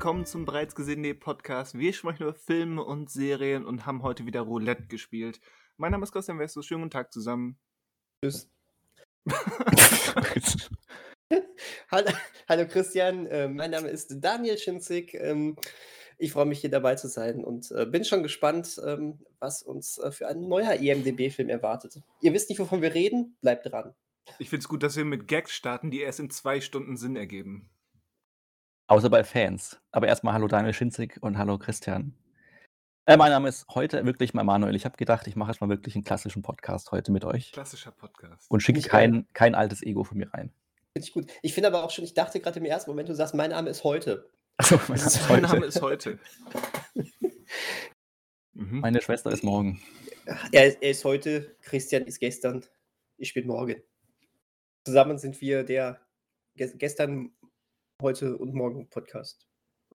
Willkommen zum bereits gesehenen Podcast. Wir sprechen über Filme und Serien und haben heute wieder Roulette gespielt. Mein Name ist Christian Westus. Schönen guten Tag zusammen. Tschüss. hallo, hallo, Christian, äh, mein Name ist Daniel Schinzig. Ähm, ich freue mich hier dabei zu sein und äh, bin schon gespannt, ähm, was uns äh, für ein neuer EMDB-Film erwartet. Ihr wisst nicht, wovon wir reden? Bleibt dran. Ich finde es gut, dass wir mit Gags starten, die erst in zwei Stunden Sinn ergeben. Außer bei Fans. Aber erstmal hallo Daniel Schinzig und hallo Christian. Äh, mein Name ist heute wirklich mal Manuel. Ich habe gedacht, ich mache jetzt mal wirklich einen klassischen Podcast heute mit euch. Klassischer Podcast. Und schicke kein, kein altes Ego von mir rein. Finde ich gut. Ich finde aber auch schon, ich dachte gerade im ersten Moment, du sagst, mein Name ist heute. Also, mein, Name, mein Name ist heute. mhm. Meine Schwester ist morgen. Er, er ist heute, Christian ist gestern, ich bin morgen. Zusammen sind wir der gestern heute und morgen Podcast.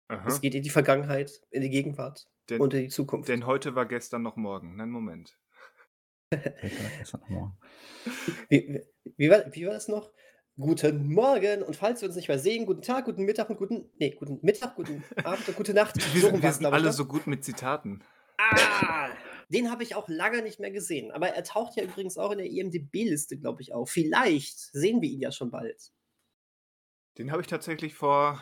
Aha. Es geht in die Vergangenheit, in die Gegenwart denn, und in die Zukunft. Denn heute war gestern noch morgen. Nein, Moment. wie, wie, war, wie war das noch? Guten Morgen und falls wir uns nicht mehr sehen, guten Tag, guten Mittag und guten, nee, guten Mittag, guten Abend und gute Nacht. Wir, so wir sind alle ne? so gut mit Zitaten. Ah, den habe ich auch lange nicht mehr gesehen. Aber er taucht ja übrigens auch in der IMDB-Liste, glaube ich, auf. Vielleicht sehen wir ihn ja schon bald. Den habe ich tatsächlich vor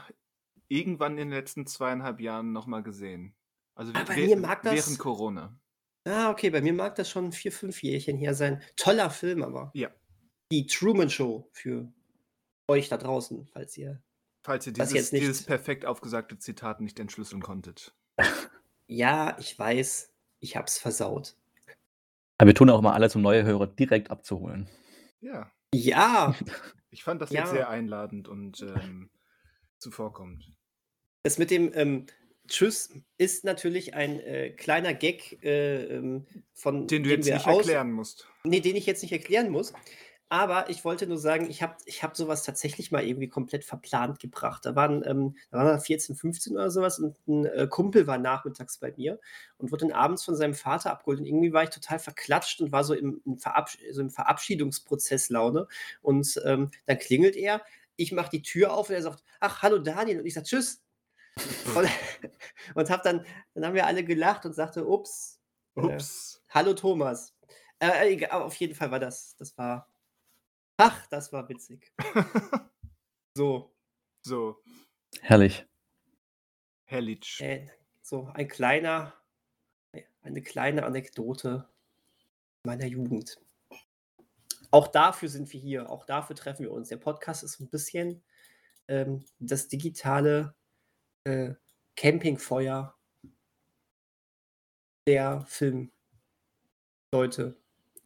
irgendwann in den letzten zweieinhalb Jahren nochmal gesehen. Also ah, bei mir mag das, während Corona. Ah, okay, bei mir mag das schon vier, fünf Jährchen her sein. Toller Film aber. Ja. Die Truman Show für euch da draußen, falls ihr. Falls ihr dieses, jetzt nicht... dieses perfekt aufgesagte Zitat nicht entschlüsseln konntet. Ja, ich weiß, ich hab's versaut. Aber wir tun auch mal alles, um neue Hörer direkt abzuholen. Ja. Ja. Ich fand das ja. jetzt sehr einladend und ähm, zuvorkommend. Das mit dem ähm, Tschüss ist natürlich ein äh, kleiner Gag äh, ähm, von den du jetzt nicht erklären musst. Nee, den ich jetzt nicht erklären muss. Aber ich wollte nur sagen, ich habe ich hab sowas tatsächlich mal irgendwie komplett verplant gebracht. Da waren, ähm, da waren wir 14, 15 oder sowas und ein äh, Kumpel war nachmittags bei mir und wurde dann abends von seinem Vater abgeholt. Und irgendwie war ich total verklatscht und war so im, im, Verabsch so im Verabschiedungsprozess Laune. Und ähm, dann klingelt er, ich mache die Tür auf und er sagt, ach, hallo Daniel. Und ich sage, tschüss. und, und hab dann, dann haben wir alle gelacht und sagte, ups. Äh, ups. Äh, hallo Thomas. Äh, auf jeden Fall war das, das war Ach, das war witzig. so. So. Herrlich. Herrlich. Äh, so ein kleiner, eine kleine Anekdote meiner Jugend. Auch dafür sind wir hier, auch dafür treffen wir uns. Der Podcast ist ein bisschen ähm, das digitale äh, Campingfeuer der Filmleute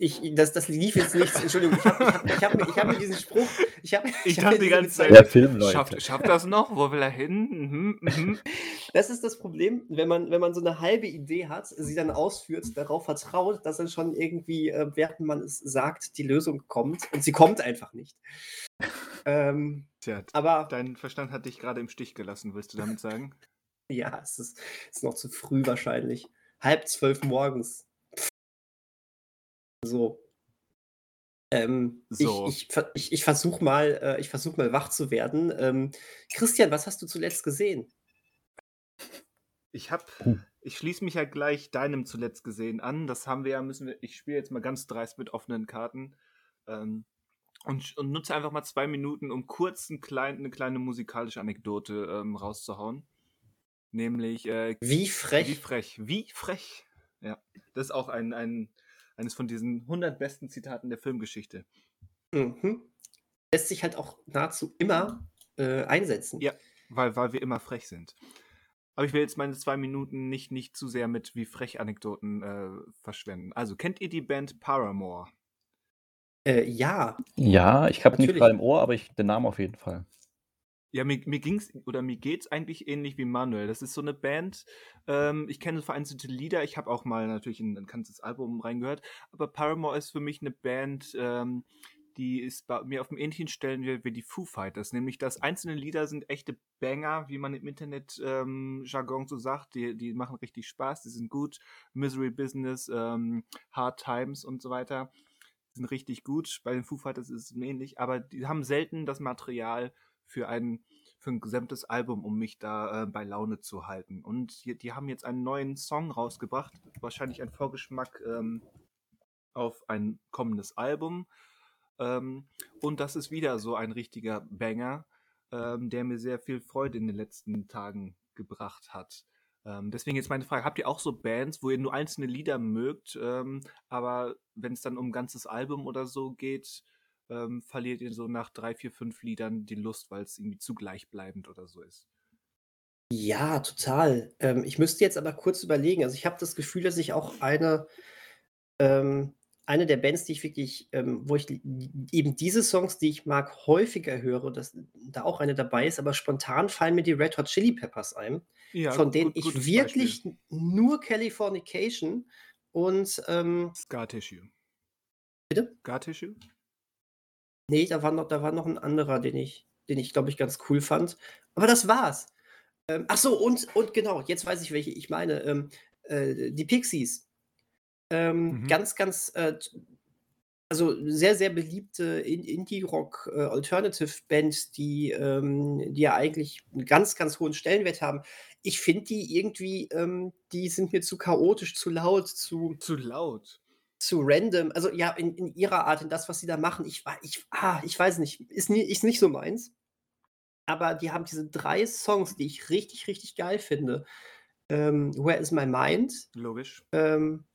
ich, das, das lief jetzt nichts. Entschuldigung, ich habe ich hab, ich hab, ich hab mir diesen Spruch. Ich, hab, ich, ich dachte die ganze Zeit, der Film, Leute. Schafft, schafft das noch? Wo will er hin? Mhm, mhm. Das ist das Problem, wenn man, wenn man so eine halbe Idee hat, sie dann ausführt, darauf vertraut, dass dann schon irgendwie, äh, während man es sagt, die Lösung kommt. Und sie kommt einfach nicht. Ähm, Tja, aber dein Verstand hat dich gerade im Stich gelassen, willst du damit sagen? ja, es ist, es ist noch zu früh wahrscheinlich. Halb zwölf morgens. So. Ähm, so. Ich, ich, ich, ich versuche mal, äh, versuch mal wach zu werden. Ähm, Christian, was hast du zuletzt gesehen? Ich habe, ich schließe mich ja gleich deinem zuletzt gesehen an. Das haben wir ja, müssen wir, ich spiele jetzt mal ganz dreist mit offenen Karten ähm, und, und, nutze einfach mal zwei Minuten, um kurz ein klein, eine kleine musikalische Anekdote ähm, rauszuhauen. Nämlich, äh, wie frech. Wie frech. Wie frech. Ja, das ist auch ein, ein eines von diesen 100 besten Zitaten der Filmgeschichte. Mhm. Lässt sich halt auch nahezu immer äh, einsetzen. Ja, weil, weil wir immer frech sind. Aber ich will jetzt meine zwei Minuten nicht, nicht zu sehr mit wie frech Anekdoten äh, verschwenden. Also, kennt ihr die Band Paramore? Äh, ja. Ja, ich habe nicht gerade im Ohr, aber ich, den Namen auf jeden Fall. Ja, mir, mir ging's oder mir geht's eigentlich ähnlich wie Manuel. Das ist so eine Band. Ähm, ich kenne vereinzelte Lieder. Ich habe auch mal natürlich in ein ganzes Album reingehört. Aber Paramore ist für mich eine Band, ähm, die ist bei mir auf dem ähnlichen Stellen wie, wie die Foo Fighters. Nämlich, dass einzelne Lieder sind echte Banger, wie man im Internet-Jargon ähm, so sagt. Die, die machen richtig Spaß. Die sind gut. Misery Business, ähm, Hard Times und so weiter sind richtig gut. Bei den Foo Fighters ist es ähnlich. Aber die haben selten das Material für ein, für ein gesamtes Album, um mich da äh, bei Laune zu halten. Und die, die, haben jetzt einen neuen Song rausgebracht, wahrscheinlich ein Vorgeschmack ähm, auf ein kommendes Album. Ähm, und das ist wieder so ein richtiger Banger, ähm, der mir sehr viel Freude in den letzten Tagen gebracht hat. Ähm, deswegen jetzt meine Frage, habt ihr auch so Bands, wo ihr nur einzelne Lieder mögt, ähm, aber wenn es dann um ein ganzes Album oder so geht, ähm, verliert ihr so nach drei, vier, fünf Liedern die Lust, weil es irgendwie zu gleichbleibend oder so ist? Ja, total. Ähm, ich müsste jetzt aber kurz überlegen. Also ich habe das Gefühl, dass ich auch eine, ähm, eine der Bands, die ich wirklich, ähm, wo ich eben diese Songs, die ich mag, häufiger höre, dass da auch eine dabei ist, aber spontan fallen mir die Red Hot Chili Peppers ein, Ja, von denen gut, ich wirklich Beispiel. nur Californication und ähm, Scar Tissue. bitte? Scar Tissue? Nee, da war noch, da war noch ein anderer, den ich, den ich, glaube ich, ganz cool fand. Aber das war's. Ähm, ach so, und, und genau, jetzt weiß ich, welche ich meine. Ähm, äh, die Pixies. Ähm, Mhm. Ganz, ganz, äh, also sehr, sehr beliebte In- Indie-Rock, äh, Alternative-Band, die, ähm, die ja eigentlich einen ganz, ganz hohen Stellenwert haben. Ich finde die irgendwie, ähm, die sind mir zu chaotisch, zu laut, zu, Zu laut. Zu random. Also ja, in, in ihrer Art, in das, was sie da machen. Ich, ich, ah, ich weiß nicht, ist, nie, ist nicht so meins. Aber die haben diese drei Songs, die ich richtig, richtig geil finde. Ähm, Where is my mind? Logisch. Ähm,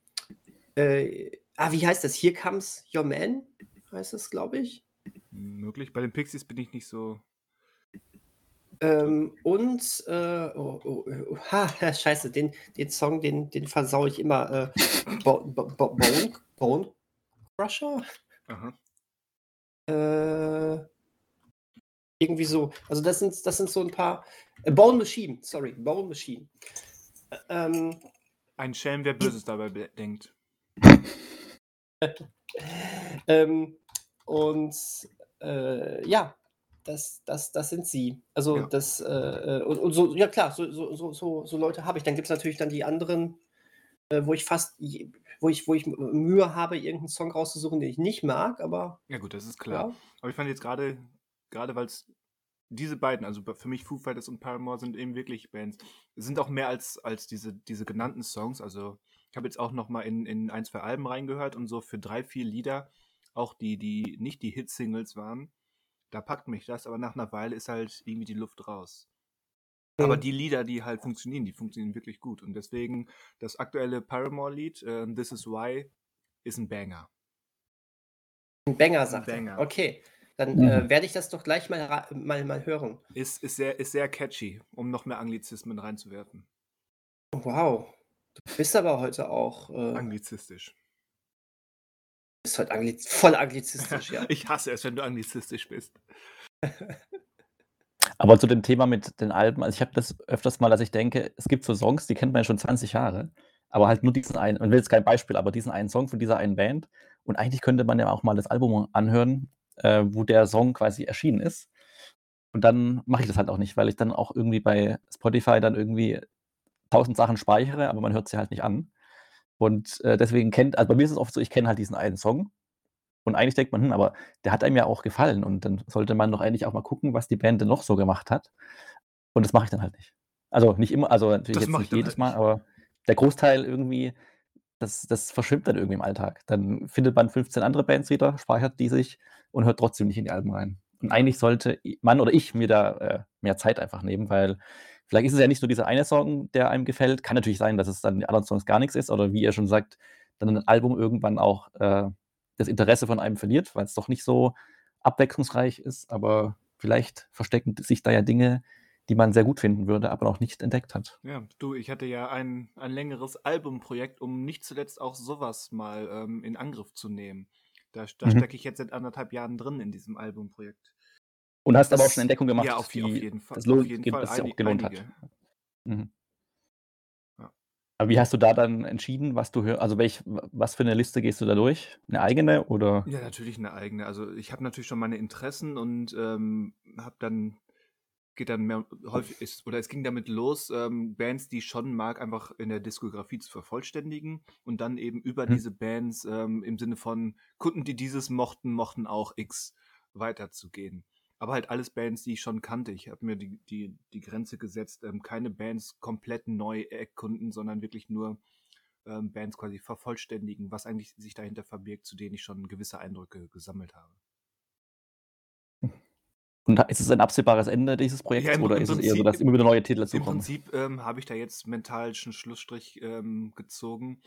äh, ah, wie heißt das? Here comes your man, heißt das, glaube ich. Möglich. Bei den Pixies bin ich nicht so. Ähm, und, äh, oh, oh, oh, ha, scheiße, den, den Song, den, den versau ich immer. Äh, Bo Bo Bo Bone, Bone Crusher? Äh, irgendwie so. Also das sind, das sind so ein paar. Äh, Bone Machine, sorry, Bone Machine. Ähm, Ein Schelm, wer Böses dabei be- denkt. ähm, und äh, ja, das, das, das sind sie. Also Ja. das, äh, äh, und, und so, ja klar, so, so, so, so, so Leute habe ich. Dann gibt es natürlich dann die anderen, äh, wo ich fast, wo ich, wo ich Mühe habe, irgendeinen Song rauszusuchen, den ich nicht mag, aber Ja, gut, das ist klar. ja. Aber ich fand jetzt gerade, gerade weil es diese beiden, also für mich Foo Fighters und Paramore sind eben wirklich Bands, sind auch mehr als, als diese, diese genannten Songs. Also ich habe jetzt auch noch mal in, in ein, zwei Alben reingehört und so für drei, vier Lieder, auch die, die nicht die Hit-Singles waren, da packt mich das, aber nach einer Weile ist halt irgendwie die Luft raus. Aber Mhm. die Lieder, die halt funktionieren, die funktionieren wirklich gut. Und deswegen das aktuelle Paramore-Lied, äh, This Is Why, ist ein Banger. Ein Banger, Ein sagt er. Banger. Okay, dann Mhm. äh, werde ich das doch gleich mal, mal, mal hören. Ist, ist, sehr, ist sehr catchy, um noch mehr Anglizismen reinzuwerfen. Wow, du bist aber heute auch äh, Anglizistisch. Bist heute Angliz voll anglizistisch, ja. Ich hasse es, wenn du anglizistisch bist. Aber zu dem Thema mit den Alben, also ich habe das öfters mal, dass ich denke, es gibt so Songs, die kennt man ja schon 20 Jahre, aber halt nur diesen einen, man will jetzt kein Beispiel, aber diesen einen Song von dieser einen Band. Und eigentlich könnte man ja auch mal das Album anhören, äh, wo der Song quasi erschienen ist. Und dann mache ich das halt auch nicht, weil ich dann auch irgendwie bei Spotify dann irgendwie tausend Sachen speichere, aber man hört sie halt nicht an. Und äh, deswegen kennt, also bei mir ist es oft so, ich kenne halt diesen einen Song. Und eigentlich denkt man, hm, aber der hat einem ja auch gefallen. Und dann sollte man doch eigentlich auch mal gucken, was die Band denn noch so gemacht hat. Und das mache ich dann halt nicht. Also nicht immer, also natürlich Das jetzt nicht jedes halt Mal, aber der Großteil irgendwie, das, das verschwimmt dann irgendwie im Alltag. Dann findet man 15 andere Bands wieder, speichert die sich und hört trotzdem nicht in die Alben rein. Und eigentlich sollte man oder ich mir da äh, mehr Zeit einfach nehmen, weil vielleicht ist es ja nicht nur dieser eine Song, der einem gefällt. Kann natürlich sein, dass es dann die anderen Songs gar nichts ist oder wie ihr schon sagt, dann ein Album irgendwann auch äh, das Interesse von einem verliert, weil es doch nicht so abwechslungsreich ist. Aber vielleicht verstecken sich da ja Dinge, die man sehr gut finden würde, aber noch nicht entdeckt hat. Ja, du, ich hatte ja ein, ein längeres Albumprojekt, um nicht zuletzt auch sowas mal ähm, in Angriff zu nehmen. Da, da Mhm. stecke ich jetzt seit anderthalb Jahren drin in diesem Albumprojekt. Und hast aber auch Das- schon Entdeckungen gemacht, ja, auf, je- auf die jeden Fall. das auf lohnt, jeden ge- Fall das sich auch gelohnt einige. hat. Mhm. Ja. Aber wie hast du da dann entschieden, was du hörst? Also welch, was für eine Liste gehst du da durch? Eine eigene oder? Ja, natürlich eine eigene. Also ich habe natürlich schon meine Interessen und ähm, habe dann geht dann mehr häufig ist oder es ging damit los, ähm, Bands, die ich schon mag, einfach in der Diskografie zu vervollständigen und dann eben über Mhm. diese Bands ähm, im Sinne von Kunden, die dieses mochten, mochten auch X weiterzugehen. Aber halt alles Bands, die ich schon kannte. Ich habe mir die, die, die Grenze gesetzt, ähm, keine Bands komplett neu erkunden, sondern wirklich nur ähm, Bands quasi vervollständigen, was eigentlich sich dahinter verbirgt, zu denen ich schon gewisse Eindrücke gesammelt habe. Und ist es ein absehbares Ende dieses Projekts im- oder im ist es eher Prinzip- so, dass immer wieder neue Titel Im dazukommen? Prinzip ähm, habe ich da jetzt mental schon Schlussstrich ähm, gezogen.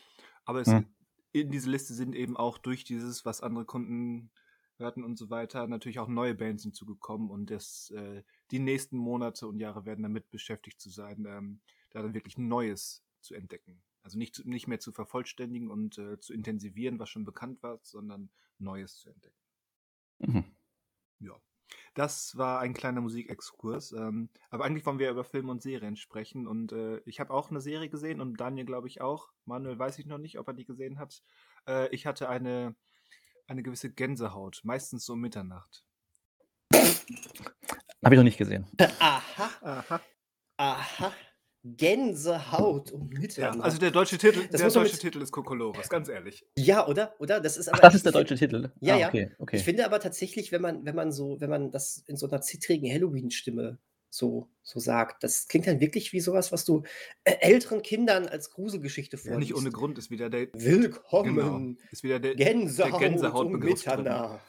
Aber es, Hm. in diese Liste sind eben auch durch dieses, was andere Kunden hörten und so weiter, natürlich auch neue Bands hinzugekommen und das, äh, die nächsten Monate und Jahre werden damit beschäftigt zu sein, ähm, da dann wirklich Neues zu entdecken. Also nicht, nicht mehr zu vervollständigen und äh, zu intensivieren, was schon bekannt war, sondern Neues zu entdecken. Mhm. Ja. Das war ein kleiner Musikexkurs. Ähm, aber eigentlich wollen wir über Filme und Serien sprechen. Und äh, ich habe auch eine Serie gesehen und Daniel, glaube ich, auch. Manuel weiß ich noch nicht, ob er die gesehen hat. Äh, ich hatte eine, eine gewisse Gänsehaut, meistens so um Mitternacht. Habe ich noch nicht gesehen. Aha, Aha. aha. Gänsehaut um Ja, Mitternacht. also der deutsche Titel, Das der deutsche mit- Titel ist Kokolores, ganz ehrlich. Ja, oder? Oder? Das ist Ach, aber. das ist der deutsche Titel. Ja, ah, ja. Okay, okay. Ich finde aber tatsächlich, wenn man, wenn man so, wenn man das in so einer zittrigen Halloween-Stimme so, so sagt, das klingt dann wirklich wie sowas, was du äh, älteren Kindern als Gruselgeschichte Ja, vorliest. nicht ohne Grund ist wieder der, Willkommen, genau, ist wieder der, Gänsehaut, um Gänsehautbegriff drin. Mitternacht.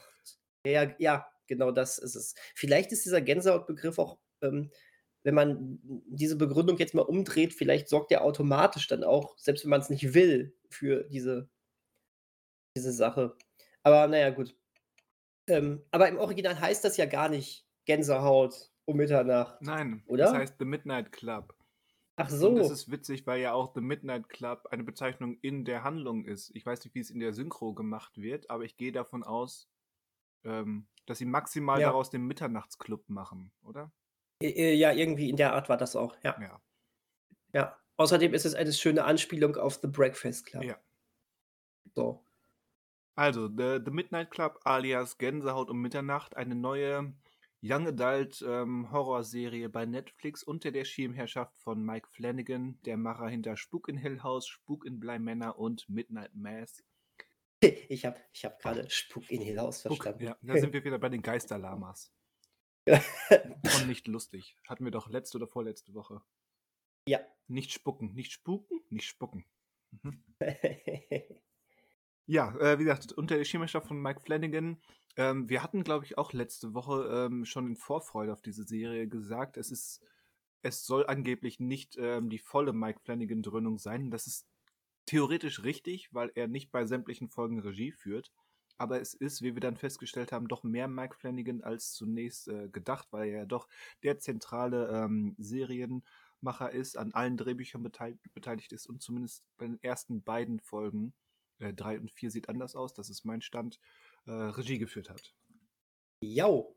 Ja, ja, genau das ist es. Vielleicht ist dieser Gänsehautbegriff auch, ähm, wenn man diese Begründung jetzt mal umdreht, vielleicht sorgt der automatisch dann auch, selbst wenn man es nicht will, für diese, diese Sache. Aber naja, gut. Ähm, aber im Original heißt das ja gar nicht Gänsehaut um Mitternacht. Nein, Oder? das heißt The Midnight Club. Ach Und so. das ist witzig, weil ja auch The Midnight Club eine Bezeichnung in der Handlung ist. Ich weiß nicht, wie es in der Synchro gemacht wird, aber ich gehe davon aus, ähm, dass sie maximal Ja. daraus den Mitternachtsclub machen, oder? Ja, irgendwie in der Art war das auch. Ja. Ja. ja. Außerdem ist es eine schöne Anspielung auf The Breakfast Club. Ja. So. Also, The, The Midnight Club alias Gänsehaut um Mitternacht, eine neue Young Adult ähm, Horrorserie bei Netflix unter der Schirmherrschaft von Mike Flanagan, der Macher hinter Spuk in Hill House, Spuk in Bly Manor und Midnight Mass. Ich habe ich hab gerade Spuk in Hill House verstanden. ja, da sind wir wieder bei den Geisterlamas. Von nicht lustig. Hatten wir doch letzte oder vorletzte Woche. ja. Nicht spucken. Nicht spuken, nicht spucken. Mhm. Ja, äh, wie gesagt, unter der Schirmherrschaft von Mike Flanagan. Ähm, wir hatten, glaube ich, auch letzte Woche ähm, schon in Vorfreude auf diese Serie gesagt, es ist, es soll angeblich nicht ähm, die volle Mike Flanagan-Dröhnung sein. Das ist theoretisch richtig, weil er nicht bei sämtlichen Folgen Regie führt. Aber es ist, wie wir dann festgestellt haben, doch mehr Mike Flanagan als zunächst äh, gedacht, weil er ja doch der zentrale ähm, Serienmacher ist, an allen Drehbüchern beteiligt, beteiligt ist und zumindest bei den ersten beiden Folgen, äh, drei und vier sieht anders aus, das ist mein Stand, äh, Regie geführt hat. Jau.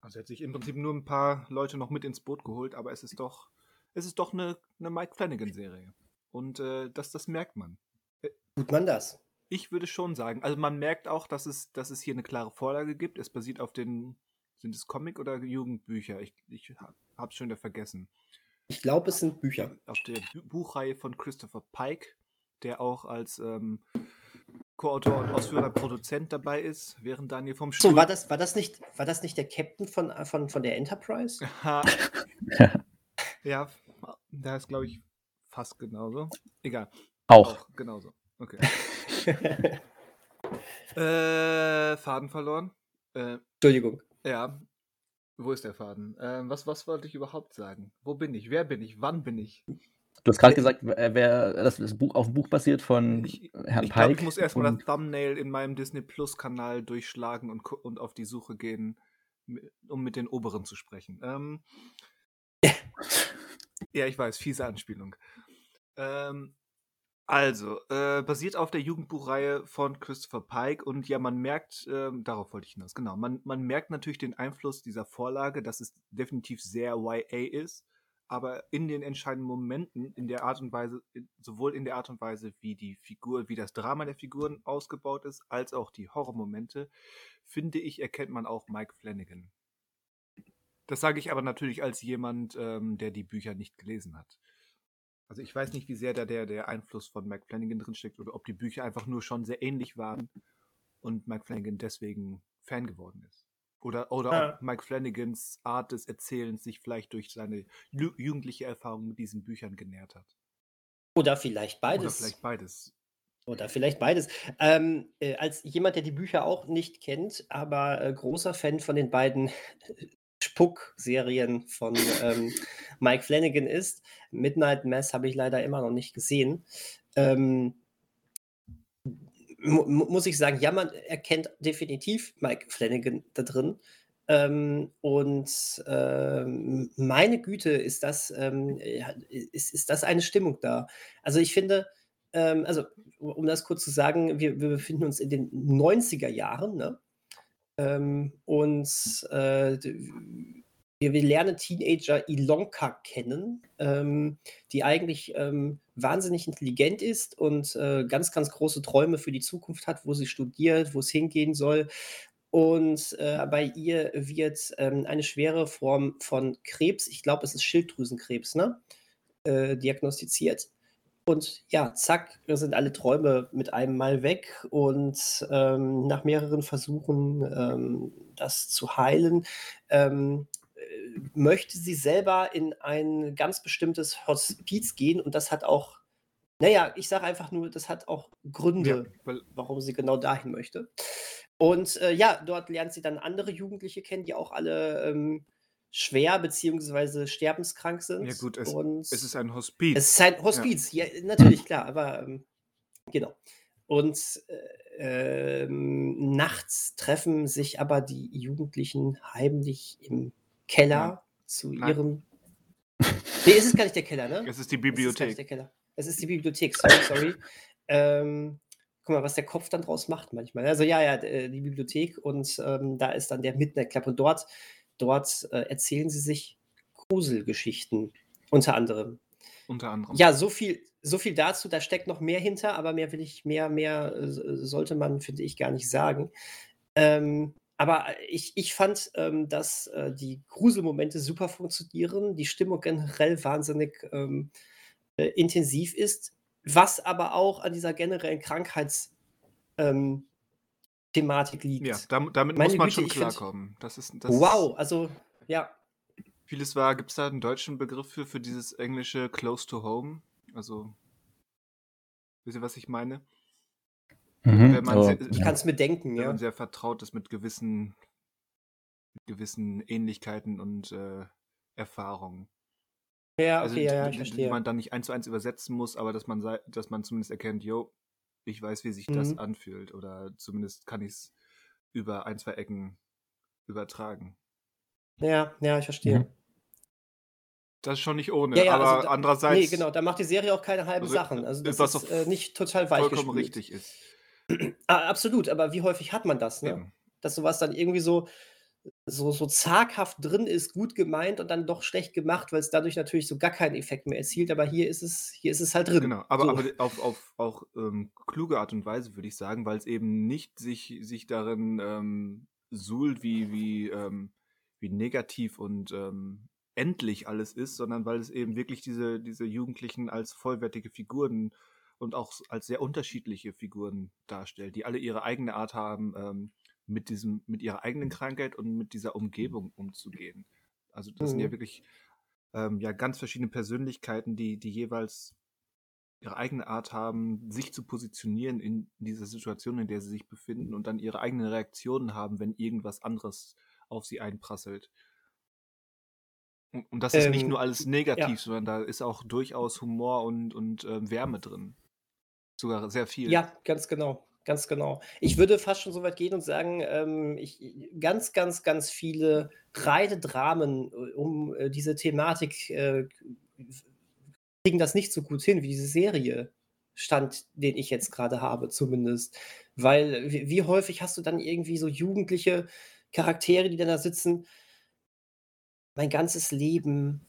Also er hat sich im Prinzip nur ein paar Leute noch mit ins Boot geholt, aber es ist doch, es ist doch eine, eine Mike Flanagan-Serie. Und äh, das, das merkt man. Tut man das? Ich würde schon sagen, also man merkt auch, dass es, dass es hier eine klare Vorlage gibt. Es basiert auf den, sind es Comic- oder Jugendbücher? Ich, ich habe es schon wieder vergessen. Ich glaube, es sind Bücher. Auf der Bu Buchreihe von Christopher Pike, der auch als ähm, Co-Autor und ausführender Produzent dabei ist, während Daniel vom So, Stuhl... war das, war das, nicht, war das nicht der Captain von, äh, von, von der Enterprise? Ja, da ist, glaube ich, fast genauso. Egal. Auch. genauso. Okay. äh, Faden verloren. Äh, Entschuldigung. ja. Wo ist der Faden? Ähm, was, was wollte ich überhaupt sagen? Wo bin ich? Wer bin ich? Wann bin ich? Du hast gerade gesagt, wer, wer das, das Buch auf dem Buch basiert von Ich, Herrn ich Pike. ich muss erstmal das Thumbnail in meinem Disney Plus Kanal durchschlagen und, und auf die Suche gehen, um mit den Oberen zu sprechen. Ähm, ja, ich weiß, fiese Anspielung. Ähm, also, äh, basiert auf der Jugendbuchreihe von Christopher Pike und ja, man merkt, ähm, darauf wollte ich hinaus, genau, man, man merkt natürlich den Einfluss dieser Vorlage, dass es definitiv sehr YA ist, aber in den entscheidenden Momenten, in der Art und Weise, sowohl in der Art und Weise, wie die Figur, wie das Drama der Figuren ausgebaut ist, als auch die Horrormomente, finde ich, erkennt man auch Mike Flanagan. Das sage ich aber natürlich als jemand, ähm, der die Bücher nicht gelesen hat. Also ich weiß nicht, wie sehr da der, der Einfluss von Mike Flanagan drinsteckt oder ob die Bücher einfach nur schon sehr ähnlich waren und Mike Flanagan deswegen Fan geworden ist. Oder, oder Ah. ob Mike Flanagans Art des Erzählens sich vielleicht durch seine ju jugendliche Erfahrung mit diesen Büchern genährt hat. Oder vielleicht Oder beides. vielleicht beides. Oder vielleicht beides. Ähm, äh, als jemand, der die Bücher auch nicht kennt, aber äh, großer Fan von den beiden Spuck-Serien von ähm, Mike Flanagan ist. Midnight Mass habe ich leider immer noch nicht gesehen. Ähm, muss ich sagen, ja, man erkennt definitiv Mike Flanagan da drin. Ähm, und ähm, meine Güte, ist das, ähm, ist, ist das eine Stimmung da. Also ich finde, ähm, also um das kurz zu sagen, wir, wir befinden uns in den 90er Jahren, ne? Ähm, und äh, wir, wir lernen Teenager Ilonka kennen, ähm, die eigentlich ähm, wahnsinnig intelligent ist und äh, ganz, ganz große Träume für die Zukunft hat, wo sie studiert, wo es hingehen soll. Und äh, bei ihr wird ähm, eine schwere Form von Krebs, ich glaube, es ist Schilddrüsenkrebs, ne? äh, diagnostiziert. Und ja, zack, sind alle Träume mit einem Mal weg. Und ähm, nach mehreren Versuchen, ähm, das zu heilen, ähm, äh, möchte sie selber in ein ganz bestimmtes Hospiz gehen. Und das hat auch, naja, ich sage einfach nur, das hat auch Ja, Gründe, weil warum sie genau dahin möchte. Und äh, ja, dort lernt sie dann andere Jugendliche kennen, die auch alle ähm, schwer beziehungsweise sterbenskrank ja sind. gut, es, es ist ein es Hospiz. ist ein Ja. Hospiz, ja, natürlich, klar, aber ähm, genau. Und äh, ähm, nachts treffen sich aber die Jugendlichen heimlich im Keller zu nein, ihrem. Nee, es ist gar nicht der Keller, ne? es ist die Es ist Bibliothek. der Keller. Es ist die Bibliothek, sorry, sorry. Ähm, guck mal, was der Kopf dann draus macht manchmal. Also ja, ja, d- die Bibliothek und ähm, da ist dann der Midnight Club und dort, dort äh, erzählen sie sich Gruselgeschichten unter anderem. Unter anderem. Ja, so viel, so viel dazu, da steckt noch mehr hinter, aber mehr will ich, mehr, mehr äh, sollte man, finde ich, gar nicht sagen. Ähm, aber ich, ich fand, ähm, dass äh, die Gruselmomente super funktionieren, die Stimmung generell wahnsinnig ähm, äh, intensiv ist, was aber auch an dieser generellen Krankheitsthematik ähm, Thematik Ja, liegt. damit, damit muss man Güte, schon klarkommen. Das ist, das wow, also ja, vieles war, gibt es da einen deutschen Begriff für, für dieses englische close to home? Also, wisst ihr, was ich meine? Mhm, Wenn man sehr, ich ja. kann es mir denken, wenn man ja. sehr vertraut ist mit gewissen, mit gewissen Ähnlichkeiten und äh, Erfahrungen. Ja, Also, okay, ja, ja, die, ich die, die verstehe. man dann nicht eins zu eins übersetzen muss, aber dass man, sei, dass man zumindest erkennt, yo, ich weiß, wie sich das Mhm. anfühlt. Oder zumindest kann ich es über ein, zwei Ecken übertragen. Ja, ja, ich Mhm. verstehe. Das ist schon nicht Ja, ohne, ja, also aber da, nee, andererseits, genau, da macht die Serie auch keine halben ri- Sachen. Also das was ist äh, nicht total vollkommen weichgespült. richtig ist. Ah, absolut, aber wie häufig hat man das, ne? Eben. Dass sowas dann irgendwie so, so, so zaghaft drin ist, gut gemeint und dann doch schlecht gemacht, weil es dadurch natürlich so gar keinen Effekt mehr erzielt. Aber hier ist es, hier ist es halt drin. Genau, aber, So. aber auf, auf auch ähm, kluge Art und Weise, würde ich sagen, weil es eben nicht sich, sich darin ähm, suhlt, wie, wie, ähm, wie negativ und ähm, endlich alles ist, sondern weil es eben wirklich diese, diese Jugendlichen als vollwertige Figuren und auch als sehr unterschiedliche Figuren darstellt, die alle ihre eigene Art haben, ähm, mit diesem, mit ihrer eigenen Krankheit und mit dieser Umgebung umzugehen. Also das sind ja Mhm. wirklich ähm, ja ganz verschiedene Persönlichkeiten, die, die jeweils ihre eigene Art haben, sich zu positionieren in dieser Situation, in der sie sich befinden und dann ihre eigenen Reaktionen haben, wenn irgendwas anderes auf sie einprasselt. Und, und das ist nicht nur Ähm, alles ja. negativ, sondern da ist auch durchaus Humor und, und ähm, Wärme drin. Sogar sehr viel. Ja, ganz genau. Ganz genau. Ich würde fast schon so weit gehen und sagen, ähm, ich, ganz, ganz, ganz viele Reidedramen äh, um äh, diese Thematik äh, kriegen das nicht so gut hin wie diese Serie. Stand, den ich jetzt gerade habe, zumindest. Weil, wie, wie häufig hast du dann irgendwie so jugendliche Charaktere, die dann da sitzen? Mein ganzes Leben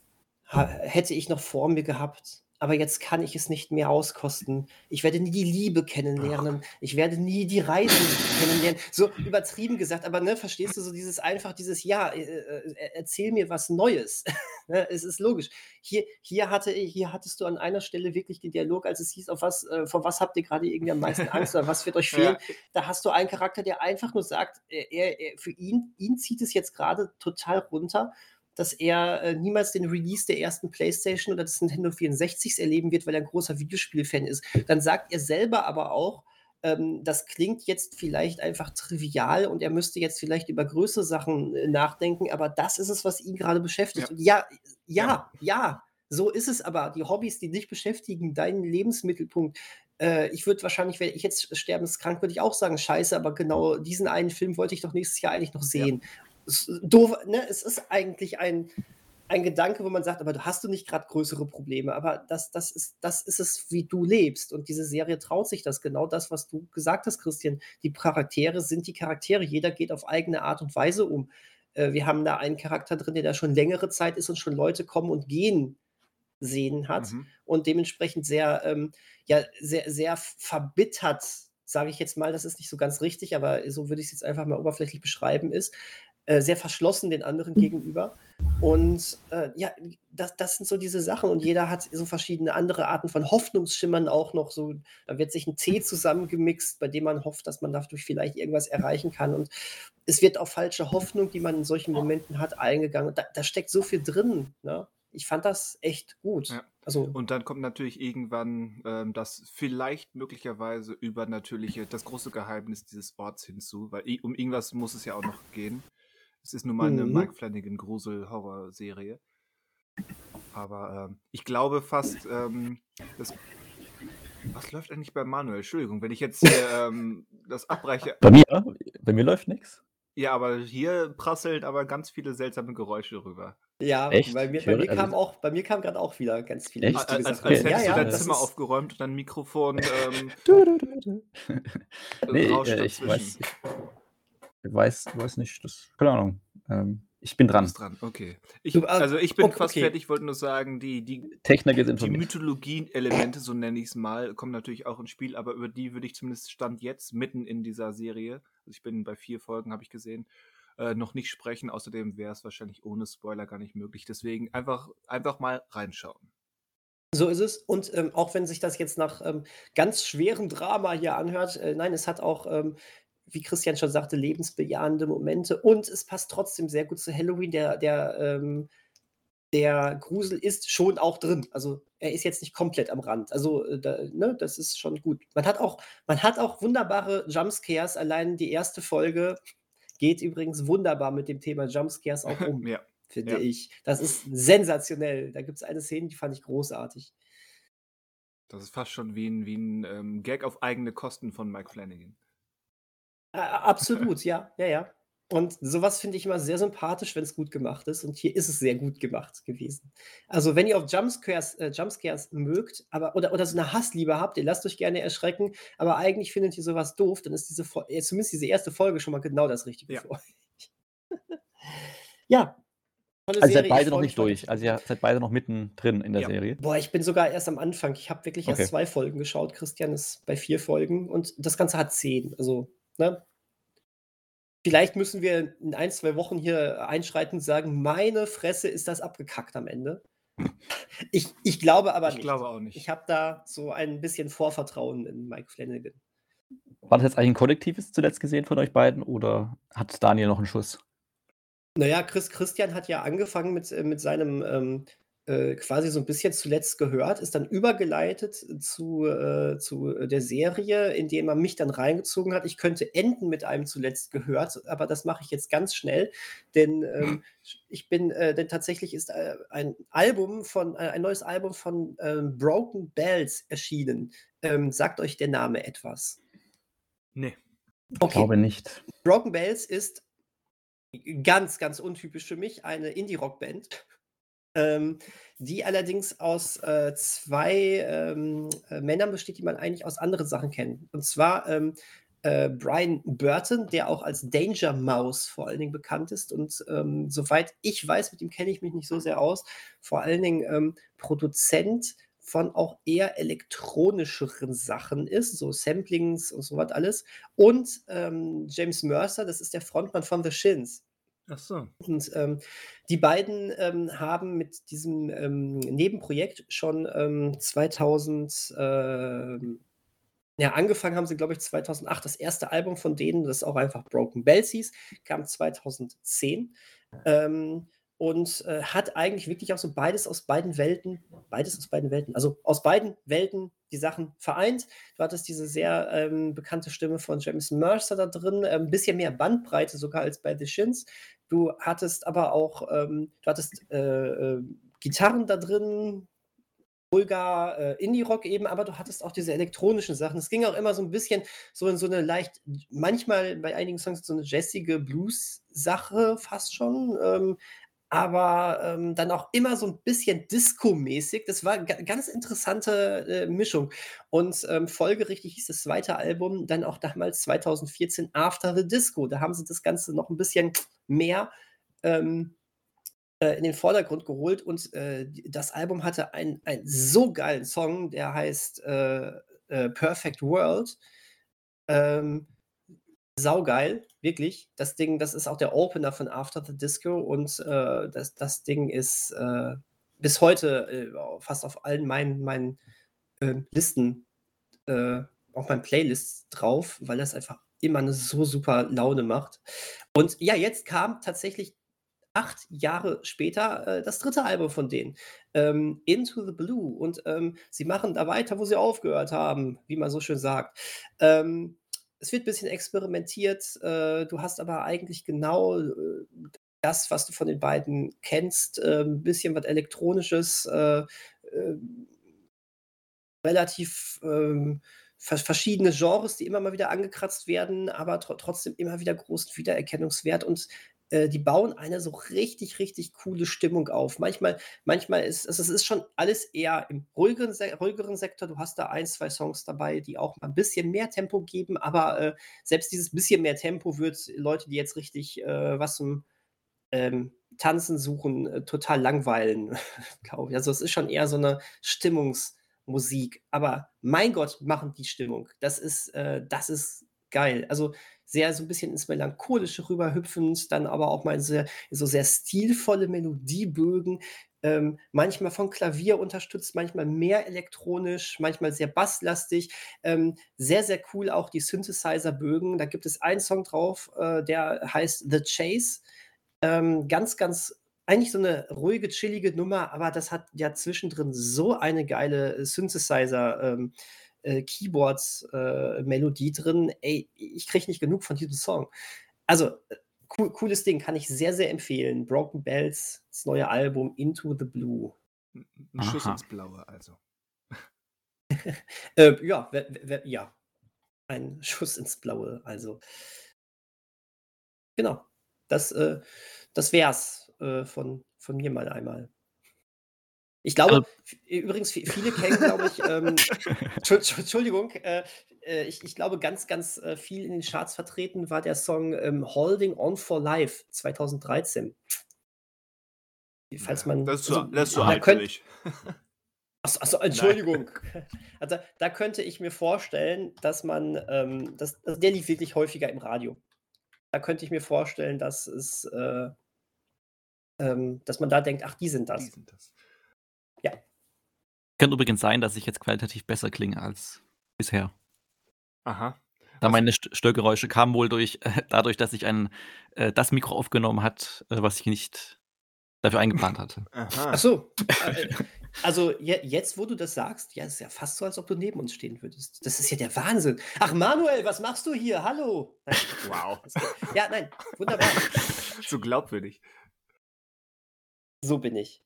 hätte ich noch vor mir gehabt. Aber jetzt kann ich es nicht mehr auskosten. Ich werde nie die Liebe kennenlernen. Ich werde nie die Reisen kennenlernen. So übertrieben gesagt, aber ne, verstehst du so dieses einfach, dieses Ja, äh, äh, äh erzähl mir was Neues. Ne, es ist logisch. Hier, hier, hatte, hier hattest du an einer Stelle wirklich den Dialog, als es hieß, auf was, äh, vor was habt ihr gerade irgendwie am meisten Angst oder was wird euch fehlen? Ja. Da hast du einen Charakter, der einfach nur sagt, er, er, für ihn, ihn zieht es jetzt gerade total runter dass er äh, niemals den Release der ersten PlayStation oder des Nintendo 64s erleben wird, weil er ein großer Videospielfan ist. Dann sagt er selber aber auch, ähm, das klingt jetzt vielleicht einfach trivial und er müsste jetzt vielleicht über größere Sachen äh, nachdenken, aber das ist es, was ihn gerade beschäftigt. Ja. ja, ja, ja, ja, so ist es aber. Die Hobbys, die dich beschäftigen, dein Lebensmittelpunkt, äh, ich würde wahrscheinlich, wenn ich jetzt sterbenskrank, würde ich auch sagen, scheiße, aber genau diesen einen Film wollte ich doch nächstes Jahr eigentlich noch sehen. Ja doof, ne? Es ist eigentlich ein, ein Gedanke, wo man sagt, aber du hast du nicht gerade größere Probleme, aber das, das, ist, das ist es, wie du lebst. Und diese Serie traut sich das, genau das, was du gesagt hast, Christian. Die Charaktere sind die Charaktere, jeder geht auf eigene Art und Weise um. Äh, wir haben da einen Charakter drin, der da schon längere Zeit ist und schon Leute kommen und gehen sehen hat mhm. und dementsprechend sehr, ähm, ja, sehr, sehr verbittert, sage ich jetzt mal, das ist nicht so ganz richtig, aber so würde ich es jetzt einfach mal oberflächlich beschreiben, ist, äh, sehr verschlossen den anderen mhm. gegenüber. Und äh, ja, das, das sind so diese Sachen. Und jeder hat so verschiedene andere Arten von Hoffnungsschimmern auch noch. So, da wird sich ein Tee zusammengemixt, bei dem man hofft, dass man dadurch vielleicht irgendwas erreichen kann. Und es wird auf falsche Hoffnung, die man in solchen Momenten hat, eingegangen. Und da, da steckt so viel drin. Ne? Ich fand das echt gut. Ja. Also, und dann kommt natürlich irgendwann ähm, das vielleicht möglicherweise übernatürliche, das große Geheimnis dieses Orts hinzu, weil um irgendwas muss es ja auch noch gehen. Es ist nun mal eine mhm. Mike Flanagan Grusel-Horror-Serie. Aber ähm, ich glaube fast, ähm, das. Was läuft eigentlich bei Manuel? Entschuldigung, wenn ich jetzt ähm, das abbreche. Bei mir? Bei mir läuft nichts. Ja, aber hier prasseln aber ganz viele seltsame Geräusche rüber. Ja, Echt? bei mir, bei mir kam auch, bei mir kam gerade auch wieder ganz viele. Echt? Als, als, als hättest ja, du dein Zimmer aufgeräumt und dein Mikrofon ähm, nee, äh, ich weiß, weiß, weiß nicht, das, keine Ahnung. Ähm, ich bin dran. dran, okay. Ich, äh, also ich bin okay, fast fertig, wollte nur sagen, die, die, die Mythologie-Elemente, so nenne ich es mal, kommen natürlich auch ins Spiel, aber über die würde ich zumindest Stand jetzt, mitten in dieser Serie, also ich bin bei vier Folgen, habe ich gesehen, äh, noch nicht sprechen. Außerdem wäre es wahrscheinlich ohne Spoiler gar nicht möglich. Deswegen einfach, einfach mal reinschauen. So ist es. Und ähm, auch wenn sich das jetzt nach ähm, ganz schwerem Drama hier anhört, äh, nein, es hat auch ähm, wie Christian schon sagte, lebensbejahende Momente und es passt trotzdem sehr gut zu Halloween. Der, der, ähm, der Grusel ist schon auch drin. Also er ist jetzt nicht komplett am Rand. Also äh, da, ne, das ist schon gut. Man hat auch, man hat auch wunderbare Jumpscares. Allein die erste Folge geht übrigens wunderbar mit dem Thema Jumpscares auch um, ja. finde ja. ich. Das ist sensationell. Da gibt es eine Szene, die fand ich großartig. Das ist fast schon wie ein, wie ein ähm, Gag auf eigene Kosten von Mike Flanagan. Absolut, ja, ja, ja. Und sowas finde ich immer sehr sympathisch, wenn es gut gemacht ist. Und hier ist es sehr gut gemacht gewesen. Also, wenn ihr auf Jumpscares, äh, Jumpscares mögt, aber oder, oder so eine Hassliebe habt, ihr lasst euch gerne erschrecken, aber eigentlich findet ihr sowas doof, dann ist diese äh, zumindest diese erste Folge schon mal genau das Richtige ja. für euch. ja. Also ihr seid beide noch nicht durch. Also ihr seid beide noch mittendrin in der ja. Serie. Boah, ich bin sogar erst am Anfang. Ich habe wirklich okay. erst zwei Folgen geschaut. Christian ist bei vier Folgen und das Ganze hat zehn. Also Ne? Vielleicht müssen wir in ein, zwei Wochen hier einschreiten und sagen, meine Fresse ist das abgekackt am Ende. Ich, ich glaube aber ich nicht. Ich glaube auch nicht. Ich habe da so ein bisschen Vorvertrauen in Mike Flanagan. War das jetzt eigentlich ein kollektives zuletzt gesehen von euch beiden oder hat Daniel noch einen Schuss? Naja, Chris, Christian hat ja angefangen mit, mit seinem ähm, äh, quasi so ein bisschen zuletzt gehört, ist dann übergeleitet zu, äh, zu der Serie, in indem er mich dann reingezogen hat. Ich könnte enden mit einem zuletzt gehört, aber das mache ich jetzt ganz schnell, denn ähm, ich bin, äh, denn tatsächlich ist äh, ein Album von, äh, ein neues Album von ähm, Broken Bells erschienen. Ähm, sagt euch der Name etwas? Nee. Okay. Ich glaube nicht. Broken Bells ist ganz, ganz untypisch für mich eine Indie-Rock-Band ähm, die allerdings aus äh, zwei ähm, äh, Männern besteht, die man eigentlich aus anderen Sachen kennt. Und zwar ähm, äh, Brian Burton, der auch als Danger Mouse vor allen Dingen bekannt ist. Und ähm, soweit ich weiß, mit ihm kenne ich mich nicht so sehr aus, vor allen Dingen ähm, Produzent von auch eher elektronischeren Sachen ist, so Samplings und so was alles. Und ähm, James Mercer, das ist der Frontmann von The Shins. Ach so. Und ähm, die beiden ähm, haben mit diesem ähm, Nebenprojekt schon 2000, ähm, ja, angefangen haben sie, glaube ich, 2008. Das erste Album von denen, das auch einfach Broken Bells hieß, kam 2010. Ähm, und äh, hat eigentlich wirklich auch so beides aus beiden Welten, beides aus beiden Welten, also aus beiden Welten die Sachen vereint. Du hattest diese sehr ähm, bekannte Stimme von James Mercer da drin, ein ähm, bisschen mehr Bandbreite sogar als bei The Shins. Du hattest aber auch, ähm, du hattest äh, äh, Gitarren da drin, Vulgar, äh, Indie-Rock eben, aber du hattest auch diese elektronischen Sachen. Es ging auch immer so ein bisschen so in so eine leicht, manchmal bei einigen Songs so eine jazzige Blues-Sache fast schon. Ähm, aber ähm, dann auch immer so ein bisschen Disco-mäßig. Das war eine ganz interessante äh, Mischung. Und ähm, folgerichtig hieß das zweite Album dann auch damals 2014 After the Disco. Da haben sie das Ganze noch ein bisschen mehr ähm, äh, in den Vordergrund geholt. Und äh, das Album hatte einen, so geilen Song, der heißt äh, äh, Perfect World. Ähm, saugeil, wirklich. Das Ding, das ist auch der Opener von After the Disco und äh, das, das Ding ist äh, bis heute äh, fast auf allen meinen, meinen ähm, Listen, äh, auf meinen Playlists drauf, weil das einfach immer eine so super Laune macht. Und ja, jetzt kam tatsächlich acht Jahre später äh, das dritte Album von denen, ähm, Into the Blue. Und ähm, sie machen da weiter, wo sie aufgehört haben, wie man so schön sagt. Ähm, es wird ein bisschen experimentiert. Äh, du hast aber eigentlich genau äh, das, was du von den beiden kennst. Ein bisschen was Elektronisches, äh, äh, relativ ähm, verschiedene Genres, die immer mal wieder angekratzt werden, aber tr trotzdem immer wieder großen Wiedererkennungswert und äh, die bauen eine so richtig, richtig coole Stimmung auf. Manchmal, manchmal ist also es ist schon alles eher im ruhigeren, ruhigeren Sektor. Du hast da ein, zwei Songs dabei, die auch mal ein bisschen mehr Tempo geben, aber äh, selbst dieses bisschen mehr Tempo wird Leute, die jetzt richtig äh, was zum ähm, Tanzen suchen, äh, total langweilen, glaube ich. Also es ist schon eher so eine Stimmungsmusik. Aber mein Gott, machen die Stimmung. Das ist, äh, das ist geil. Also sehr so ein bisschen ins Melancholische rüberhüpfend, dann aber auch mal sehr, so sehr stilvolle Melodiebögen, ähm, manchmal von Klavier unterstützt, manchmal mehr elektronisch, manchmal sehr basslastig. Ähm, sehr, sehr cool auch die Synthesizer-Bögen. Da gibt es einen Song drauf, äh, der heißt The Chase. Ähm, ganz, ganz eigentlich so eine ruhige, chillige Nummer, aber das hat ja zwischendrin so eine geile Synthesizer- ähm, äh, Keyboards-Melodie äh, drin. Ey, ich kriege nicht genug von diesem Song. Also, äh, cool, cooles Ding, kann ich sehr, sehr empfehlen. Broken Bells, das neue Album Into the Blue. Ein Schuss ins Blaue, also. äh, ja, ja. Ein Schuss ins Blaue, also. Genau. Das, äh, das wär's äh, von, von mir mal einmal. Ich glaube, also, übrigens, viele kennen, glaube ich, ähm, Entschuldigung, äh, äh, ich, ich, glaube, ganz, ganz äh, viel in den Charts vertreten war der Song ähm, Holding On for Life 2013. Falls man. Das ist so, also, das ist so alt könnt, Achso, achso, Entschuldigung. Also, da könnte ich mir vorstellen, dass man, ähm, das, also der lief wirklich häufiger im Radio. Da könnte ich mir vorstellen, dass es, äh, ähm, dass man da denkt, ach, die sind das. Die sind das. Ja. Kann übrigens sein, dass ich jetzt qualitativ besser klinge als bisher. Aha. Da meine Störgeräusche kamen wohl durch, äh, dadurch, dass ich ein, äh, das Mikro aufgenommen hat, äh, was ich nicht dafür eingeplant hatte. Aha. Ach so. Äh, also je, jetzt, wo du das sagst, ja, ist ja fast so, als ob du neben uns stehen würdest. Das ist ja der Wahnsinn. Ach, Manuel, was machst du hier? Hallo. Wow. Ja, nein, wunderbar. so glaubwürdig. So bin ich.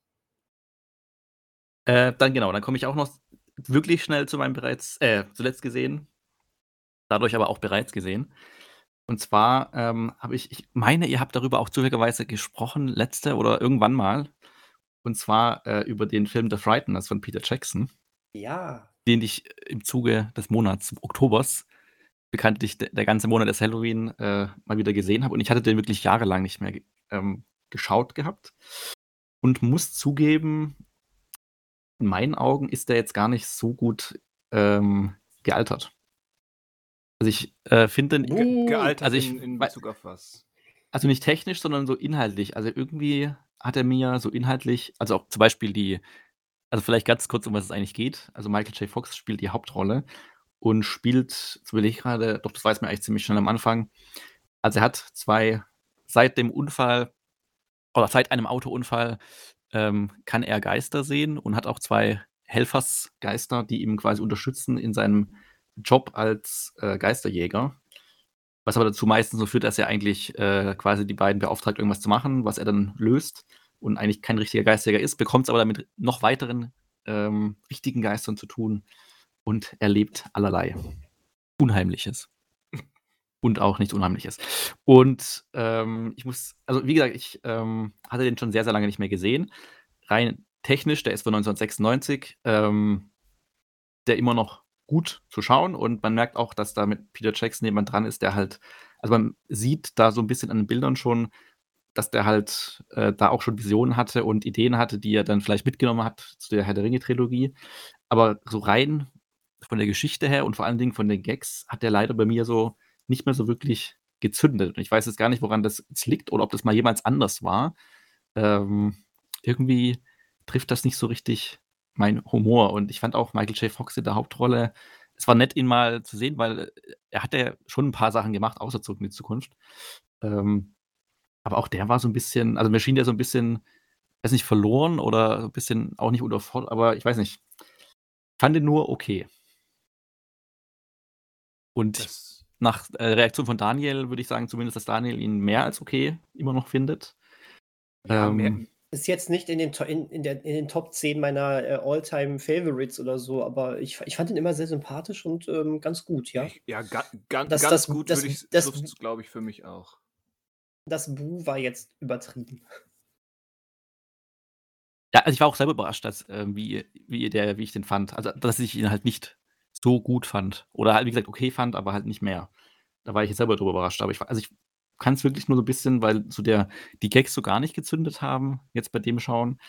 Äh, dann genau, dann komme ich auch noch wirklich schnell zu meinem bereits, äh, zuletzt gesehen, dadurch aber auch bereits gesehen. Und zwar ähm, habe ich, ich meine, ihr habt darüber auch zufälligerweise gesprochen, letzte oder irgendwann mal. Und zwar äh, über den Film The Frighteners von Peter Jackson. Ja. Den ich im Zuge des Monats Oktobers, bekanntlich der ganze Monat des Halloween, äh, mal wieder gesehen habe. Und ich hatte den wirklich jahrelang nicht mehr ähm, geschaut gehabt. Und muss zugeben, in meinen Augen ist der jetzt gar nicht so gut ähm, gealtert. Also ich äh, finde den Ge gealtert also ich, in, in Bezug auf was? Also nicht technisch, sondern so inhaltlich. Also irgendwie hat er mir so inhaltlich, also auch zum Beispiel die, also vielleicht ganz kurz, um was es eigentlich geht. Also Michael J. Fox spielt die Hauptrolle und spielt, so will ich gerade, doch das weiß man eigentlich ziemlich schnell am Anfang. Also er hat zwei, seit dem Unfall oder seit einem Autounfall ähm, kann er Geister sehen und hat auch zwei Helfersgeister, die ihm quasi unterstützen in seinem Job als äh, Geisterjäger. Was aber dazu meistens so führt, dass er eigentlich äh, quasi die beiden beauftragt, irgendwas zu machen, was er dann löst und eigentlich kein richtiger Geisterjäger ist, bekommt es aber damit noch weiteren ähm, richtigen Geistern zu tun und erlebt allerlei Unheimliches. Und auch nichts Unheimliches. Und ähm, ich muss, also wie gesagt, ich ähm, hatte den schon sehr, sehr lange nicht mehr gesehen. Rein technisch, der ist von 1996, ähm, der immer noch gut zu schauen und man merkt auch, dass da mit Peter Jackson jemand dran ist, der halt, also man sieht da so ein bisschen an den Bildern schon, dass der halt äh, da auch schon Visionen hatte und Ideen hatte, die er dann vielleicht mitgenommen hat zu der Herr der Ringe-Trilogie. Aber so rein von der Geschichte her und vor allen Dingen von den Gags hat der leider bei mir so nicht mehr so wirklich gezündet. Und ich weiß jetzt gar nicht, woran das jetzt liegt oder ob das mal jemals anders war. Ähm, irgendwie trifft das nicht so richtig mein Humor. Und ich fand auch Michael J. Fox in der Hauptrolle, es war nett, ihn mal zu sehen, weil äh, er hat ja schon ein paar Sachen gemacht, außer zurück in die Zukunft. Ähm, aber auch der war so ein bisschen, also mir schien der so ein bisschen, weiß nicht, verloren oder ein bisschen auch nicht unterfordert, aber ich weiß nicht. Fand ihn nur okay. Und das nach äh, Reaktion von Daniel würde ich sagen, zumindest, dass Daniel ihn mehr als okay immer noch findet. Ja, ähm, ist jetzt nicht in den, in, in, der, in den Top 10 meiner äh, All-Time-Favorites oder so, aber ich, ich fand ihn immer sehr sympathisch und ähm, ganz gut, ja. Ja, ga, ga, das, ganz das, gut das, würde ich, das, das glaube ich, für mich auch. Das Bu war jetzt übertrieben. Ja, also ich war auch selber überrascht, dass, äh, wie, wie, der, wie ich den fand. Also, dass ich ihn halt nicht so gut fand. Oder halt, wie gesagt, okay fand, aber halt nicht mehr. Da war ich jetzt selber drüber überrascht. Aber ich, also ich kann es wirklich nur so ein bisschen, weil so der, die Gags so gar nicht gezündet haben, jetzt bei dem Schauen.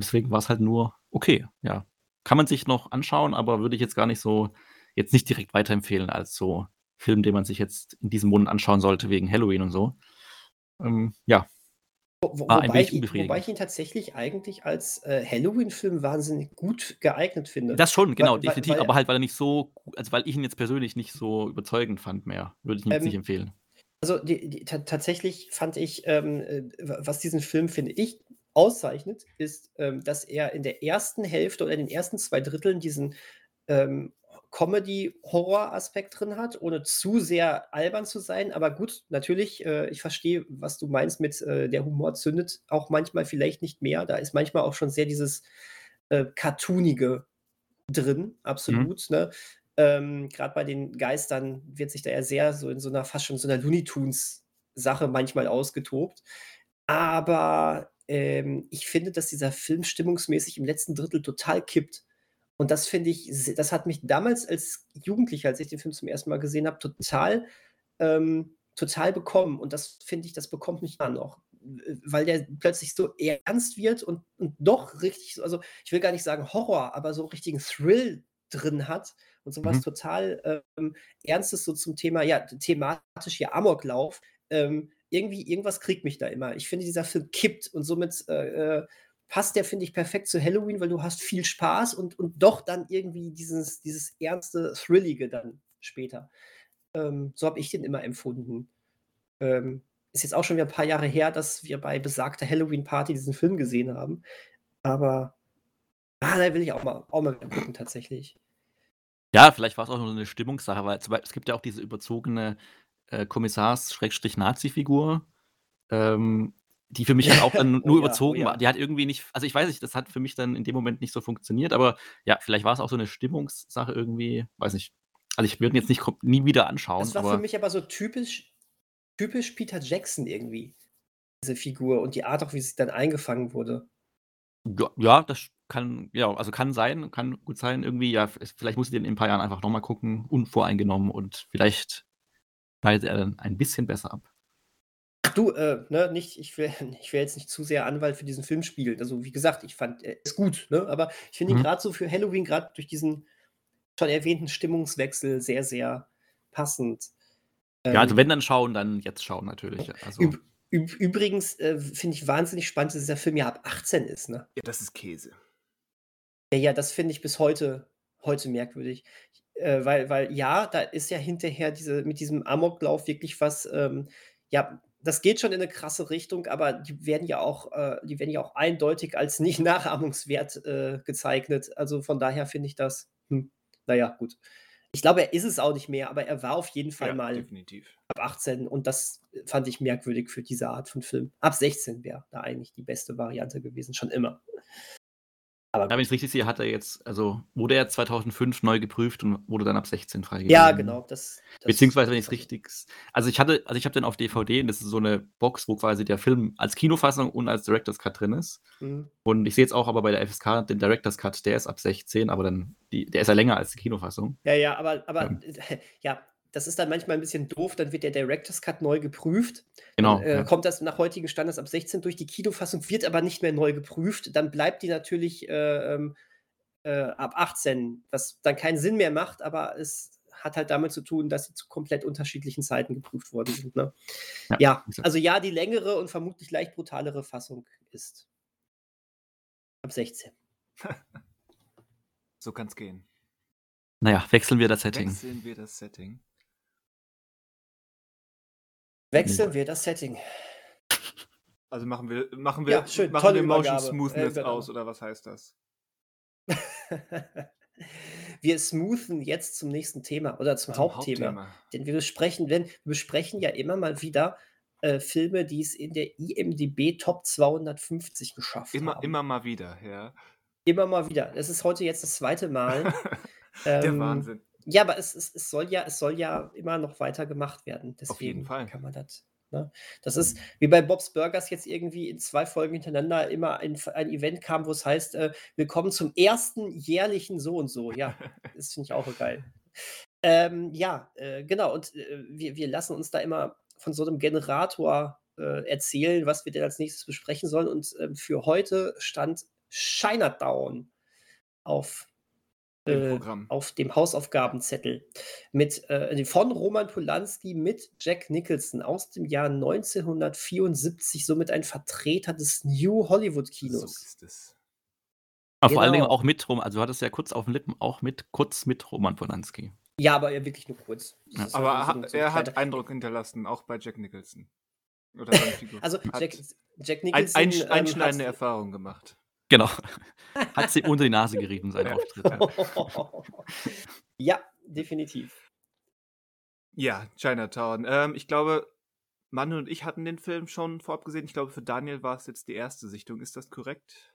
Deswegen war es halt nur okay, ja. Kann man sich noch anschauen, aber würde ich jetzt gar nicht so, jetzt nicht direkt weiterempfehlen als so Film, den man sich jetzt in diesem Monat anschauen sollte wegen Halloween und so. Ähm, ja. Wo, wobei, ich, wobei, ich, ihn tatsächlich eigentlich als äh, Halloween-Film wahnsinnig gut geeignet finde. Das schon, genau, weil, definitiv, weil, aber halt, weil er nicht so, also weil ich ihn jetzt persönlich nicht so überzeugend fand mehr, würde ich ihn ähm, jetzt nicht empfehlen. Also die, die, tatsächlich fand ich, ähm, äh, was diesen Film, finde ich, auszeichnet, ist, ähm, dass er in der ersten Hälfte oder in den ersten zwei Dritteln diesen ähm, Comedy-Horror-Aspekt drin hat, ohne zu sehr albern zu sein. Aber gut, natürlich, äh, ich verstehe, was du meinst mit äh, der Humor zündet auch manchmal vielleicht nicht mehr. Da ist manchmal auch schon sehr dieses äh, Cartoonige drin, mhm. absolut. Mhm. Ne? Ähm, Gerade bei den Geistern wird sich da ja sehr so in so einer fast schon so einer Looney Tunes-Sache manchmal ausgetobt. Aber ähm, ich finde, dass dieser Film stimmungsmäßig im letzten Drittel total kippt. Und das finde ich, das hat mich damals als Jugendlicher, als ich den Film zum ersten Mal gesehen habe, total, ähm, total bekommen. Und das finde ich, das bekommt mich immer noch. Weil der plötzlich so ernst wird und, und doch richtig, also ich will gar nicht sagen Horror, aber so einen richtigen Thrill drin hat und sowas mhm. total ähm, Ernstes so zum Thema, ja, thematisch hier Amoklauf. Ähm, irgendwie, irgendwas kriegt mich da immer. Ich finde, dieser Film kippt und somit äh, äh, passt der, finde ich, perfekt zu Halloween, weil du hast viel Spaß und, und doch dann irgendwie dieses, dieses ernste, thrillige dann später. Ähm, so habe ich den immer empfunden. Ähm, ist jetzt auch schon wieder ein paar Jahre her, dass wir bei besagter Halloween-Party diesen Film gesehen haben. Aber ah, da will ich auch mal, auch mal gucken, tatsächlich. Ja, vielleicht war es auch nur eine Stimmungssache, weil es gibt ja auch diese überzogene äh, Kommissars-Nazi-Figur, ähm, die für mich halt auch dann nur oh ja, überzogen oh ja. war. Die hat irgendwie nicht, also ich weiß nicht, das hat für mich dann in dem Moment nicht so funktioniert, aber ja, vielleicht war es auch so eine Stimmungssache irgendwie, weiß nicht. Also ich würde ihn jetzt nicht nie wieder anschauen. Das war für mich aber so typisch, typisch Peter Jackson irgendwie, diese Figur und die Art auch, wie sie dann eingefangen wurde. Ja, ja, das kann, ja, also kann sein, kann gut sein. Irgendwie, ja, vielleicht muss ich den in ein paar Jahren einfach nochmal gucken, unvoreingenommen und vielleicht schneidet er dann ein bisschen besser ab. Du, äh, ne, nicht, ich will, ich will jetzt nicht zu sehr Anwalt für diesen Film spielen. Also, wie gesagt, ich fand, er ist gut, ne? Aber ich finde ihn Mhm. gerade so für Halloween, gerade durch diesen schon erwähnten Stimmungswechsel sehr, sehr passend. Ja, also Ähm, wenn dann schauen, dann jetzt schauen natürlich. Also, üb üb übrigens, äh, finde ich wahnsinnig spannend, dass dieser Film ja ab 18 ist, ne? Ja, das ist Käse. Ja, ja, das finde ich bis heute heute merkwürdig. Äh, weil weil ja, da ist ja hinterher diese mit diesem Amoklauf wirklich was, ähm ja, das geht schon in 'ne krasse Richtung, aber die werden ja auch äh, die werden ja auch eindeutig als nicht nachahmungswert, äh, gezeichnet. Also, von daher finde ich das hm, na ja, gut. Ich glaube, er ist es auch nicht mehr, aber er war auf jeden Fall Ja, mal definitiv. ab 18 und das fand ich merkwürdig für diese Art von Film. Ab 16 wäre da eigentlich die beste Variante gewesen, schon immer. Aber wenn ich richtig sehe, hat er jetzt, also wurde er 2005 neu geprüft und wurde dann ab 16 freigegeben. Ja, genau, das das Beziehungsweise, wenn ich es richtig. Also ich hatte, also ich habe den auf DVD und das ist so eine Box, wo quasi der Film als Kinofassung und als Director's Cut drin ist. Mhm. Und ich sehe jetzt auch aber bei der FSK den Director's Cut, der ist ab 16, aber dann, die, der ist ja länger als die Kinofassung. Ja, ja, aber aber Ähm. ja, das ist dann manchmal 'n bisschen doof, dann wird der Director's Cut neu geprüft. Genau. Dann, äh, ja. kommt das nach heutigen Standards ab 16 durch. Die Kinofassung wird aber nicht mehr neu geprüft. Dann bleibt die natürlich, äh, ähm, äh, ab 18, was dann keinen Sinn mehr macht, aber es hat halt damit zu tun, dass sie zu komplett unterschiedlichen Zeiten geprüft worden sind, ne? Ja, Ja, also ja, die längere und vermutlich leicht brutalere Fassung ist ab 16. So kann's gehen. Naja, wechseln wir das Setting. Wechseln wir das Setting. Wechseln wir das Setting. Also machen wir machen wir Ja, schön, machen wir Motion Übergabe. Äh, Smoothness Übernahme. aus oder was heißt das? Wir smoothen jetzt zum nächsten Thema oder zum, Zum Hauptthema. Hauptthema. Denn wir besprechen, denn wir besprechen ja immer mal wieder äh, Filme, die es in der IMDB Top 250 geschafft Immer haben. immer mal wieder, ja. Immer mal wieder. Das ist heute jetzt das zweite Mal. Der Ähm, Wahnsinn. Ja, aber es, es, es, soll ja, es soll ja immer noch weiter gemacht werden. Deswegen Auf jeden Fall. kann man das. Ne? Das ist wie bei Bob's Burgers jetzt irgendwie in zwei Folgen hintereinander immer ein, ein Event kam, wo es heißt, äh, willkommen zum ersten jährlichen so und so. Ja, das finde ich auch geil. Ähm, ja, äh, genau. Und äh, wir, wir lassen uns da immer von so einem Generator äh, erzählen, was wir denn als nächstes besprechen sollen. Und äh, für heute stand Chinatown auf Im äh, Programm. auf dem Hausaufgabenzettel mit äh, von Roman Polanski mit Jack Nicholson aus dem Jahr 1974, somit ein Vertreter des New Hollywood So Kinos. ist es. Aber vor allen Dingen Genau. auch mit Roman, also du hattest ja kurz auf den Lippen, auch mit, kurz mit Roman Polanski. Ja, aber ja wirklich nur kurz. Ja. Aber so ein- ha so ein er hat Eindruck hinterlassen, auch bei Jack Nicholson. Oder seine Figur. also Hat Jack, Jack ein, Nicholson ein, ähm, einschneidende hat- Erfahrung gemacht. Genau. Hat sie unter die Nase gerieben, sein Ja. Auftritt. Ja. ja, definitiv. Ja, Chinatown. Ähm, ich glaube, Manu und ich hatten den Film schon vorab gesehen. Ich glaube, für Daniel war es jetzt die erste Sichtung. Ist das korrekt?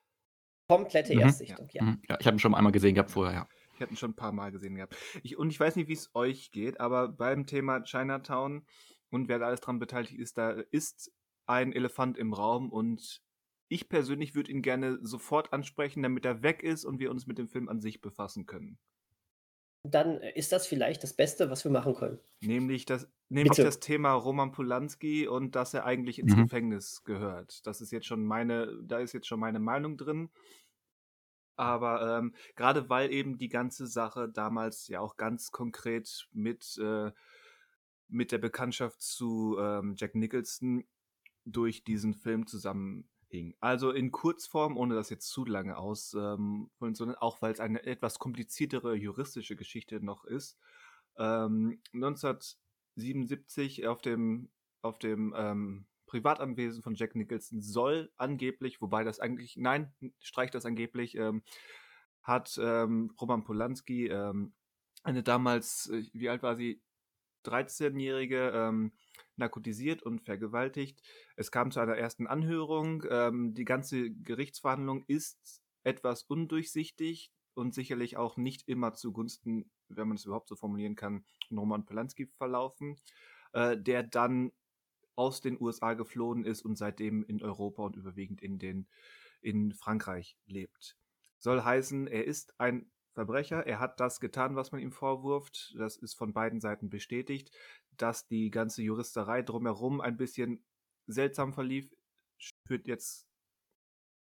Komplette Mhm. Erstsichtung, ja. Mhm. ja ich habe ihn schon einmal gesehen gehabt vorher, ja. Ich hatte ihn schon ein paar Mal gesehen gehabt. Ich, und ich weiß nicht, wie es euch geht, aber beim Thema Chinatown und wer da alles dran beteiligt ist, da ist ein Elefant im Raum und ich persönlich würde ihn gerne sofort ansprechen, damit er weg ist und wir uns mit dem Film an sich befassen können. Dann äh, ist das vielleicht das Beste, was wir machen können. Nämlich das, nämlich Bitte. das Thema Roman Polanski und dass er eigentlich ins Mhm. Gefängnis gehört. Das ist jetzt schon meine, da ist jetzt schon meine Meinung drin. Aber ähm, gerade weil eben die ganze Sache damals ja auch ganz konkret mit, äh, mit der Bekanntschaft zu ähm, Jack Nicholson durch diesen Film zusammenhing. Also in Kurzform, ohne das jetzt zu lange ausholen, ähm, sondern auch weil es eine etwas kompliziertere juristische Geschichte noch ist. Ähm, 1977 auf dem, auf dem ähm, Privatanwesen von Jack Nicholson soll angeblich, wobei das eigentlich, nein, streicht das angeblich, ähm, hat ähm, Roman Polanski ähm, eine damals, äh, wie alt war sie, 13-Jährige ähm, narkotisiert und vergewaltigt. Es kam zu einer ersten Anhörung. Ähm, die ganze Gerichtsverhandlung ist etwas undurchsichtig und sicherlich auch nicht immer zugunsten, wenn man es überhaupt so formulieren kann, Roman Polanski verlaufen, äh, der dann aus den USA geflohen ist und seitdem in Europa und überwiegend in, den, in Frankreich lebt. Soll heißen, er ist ein Verbrecher, er hat das getan, was man ihm vorwirft. Das ist von beiden Seiten bestätigt, dass die ganze Juristerei drumherum ein bisschen seltsam verlief, führt jetzt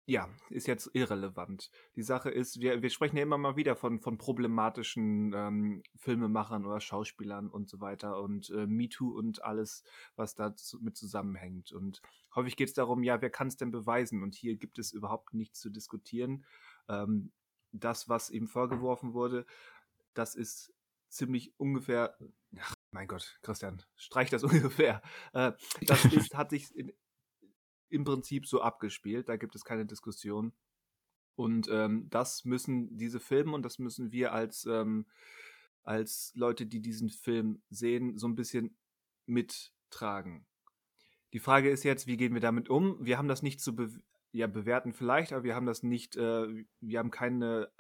ja, ist jetzt irrelevant. Die Sache ist, wir, wir sprechen ja immer mal wieder von, von problematischen ähm, Filmemachern oder Schauspielern und so weiter und äh, MeToo und alles, was da mit zusammenhängt. Und häufig geht es darum, ja, wer kann es denn beweisen? Und hier gibt es überhaupt nichts zu diskutieren. Ähm, das, was ihm vorgeworfen wurde, das ist ziemlich ungefähr. Mein Gott, Christian, streich das ungefähr. Äh, das ist, hat sich in, im Prinzip so abgespielt. Da gibt es keine Diskussion. Und ähm, das müssen diese Filme und das müssen wir als, ähm, als Leute, die diesen Film sehen, so ein bisschen mittragen. Die Frage ist jetzt, wie gehen wir damit um? Wir haben das nicht zu be ja, bewerten vielleicht, aber wir haben das nicht, äh, wir haben keine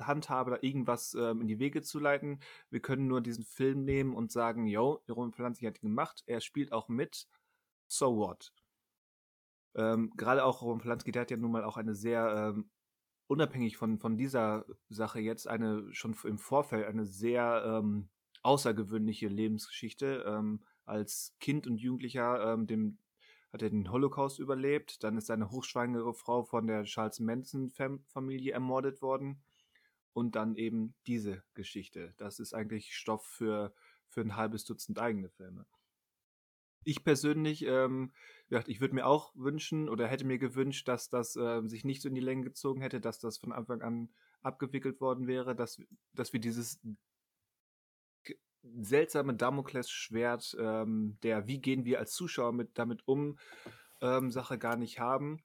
Handhabe, da irgendwas äh, in die Wege zu leiten. Wir können nur diesen Film nehmen und sagen, yo, Roman Polanski hat ihn gemacht, er spielt auch mit, so what? Ähm, Gerade auch Roman Polanski, der hat ja nun mal auch eine sehr, ähm, unabhängig von, von dieser Sache jetzt, eine schon im Vorfeld eine sehr ähm, außergewöhnliche Lebensgeschichte. Ähm, als Kind und Jugendlicher ähm, dem, hat er den Holocaust überlebt. Dann ist seine hochschwangere Frau von der Charles Manson-Familie ermordet worden. Und dann eben diese Geschichte. Das ist eigentlich Stoff für, für ein halbes Dutzend eigene Filme ich persönlich, ähm, ich würde mir auch wünschen oder hätte mir gewünscht, dass das äh, sich nicht so in die Länge gezogen hätte, dass das von Anfang an abgewickelt worden wäre, dass, dass wir dieses seltsame Damoklesschwert ähm, der Wie gehen wir als Zuschauer mit, damit um ähm, Sache gar nicht haben.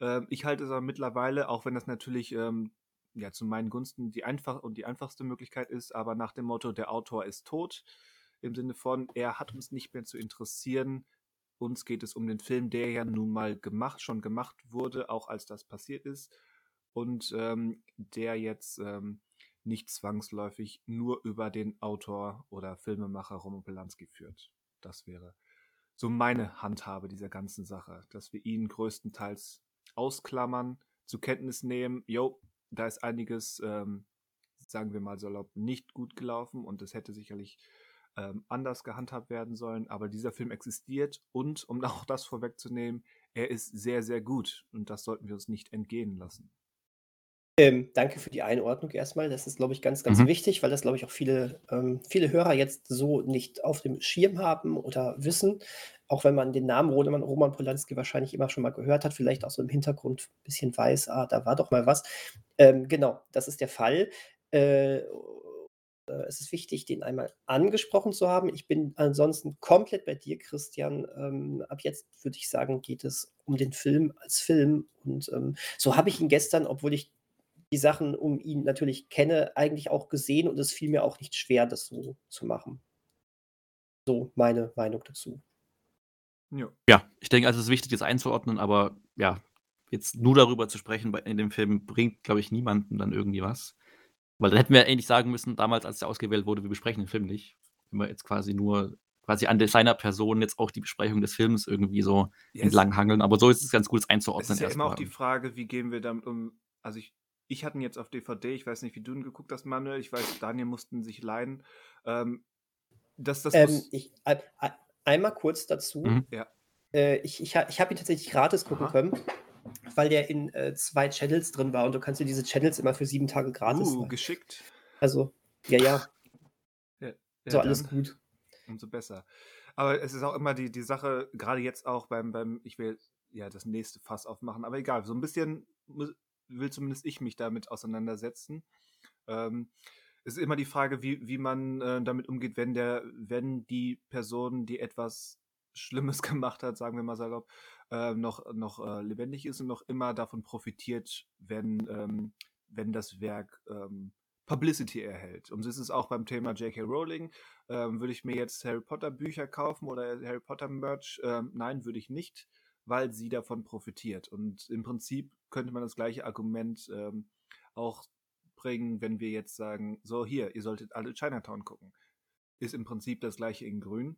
Ähm, ich halte es aber mittlerweile, auch wenn das natürlich ähm, ja, zu meinen Gunsten die einfach und die einfachste Möglichkeit ist, aber nach dem Motto, der Autor ist tot, im Sinne von, er hat uns nicht mehr zu interessieren. Uns geht es um den Film, der ja nun mal gemacht, schon gemacht wurde, auch als das passiert ist. Und ähm, der jetzt ähm, nicht zwangsläufig nur über den Autor oder Filmemacher Roman Polanski führt. Das wäre so meine Handhabe dieser ganzen Sache, dass wir ihn größtenteils ausklammern, zur Kenntnis nehmen, jo, da ist einiges, ähm, sagen wir mal salopp, nicht gut gelaufen und es hätte sicherlich ähm, anders gehandhabt werden sollen. Aber dieser Film existiert und, um auch das vorwegzunehmen, er ist sehr, sehr gut und das sollten wir uns nicht entgehen lassen. Ähm, danke für die Einordnung erstmal. Das ist, glaube ich, ganz, ganz mhm. wichtig, weil das, glaube ich, auch viele, ähm, viele Hörer jetzt so nicht auf dem Schirm haben oder wissen. Auch wenn man den Namen Roman, Roman Polanski wahrscheinlich immer schon mal gehört hat, vielleicht auch so im Hintergrund ein bisschen weiß, ah, da war doch mal was. Ähm, genau, das ist der Fall. Äh, äh, es ist wichtig, den einmal angesprochen zu haben. Ich bin ansonsten komplett bei dir, Christian. Ähm, ab jetzt würde ich sagen, geht es um den Film als Film. Und ähm, so habe ich ihn gestern, obwohl ich die Sachen um ihn natürlich kenne, eigentlich auch gesehen und es fiel mir auch nicht schwer, das so zu machen. So meine Meinung dazu. Ja, ich denke, also es ist wichtig, das einzuordnen, aber ja, jetzt nur darüber zu sprechen in dem Film bringt, glaube ich, niemandem dann irgendwie was. Weil dann hätten wir ähnlich sagen müssen, damals, als der ausgewählt wurde, wir besprechen den Film nicht. Wenn wir jetzt quasi nur quasi an seiner Person jetzt auch die Besprechung des Films irgendwie so yes. entlang hangeln. Aber so ist es ganz gut, es einzuordnen. Es ist ja immer auch die Frage, wie gehen wir damit um. Also ich, ich hatte ihn jetzt auf DVD, ich weiß nicht, wie du ihn geguckt hast, Manuel. Ich weiß, Daniel mussten sich leihen. Ähm, das, das ähm, ich, ein, einmal kurz dazu. Mhm. Ja. Äh, ich ich, ich habe ihn tatsächlich gratis gucken Aha. können weil der in äh, zwei Channels drin war und du kannst dir diese Channels immer für sieben Tage gratis. Uh, geschickt. Also, ja, ja. ja, ja so alles gut. Umso besser. Aber es ist auch immer die, die Sache, gerade jetzt auch beim, beim, ich will ja das nächste Fass aufmachen, aber egal, so ein bisschen will zumindest ich mich damit auseinandersetzen. Ähm, es ist immer die Frage, wie, wie man äh, damit umgeht, wenn der, wenn die Person, die etwas Schlimmes gemacht hat, sagen wir mal salopp, äh, noch, noch äh, lebendig ist und noch immer davon profitiert, wenn, ähm, wenn das Werk ähm, Publicity erhält. Und so ist es auch beim Thema J.K. Rowling. Ähm, würde ich mir jetzt Harry Potter Bücher kaufen oder Harry Potter Merch? Ähm, nein, würde ich nicht, weil sie davon profitiert. Und im Prinzip könnte man das gleiche Argument ähm, auch bringen, wenn wir jetzt sagen, so hier, ihr solltet alle Chinatown gucken. Ist im Prinzip das gleiche in Grün.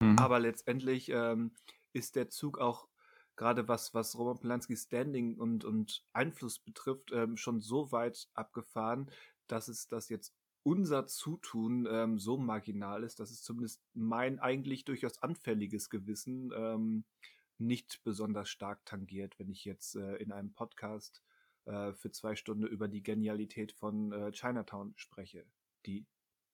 Mhm. Aber letztendlich ähm, ist der Zug auch gerade was, was Roman Polanskis Standing und, und Einfluss betrifft, ähm, schon so weit abgefahren, dass es das jetzt unser Zutun ähm, so marginal ist, dass es zumindest mein eigentlich durchaus anfälliges Gewissen ähm, nicht besonders stark tangiert, wenn ich jetzt äh, in einem Podcast äh, für zwei Stunden über die Genialität von äh, Chinatown spreche. Die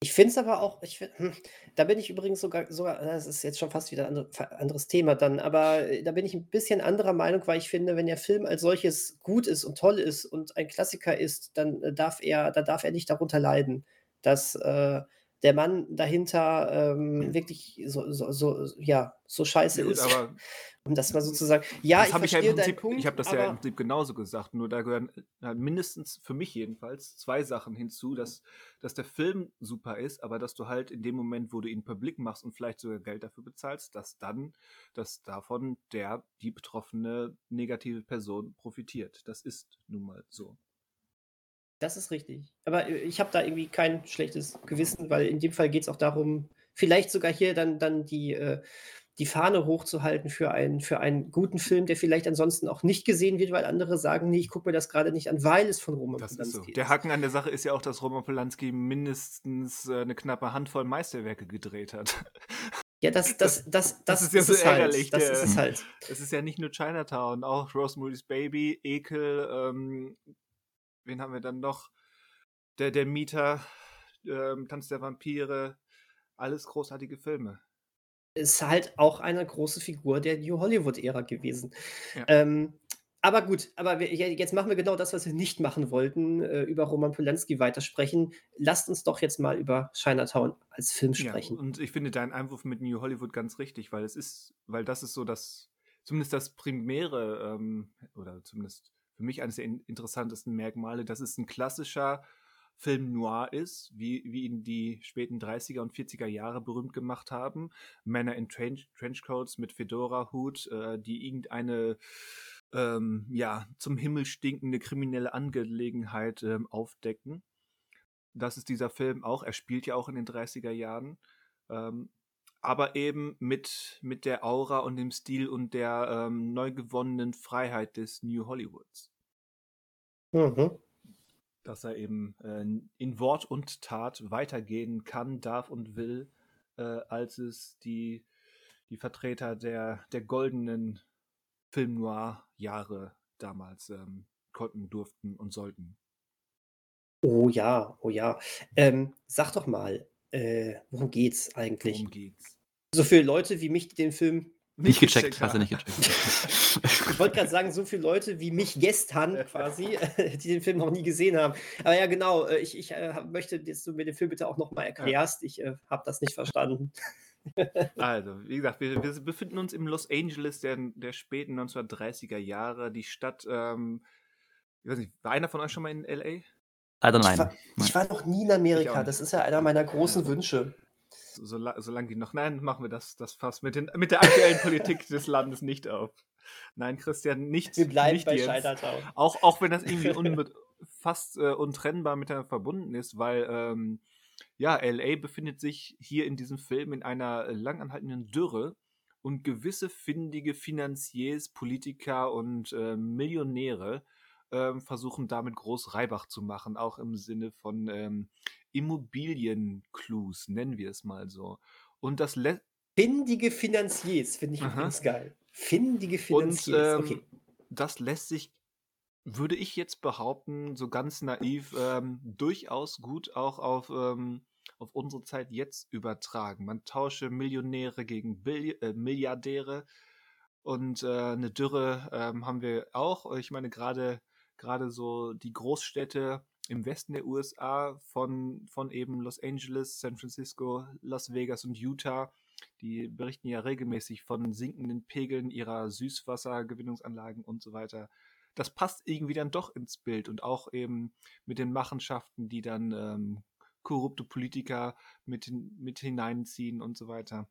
ich finde es aber auch, ich find, hm, da bin ich übrigens sogar, sogar, das ist jetzt schon fast wieder ein andere, anderes Thema dann, aber äh, da bin ich ein bisschen anderer Meinung, weil ich finde, wenn der Film als solches gut ist und toll ist und ein Klassiker ist, dann äh, darf er, da darf er nicht darunter leiden, dass äh, der Mann dahinter ähm, wirklich so, so, so, ja, so scheiße gut, ist. aber Um das mal so zu sagen. Ja, das ich habe ich ja im Prinzip, Punkt, ich habe das ja im Prinzip genauso gesagt, nur da gehören äh, mindestens für mich jedenfalls zwei Sachen hinzu, dass, dass der Film super ist, aber dass du halt in dem Moment, wo du ihn publik machst und vielleicht sogar Geld dafür bezahlst, dass dann, dass davon der, die betroffene negative Person profitiert. Das ist nun mal so. Das ist richtig. Aber äh, ich habe da irgendwie kein schlechtes Gewissen, weil in dem Fall geht es auch darum, vielleicht sogar hier dann, dann die, äh, die Fahne hochzuhalten für einen, für einen guten Film, der vielleicht ansonsten auch nicht gesehen wird, weil andere sagen, nee, ich gucke mir das gerade nicht an, weil es von Roman Das ist so. Polanski Der. Haken an der Sache ist ja auch, dass Roman Polanski mindestens äh, eine knappe Handvoll Meisterwerke gedreht hat. Ja, das, das, das, das, ist ja so halt. ärgerlich, Das der- ist es halt. Es ist ja nicht nur Chinatown, auch Rosemary's Baby, Ekel, ähm, wen haben wir dann noch? Der, der Mieter, ähm, Tanz der Vampire, alles großartige Filme. Ist halt auch eine große Figur der New Hollywood-Ära gewesen. Ja. Ähm, aber gut, aber wir, ja, jetzt machen wir genau das, was wir nicht machen wollten, äh, über Roman Polanski weitersprechen. Lasst uns doch jetzt mal über Chinatown als Film Ja, sprechen. und ich finde deinen Einwurf mit New Hollywood ganz richtig, weil es ist, weil das ist so das, zumindest das primäre, ähm, oder zumindest für mich eines der in interessantesten Merkmale, dass es ein klassischer Film noir ist, wie, wie ihn die späten 30er und 40er Jahre berühmt gemacht haben. Männer in Trench Trenchcoats mit Fedora-Hut, äh, die irgendeine ähm, ja, zum Himmel stinkende kriminelle Angelegenheit ähm, aufdecken. Das ist dieser Film auch. Er spielt ja auch in den 30er Jahren. Ähm, aber eben mit, mit der Aura und dem Stil und der ähm, neu gewonnenen Freiheit des New Hollywoods. Mhm. Dass er eben äh, in Wort und Tat weitergehen kann, darf und will, äh, als es die, die Vertreter der, der goldenen Film Noir-Jahre damals ähm, konnten, durften und sollten. Oh ja, oh ja. Ähm, sag doch mal, äh, worum geht's eigentlich? Worum geht's? So viele Leute wie mich, die den Film. Nicht gecheckt, hast du nicht haben. gecheckt. Ich wollte gerade sagen, so viele Leute wie mich gestern quasi, die den Film noch nie gesehen haben. Aber ja, genau, äh, ich, ich äh, möchte, dass du mir den Film bitte auch nochmal erklärst. Ich äh, habe das nicht verstanden. Also, wie gesagt, wir, wir befinden uns im Los Angeles der, der späten 1930er Jahre. Die Stadt, ähm, ich weiß nicht, war einer von euch schon mal in L.A.? Leider Ich nein. war, ich war noch nie in Ich Amerika. Das ist ja einer meiner großen Ja. Wünsche. So, sola- solange die noch. Nein, machen wir das, das Fass mit, den, mit der aktuellen Politik des Landes nicht auf. Nein, Christian, nicht. Wir bleiben nicht bei jetzt. Chinatown. Auch, auch wenn das irgendwie unbe fast äh, untrennbar miteinander verbunden ist, weil ähm, ja, LA befindet sich hier in diesem Film in einer langanhaltenden Dürre und gewisse findige Finanziers, Politiker und äh, Millionäre ähm, versuchen damit groß Reibach zu machen, auch im Sinne von ähm, Immobilienclues, nennen wir es mal so. Und das lässt Findige Finanziers finde ich übrigens geil. Findige Und Finanziers. ähm, okay. das lässt sich, würde ich jetzt behaupten, so ganz naiv, ähm, durchaus gut auch auf, ähm, auf unsere Zeit jetzt übertragen. Man tausche Millionäre gegen Billi äh, Milliardäre und äh, eine Dürre ähm, haben wir auch. Ich meine, gerade gerade so die Großstädte im Westen der USA von, von eben Los Angeles, San Francisco, Las Vegas und Utah, die berichten ja regelmäßig von sinkenden Pegeln ihrer Süßwassergewinnungsanlagen und so weiter. Das passt irgendwie dann doch ins Bild und auch eben mit den Machenschaften, die dann ähm, korrupte Politiker mit, mit hineinziehen und so weiter.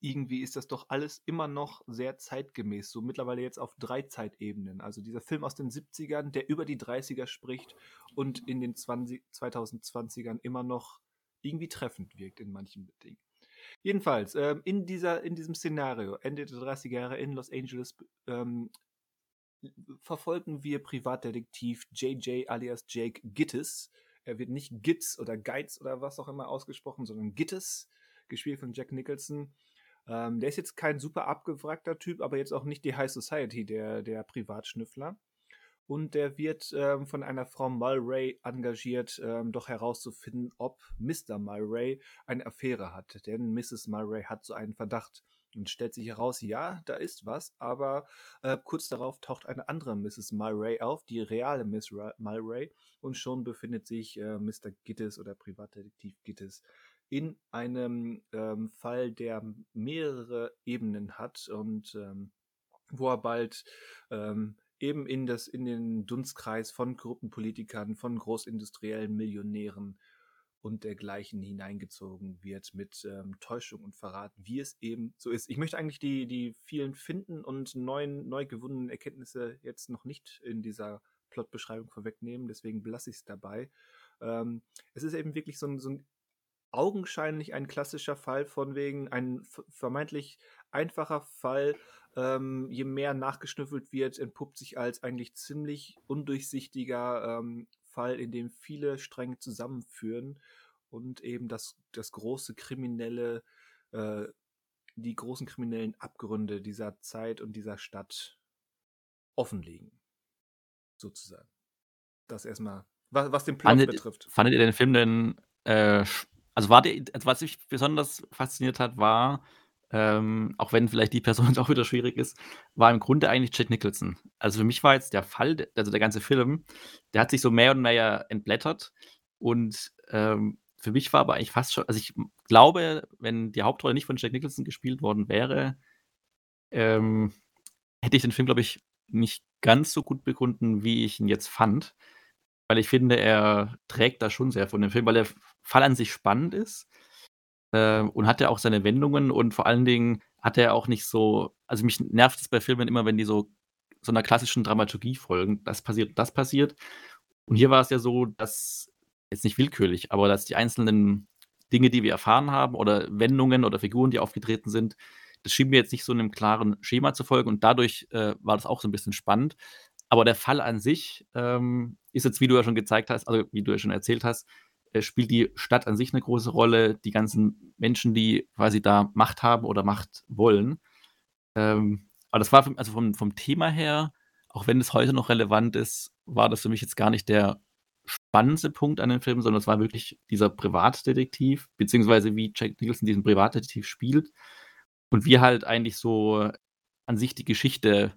Irgendwie ist das doch alles immer noch sehr zeitgemäß, so mittlerweile jetzt auf drei Zeitebenen. Also dieser Film aus den 70ern, der über die 30er spricht und in den 20, 2020ern immer noch irgendwie treffend wirkt in manchen Dingen. Jedenfalls, ähm, in, dieser, in diesem Szenario, Ende der 30er Jahre in Los Angeles, ähm, verfolgen wir Privatdetektiv JJ alias Jake Gittes. er wird nicht Gitz oder Geiz oder was auch immer ausgesprochen, sondern Gittes, gespielt von Jack Nicholson. Ähm, der ist jetzt kein super abgewrackter Typ, aber jetzt auch nicht die High Society, der, der Privatschnüffler. Und der wird ähm, von einer Frau Mulray engagiert, ähm, doch herauszufinden, ob Mr. Mulray eine Affäre hat. Denn Mrs. Mulray hat so einen Verdacht. Und stellt sich heraus, ja, da ist was, aber äh, kurz darauf taucht eine andere Mrs. Mulray auf, die reale Miss Ra Mulray, und schon befindet sich äh, Mr. Gittes oder Privatdetektiv Gittes in einem ähm, Fall, der mehrere Ebenen hat und ähm, wo er bald ähm, eben in, das, in den Dunstkreis von korrupten Politikern, von großindustriellen Millionären und dergleichen hineingezogen wird mit ähm, Täuschung und Verrat, wie es eben so ist. Ich möchte eigentlich die, die vielen Finden und neuen, neu gewonnenen Erkenntnisse jetzt noch nicht in dieser Plotbeschreibung vorwegnehmen, deswegen belasse ich es dabei. Ähm, es ist eben wirklich so ein, so ein augenscheinlich ein klassischer Fall von wegen ein vermeintlich einfacher Fall. Ähm, je mehr nachgeschnüffelt wird, entpuppt sich als eigentlich ziemlich undurchsichtiger ähm, Fall, in dem viele Stränge zusammenführen und eben das, das große kriminelle, äh, die großen kriminellen Abgründe dieser Zeit und dieser Stadt offenlegen. Sozusagen. Das erstmal, was, was den fandet, betrifft. Fandet ihr den Film denn, äh, also war der, also was mich besonders fasziniert hat, war, ähm, auch wenn vielleicht die Person auch wieder schwierig ist, war im Grunde eigentlich Jack Nicholson. Also für mich war jetzt der Fall, also der ganze Film, der hat sich so mehr und mehr entblättert und ähm, für mich war aber eigentlich fast schon, also ich glaube, wenn die Hauptrolle nicht von Jack Nicholson gespielt worden wäre, ähm, hätte ich den Film, glaube ich, nicht ganz so gut begründen, wie ich ihn jetzt fand. Weil ich finde, er trägt da schon sehr von dem Film, weil der Fall an sich spannend ist äh, und hat ja auch seine Wendungen und vor allen Dingen hat er auch nicht so, also mich nervt es bei Filmen immer, wenn die so so einer klassischen Dramaturgie folgen. Das passiert, das passiert. Und hier war es ja so, dass jetzt nicht willkürlich, aber dass die einzelnen Dinge, die wir erfahren haben oder Wendungen oder Figuren, die aufgetreten sind, das schien mir jetzt nicht so einem klaren Schema zu folgen und dadurch äh, war das auch so ein bisschen spannend. Aber der Fall an sich ähm, ist jetzt, wie du ja schon gezeigt hast, also wie du ja schon erzählt hast, spielt die Stadt an sich eine große Rolle, die ganzen Menschen, die quasi da Macht haben oder Macht wollen. Ähm, aber das war vom, also vom, vom Thema her, auch wenn es heute noch relevant ist, war das für mich jetzt gar nicht der spannendste Punkt an dem Film, sondern es war wirklich dieser Privatdetektiv, beziehungsweise wie Jack Nicholson diesen Privatdetektiv spielt und wie halt eigentlich so an sich die Geschichte,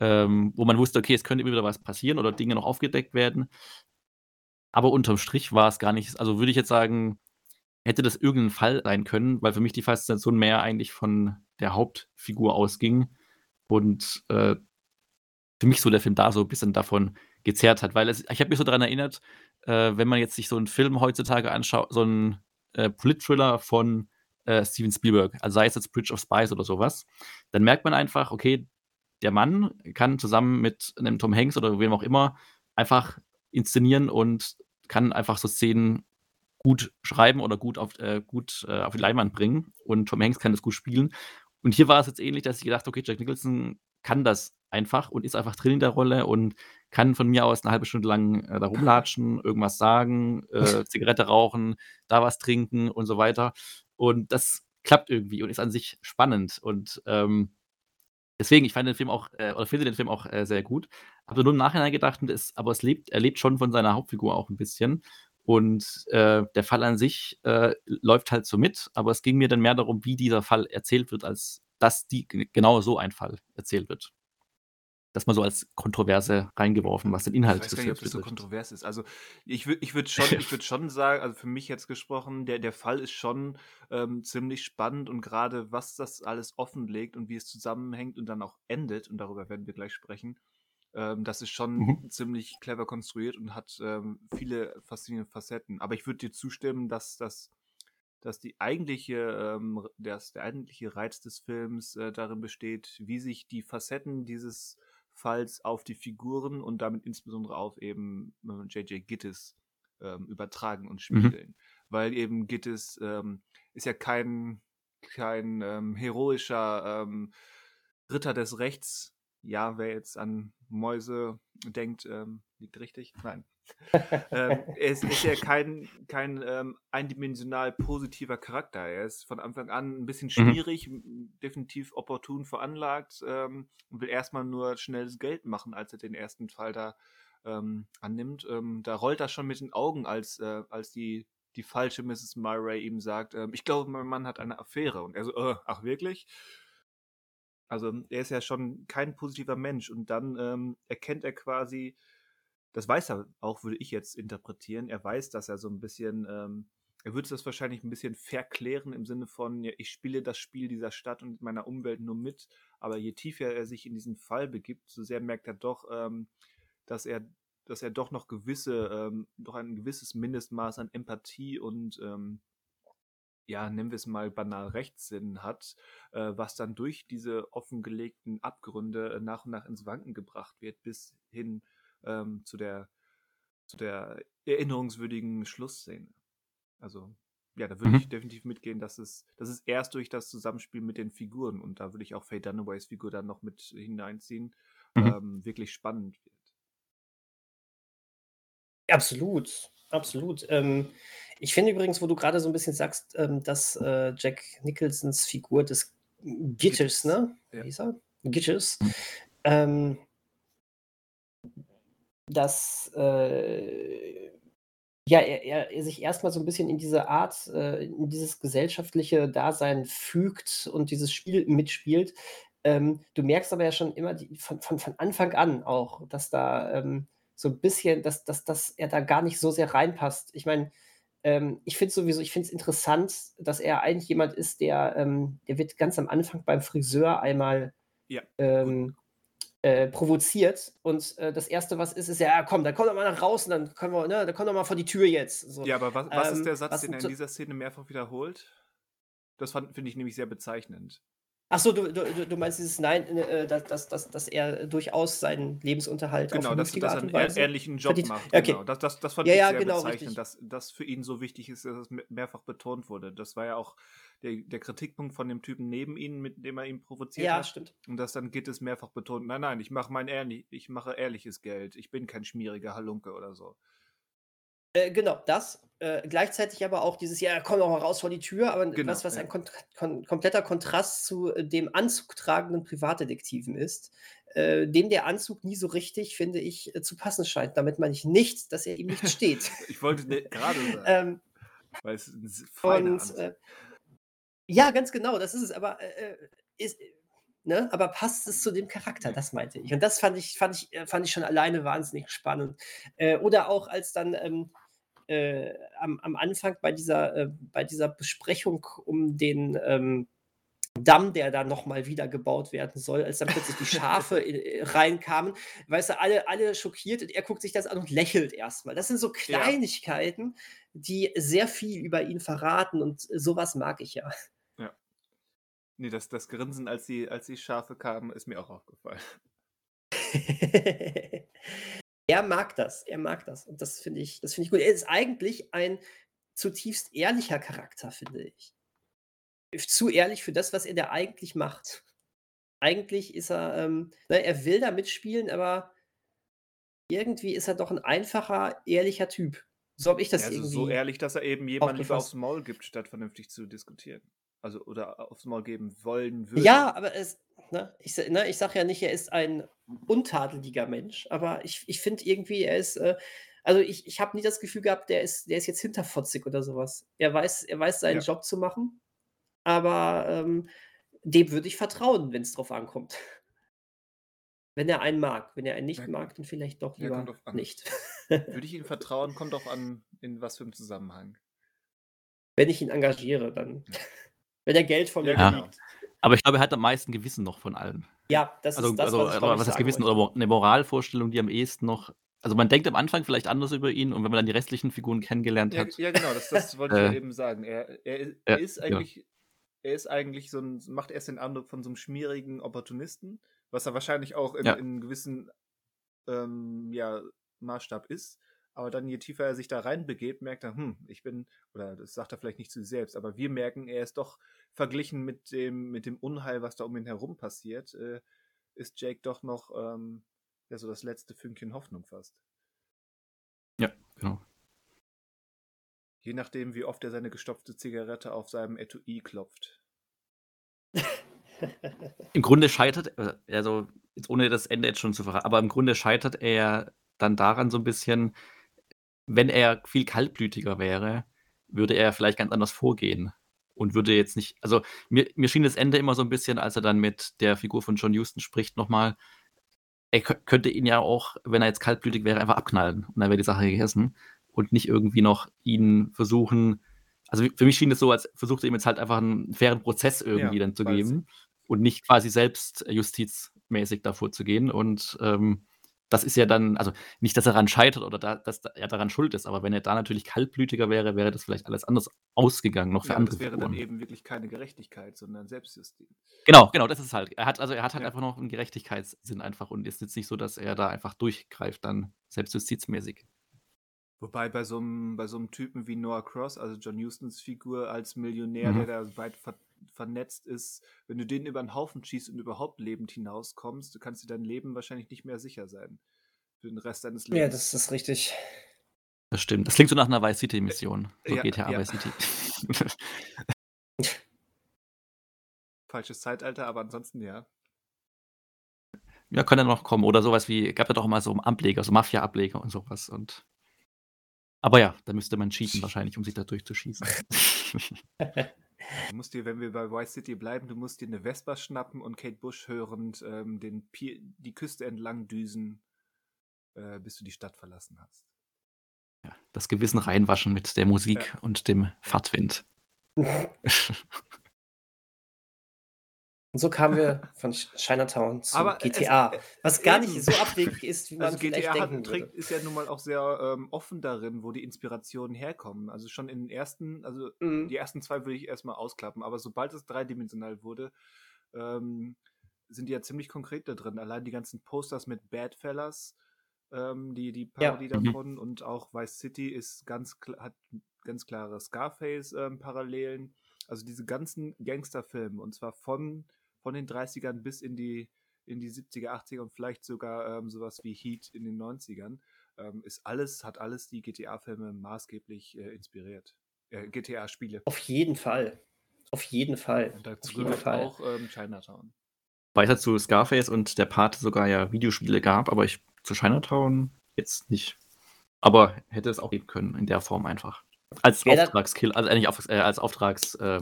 ähm, wo man wusste, okay, es könnte immer wieder was passieren oder Dinge noch aufgedeckt werden. Aber unterm Strich war es gar nicht, also würde ich jetzt sagen, hätte das irgendein Fall sein können, weil für mich die Faszination mehr eigentlich von der Hauptfigur ausging und äh, für mich so der Film da so ein bisschen davon gezerrt hat, weil es, ich habe mich so daran erinnert, äh, wenn man jetzt sich so einen Film heutzutage anschaut, so einen äh, Polit-Thriller von äh, Steven Spielberg, also sei es jetzt Bridge of Spies oder sowas, dann merkt man einfach, okay, der Mann kann zusammen mit einem Tom Hanks oder wem auch immer einfach inszenieren und kann einfach so Szenen gut schreiben oder gut auf, äh, gut, äh, auf die Leinwand bringen und Tom Hanks kann das gut spielen. Und hier war es jetzt ähnlich, dass ich gedacht, okay, Jack Nicholson kann das einfach und ist einfach drin in der Rolle und kann von mir aus eine halbe Stunde lang äh, da rumlatschen, irgendwas sagen, äh, Zigarette rauchen, da was trinken und so weiter. Und das klappt irgendwie und ist an sich spannend. Und ähm, deswegen, ich fand den Film auch, äh, oder finde den Film auch äh, sehr gut. Habe nur im Nachhinein gedacht, ist, aber es lebt, er lebt schon von seiner Hauptfigur auch ein bisschen. Und äh, der Fall an sich äh, läuft halt so mit, aber es ging mir dann mehr darum, wie dieser Fall erzählt wird, als dass die genau so ein Fall erzählt wird das mal so als Kontroverse reingeworfen, was den Inhalt Ich weiß gar nicht, ob das so kontrovers ist. Also ich würde ich würd schon, würd schon sagen, also für mich jetzt gesprochen, der, der Fall ist schon ähm, ziemlich spannend und gerade was das alles offenlegt und wie es zusammenhängt und dann auch endet, und darüber werden wir gleich sprechen, ähm, das ist schon mhm. ziemlich clever konstruiert und hat ähm, viele faszinierende Facetten. Aber ich würde dir zustimmen, dass das dass die eigentliche, ähm, das, der eigentliche Reiz des Films äh, darin besteht, wie sich die Facetten dieses Falls auf die Figuren und damit insbesondere auf eben J.J. Gittes ähm, übertragen und mhm. spiegeln. Mhm. Weil eben Gittes ähm, ist ja kein, kein ähm, heroischer ähm, Ritter des Rechts, ja, wer jetzt an Mäuse denkt, ähm, liegt richtig. Nein. ähm, er ist, ist, ja kein, kein ähm, eindimensional positiver Charakter. Er ist von Anfang an ein bisschen mhm. schwierig, mhm. definitiv opportun veranlagt ähm, und will erstmal nur schnelles Geld machen, als er den ersten Fall da ähm, annimmt. Ähm, da rollt er schon mit den Augen, als, äh, als die, die falsche Mrs. Murray ihm sagt, ähm, ich glaube, mein Mann hat eine Affäre. Und er so, äh, ach wirklich? Also er ist ja schon kein positiver Mensch und dann ähm, erkennt er quasi, das weiß er auch, würde ich jetzt interpretieren, er weiß, dass er so ein bisschen, ähm, er würde das wahrscheinlich ein bisschen verklären im Sinne von, ja, ich spiele das Spiel dieser Stadt und meiner Umwelt nur mit, aber je tiefer er sich in diesen Fall begibt, so sehr merkt er doch, ähm, dass er dass er doch noch gewisse, ähm, doch ein gewisses Mindestmaß an Empathie und ähm, ja, nennen wir es mal banal Rechtssinn hat, äh, was dann durch diese offengelegten Abgründe äh, nach und nach ins Wanken gebracht wird, bis hin ähm, zu der zu der erinnerungswürdigen Schlussszene. Also ja, da würde mhm. ich definitiv mitgehen, dass es, dass es erst durch das Zusammenspiel mit den Figuren und da würde ich auch Faye Dunaways Figur dann noch mit hineinziehen, mhm. ähm, wirklich spannend wird. Absolut, absolut. Ähm, ich finde übrigens, wo du gerade so ein bisschen sagst, ähm, dass äh, Jack Nicholsons Figur des Gitters, ne? Wie hieß er? Gitters, ähm, dass äh, ja, er, er, er sich erstmal so ein bisschen in diese Art, äh, in dieses gesellschaftliche Dasein fügt und dieses Spiel mitspielt. Ähm, du merkst aber ja schon immer die, von, von, von Anfang an auch, dass da ähm, so ein bisschen, dass, dass, dass er da gar nicht so sehr reinpasst. Ich meine, ähm, ich finde sowieso, ich finde es interessant, dass er eigentlich jemand ist, der, ähm, der wird ganz am Anfang beim Friseur einmal ja. ähm, äh, provoziert und äh, das erste, was ist, ist ja, komm, dann komm doch mal nach und dann können wir, ne, dann komm doch mal vor die Tür jetzt. So. Ja, aber was, was ist der ähm, Satz, den er in dieser Szene mehrfach wiederholt? Das finde ich nämlich sehr bezeichnend. Achso, du, du, du meinst dieses Nein, äh, dass, dass, dass, dass er durchaus seinen Lebensunterhalt genau, auf dass, dass er einen Weise ehrlichen Job verdient. macht. Okay. Genau. Das, das, das fand ja, ich ja, sehr genau, bezeichnend, dass das für ihn so wichtig ist, dass es mehrfach betont wurde. Das war ja auch der, der Kritikpunkt von dem Typen neben ihm, mit dem er ihn provoziert ja, hat. Ja, stimmt. Und das dann geht es mehrfach betont. Nein, nein, ich mache mein ehrlich, ich mache ehrliches Geld. Ich bin kein schmieriger Halunke oder so. Äh, genau, das. Äh, gleichzeitig aber auch dieses, ja, komm doch mal raus vor die Tür, aber genau, was, was ja. ein kon kon kompletter Kontrast zu äh, dem anzugtragenden Privatdetektiven ist, äh, dem der Anzug nie so richtig, finde ich, äh, zu passen scheint. Damit meine ich nicht, dass er ihm nicht steht. ich wollte ne, gerade sagen. ähm, weil es ein feiner und, äh, ja, ganz genau, das ist es, aber ist, Ne? Aber passt es zu dem Charakter? Das meinte ich. Und das fand ich, fand ich, fand ich schon alleine wahnsinnig spannend. Äh, oder auch als dann ähm, äh, am, am, Anfang bei dieser, äh, bei dieser Besprechung um den ähm, Damm, der da nochmal wieder gebaut werden soll, als dann plötzlich die Schafe äh, reinkamen, weißt du, alle, alle schockiert und er guckt sich das an und lächelt erstmal. Das sind so Kleinigkeiten, ja. die sehr viel über ihn verraten und sowas mag ich ja. Ja. Nee, das, das Grinsen, als die, als die Schafe kamen, ist mir auch aufgefallen. Er mag das, er mag das. Und das finde ich, das finde ich gut. Er ist eigentlich ein zutiefst ehrlicher Charakter, finde ich. Zu ehrlich für das, was er da eigentlich macht. Eigentlich ist er, ähm, ne, er will da mitspielen, aber irgendwie ist er doch ein einfacher, ehrlicher Typ. So habe ich das also irgendwie. So ehrlich, dass er eben jemand lieber aufs Maul gibt, statt vernünftig zu diskutieren. Also, oder aufs Maul geben wollen würde. Ja, aber es, ne, ich, ne, ich sage ja nicht, er ist ein untadeliger Mensch, aber ich, ich finde irgendwie, er ist, äh, also ich, ich habe nie das Gefühl gehabt, der ist, der ist jetzt hinterfotzig oder sowas. Er weiß, er weiß seinen ja. Job zu machen, aber ähm, dem würde ich vertrauen, wenn es drauf ankommt. Wenn er einen mag. Wenn er einen nicht ja, mag, dann vielleicht doch lieber ja, nicht. Würde ich ihm vertrauen, kommt doch an, in was für einem Zusammenhang. Wenn ich ihn engagiere, dann. Wenn er Geld von mir ja, genau. Aber ich glaube, er hat am meisten Gewissen noch von allen. Ja, das also, ist das, also, was, ich, was heißt Gewissen wollte. oder eine Moralvorstellung, die am ehesten noch. Also man denkt am Anfang vielleicht anders über ihn und wenn man dann die restlichen Figuren kennengelernt ja, hat. Ja, genau, das, das wollte ich äh, eben sagen. Er, er, er ist eigentlich, ja. er ist eigentlich so ein, macht erst den Eindruck von so einem schmierigen Opportunisten, was er wahrscheinlich auch in, ja. in einem gewissen ähm, ja, Maßstab ist. Aber dann, je tiefer er sich da reinbegebt, merkt er, hm, ich bin, oder das sagt er vielleicht nicht zu sich selbst, aber wir merken, er ist doch verglichen mit dem, mit dem Unheil, was da um ihn herum passiert, äh, ist Jake doch noch ähm, ja, so das letzte Fünkchen Hoffnung fast. Ja, genau. Je nachdem, wie oft er seine gestopfte Zigarette auf seinem Etui klopft. Im Grunde scheitert, also jetzt ohne das Ende jetzt schon zu verraten, aber im Grunde scheitert er dann daran so ein bisschen, wenn er viel kaltblütiger wäre, würde er vielleicht ganz anders vorgehen und würde jetzt nicht, also mir, mir schien das Ende immer so ein bisschen, als er dann mit der Figur von John Huston spricht, nochmal, er könnte ihn ja auch, wenn er jetzt kaltblütig wäre, einfach abknallen und dann wäre die Sache gegessen und nicht irgendwie noch ihn versuchen, also für mich schien es so, als versucht er ihm jetzt halt einfach einen fairen Prozess irgendwie ja, dann zu geben und nicht quasi selbst justizmäßig davor zu gehen und ähm, das ist ja dann, also nicht, dass er daran scheitert oder da, dass er daran schuld ist, aber wenn er da natürlich kaltblütiger wäre, wäre das vielleicht alles anders ausgegangen, noch für ja, andere. Das wäre Figuren. dann eben wirklich keine Gerechtigkeit, sondern Selbstjustiz. Genau, genau, das ist halt. Er hat, also er hat halt ja. einfach noch einen Gerechtigkeitssinn einfach und ist jetzt nicht so, dass er da einfach durchgreift, dann selbstjustizmäßig. Wobei bei so einem, bei so einem Typen wie Noah Cross, also John Hustons Figur als Millionär, mhm. der da weit vernetzt ist, wenn du den über den Haufen schießt und überhaupt lebend hinauskommst, du kannst dir dein Leben wahrscheinlich nicht mehr sicher sein. Für den Rest deines Lebens. Ja, das ist richtig. Das stimmt. Das klingt so nach einer Vice City-Mission. So ja, GTA ja. Vice City. Falsches Zeitalter, aber ansonsten ja. Ja, könnte noch kommen. Oder sowas wie, gab ja doch mal so Ableger, so Mafia-Ableger und sowas. Und aber ja, da müsste man cheaten wahrscheinlich, um sich da durchzuschießen. Du musst dir, wenn wir bei Vice City bleiben, du musst dir eine Vespa schnappen und Kate Bush hörend ähm, den Pier, die Küste entlang düsen, äh, bis du die Stadt verlassen hast. Ja, das Gewissen reinwaschen mit der Musik ja. und dem Fahrtwind. Und so kamen wir von Chinatown zu Aber GTA, es, was gar nicht so abwegig ist, wie man also vielleicht GTA denken hat, würde. ist ja nun mal auch sehr ähm, offen darin, wo die Inspirationen herkommen. Also schon in den ersten, also mhm. die ersten zwei würde ich erstmal ausklappen, aber sobald es dreidimensional wurde, ähm, sind die ja ziemlich konkret da drin. Allein die ganzen Posters mit Badfellas, ähm, die, die Parodie ja. Mhm. davon und auch Vice City ist ganz hat ganz klare Scarface-Parallelen. Ähm, also diese ganzen Gangsterfilme und zwar von von den 30ern bis in die, in die 70er, 80er und vielleicht sogar ähm, sowas wie Heat in den 90ern, ähm, ist alles, hat alles die GTA-Filme maßgeblich äh, inspiriert. Äh, GTA-Spiele. Auf jeden Fall. Auf jeden Fall. Und dazu Auf gehört Fall. auch ähm, Chinatown. Weiter zu Scarface und der Part sogar ja Videospiele gab, aber ich zu Chinatown jetzt nicht. Aber hätte es auch geben können in der Form einfach. Als Auftragskill, also eigentlich auf, äh, als Auftrags, äh,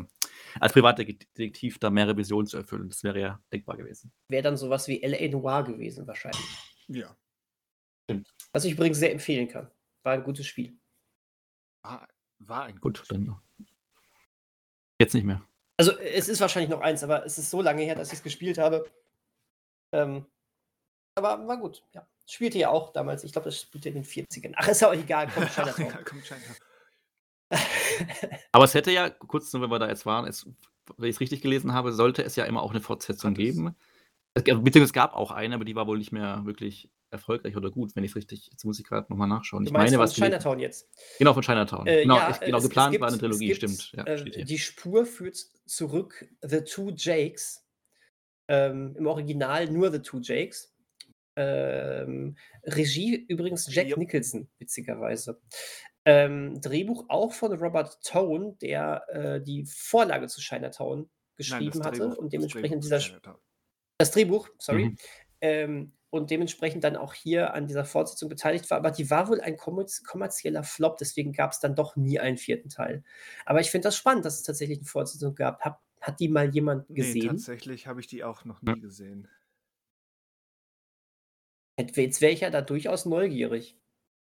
als Privatdetektiv da mehrere Visionen zu erfüllen. Das wäre ja denkbar gewesen. Wäre dann sowas wie L.A. Noir gewesen, wahrscheinlich. Ja. Stimmt. Was ich übrigens sehr empfehlen kann. War ein gutes Spiel. War, war ein gutes Gut, dann jetzt nicht mehr. Also es ist wahrscheinlich noch eins, aber es ist so lange her, dass ich es gespielt habe. Ähm, aber war gut, ja. Spielte ja auch damals, ich glaube, das spielte in den 40ern. Ach, ist ja auch egal, komm, Ach, ja, komm, Chinatown. Aber es hätte ja, kurz nur, wenn wir da jetzt waren, es, wenn ich es richtig gelesen habe, sollte es ja immer auch eine Fortsetzung geben. Beziehungsweise es gab auch eine, aber die war wohl nicht mehr wirklich erfolgreich oder gut, wenn ich es richtig. Jetzt muss ich gerade nochmal nachschauen. Du ich meine, was. Von Chinatown jetzt. Genau, von Chinatown. Äh, genau, ja, ich, genau es, geplant es gibt, war eine Trilogie, gibt, stimmt. Ja, äh, die Spur führt zurück The Two Jakes. Ähm, Im Original nur The Two Jakes. Ähm, Regie übrigens Jack ja. Nicholson, witzigerweise. Ähm, Drehbuch auch von Robert Tone, der äh, die Vorlage zu Chinatown geschrieben Nein, hatte Drehbuch, und dementsprechend dieser das Drehbuch, sorry, mhm. ähm, und dementsprechend dann auch hier an dieser Fortsetzung beteiligt war, aber die war wohl ein kommerzieller Flop, deswegen gab es dann doch nie einen vierten Teil. Aber ich finde das spannend, dass es tatsächlich eine Fortsetzung gab. Hab, hat die mal jemand gesehen? Nee, tatsächlich habe ich die auch noch nie gesehen. Jetzt wäre ich ja da durchaus neugierig.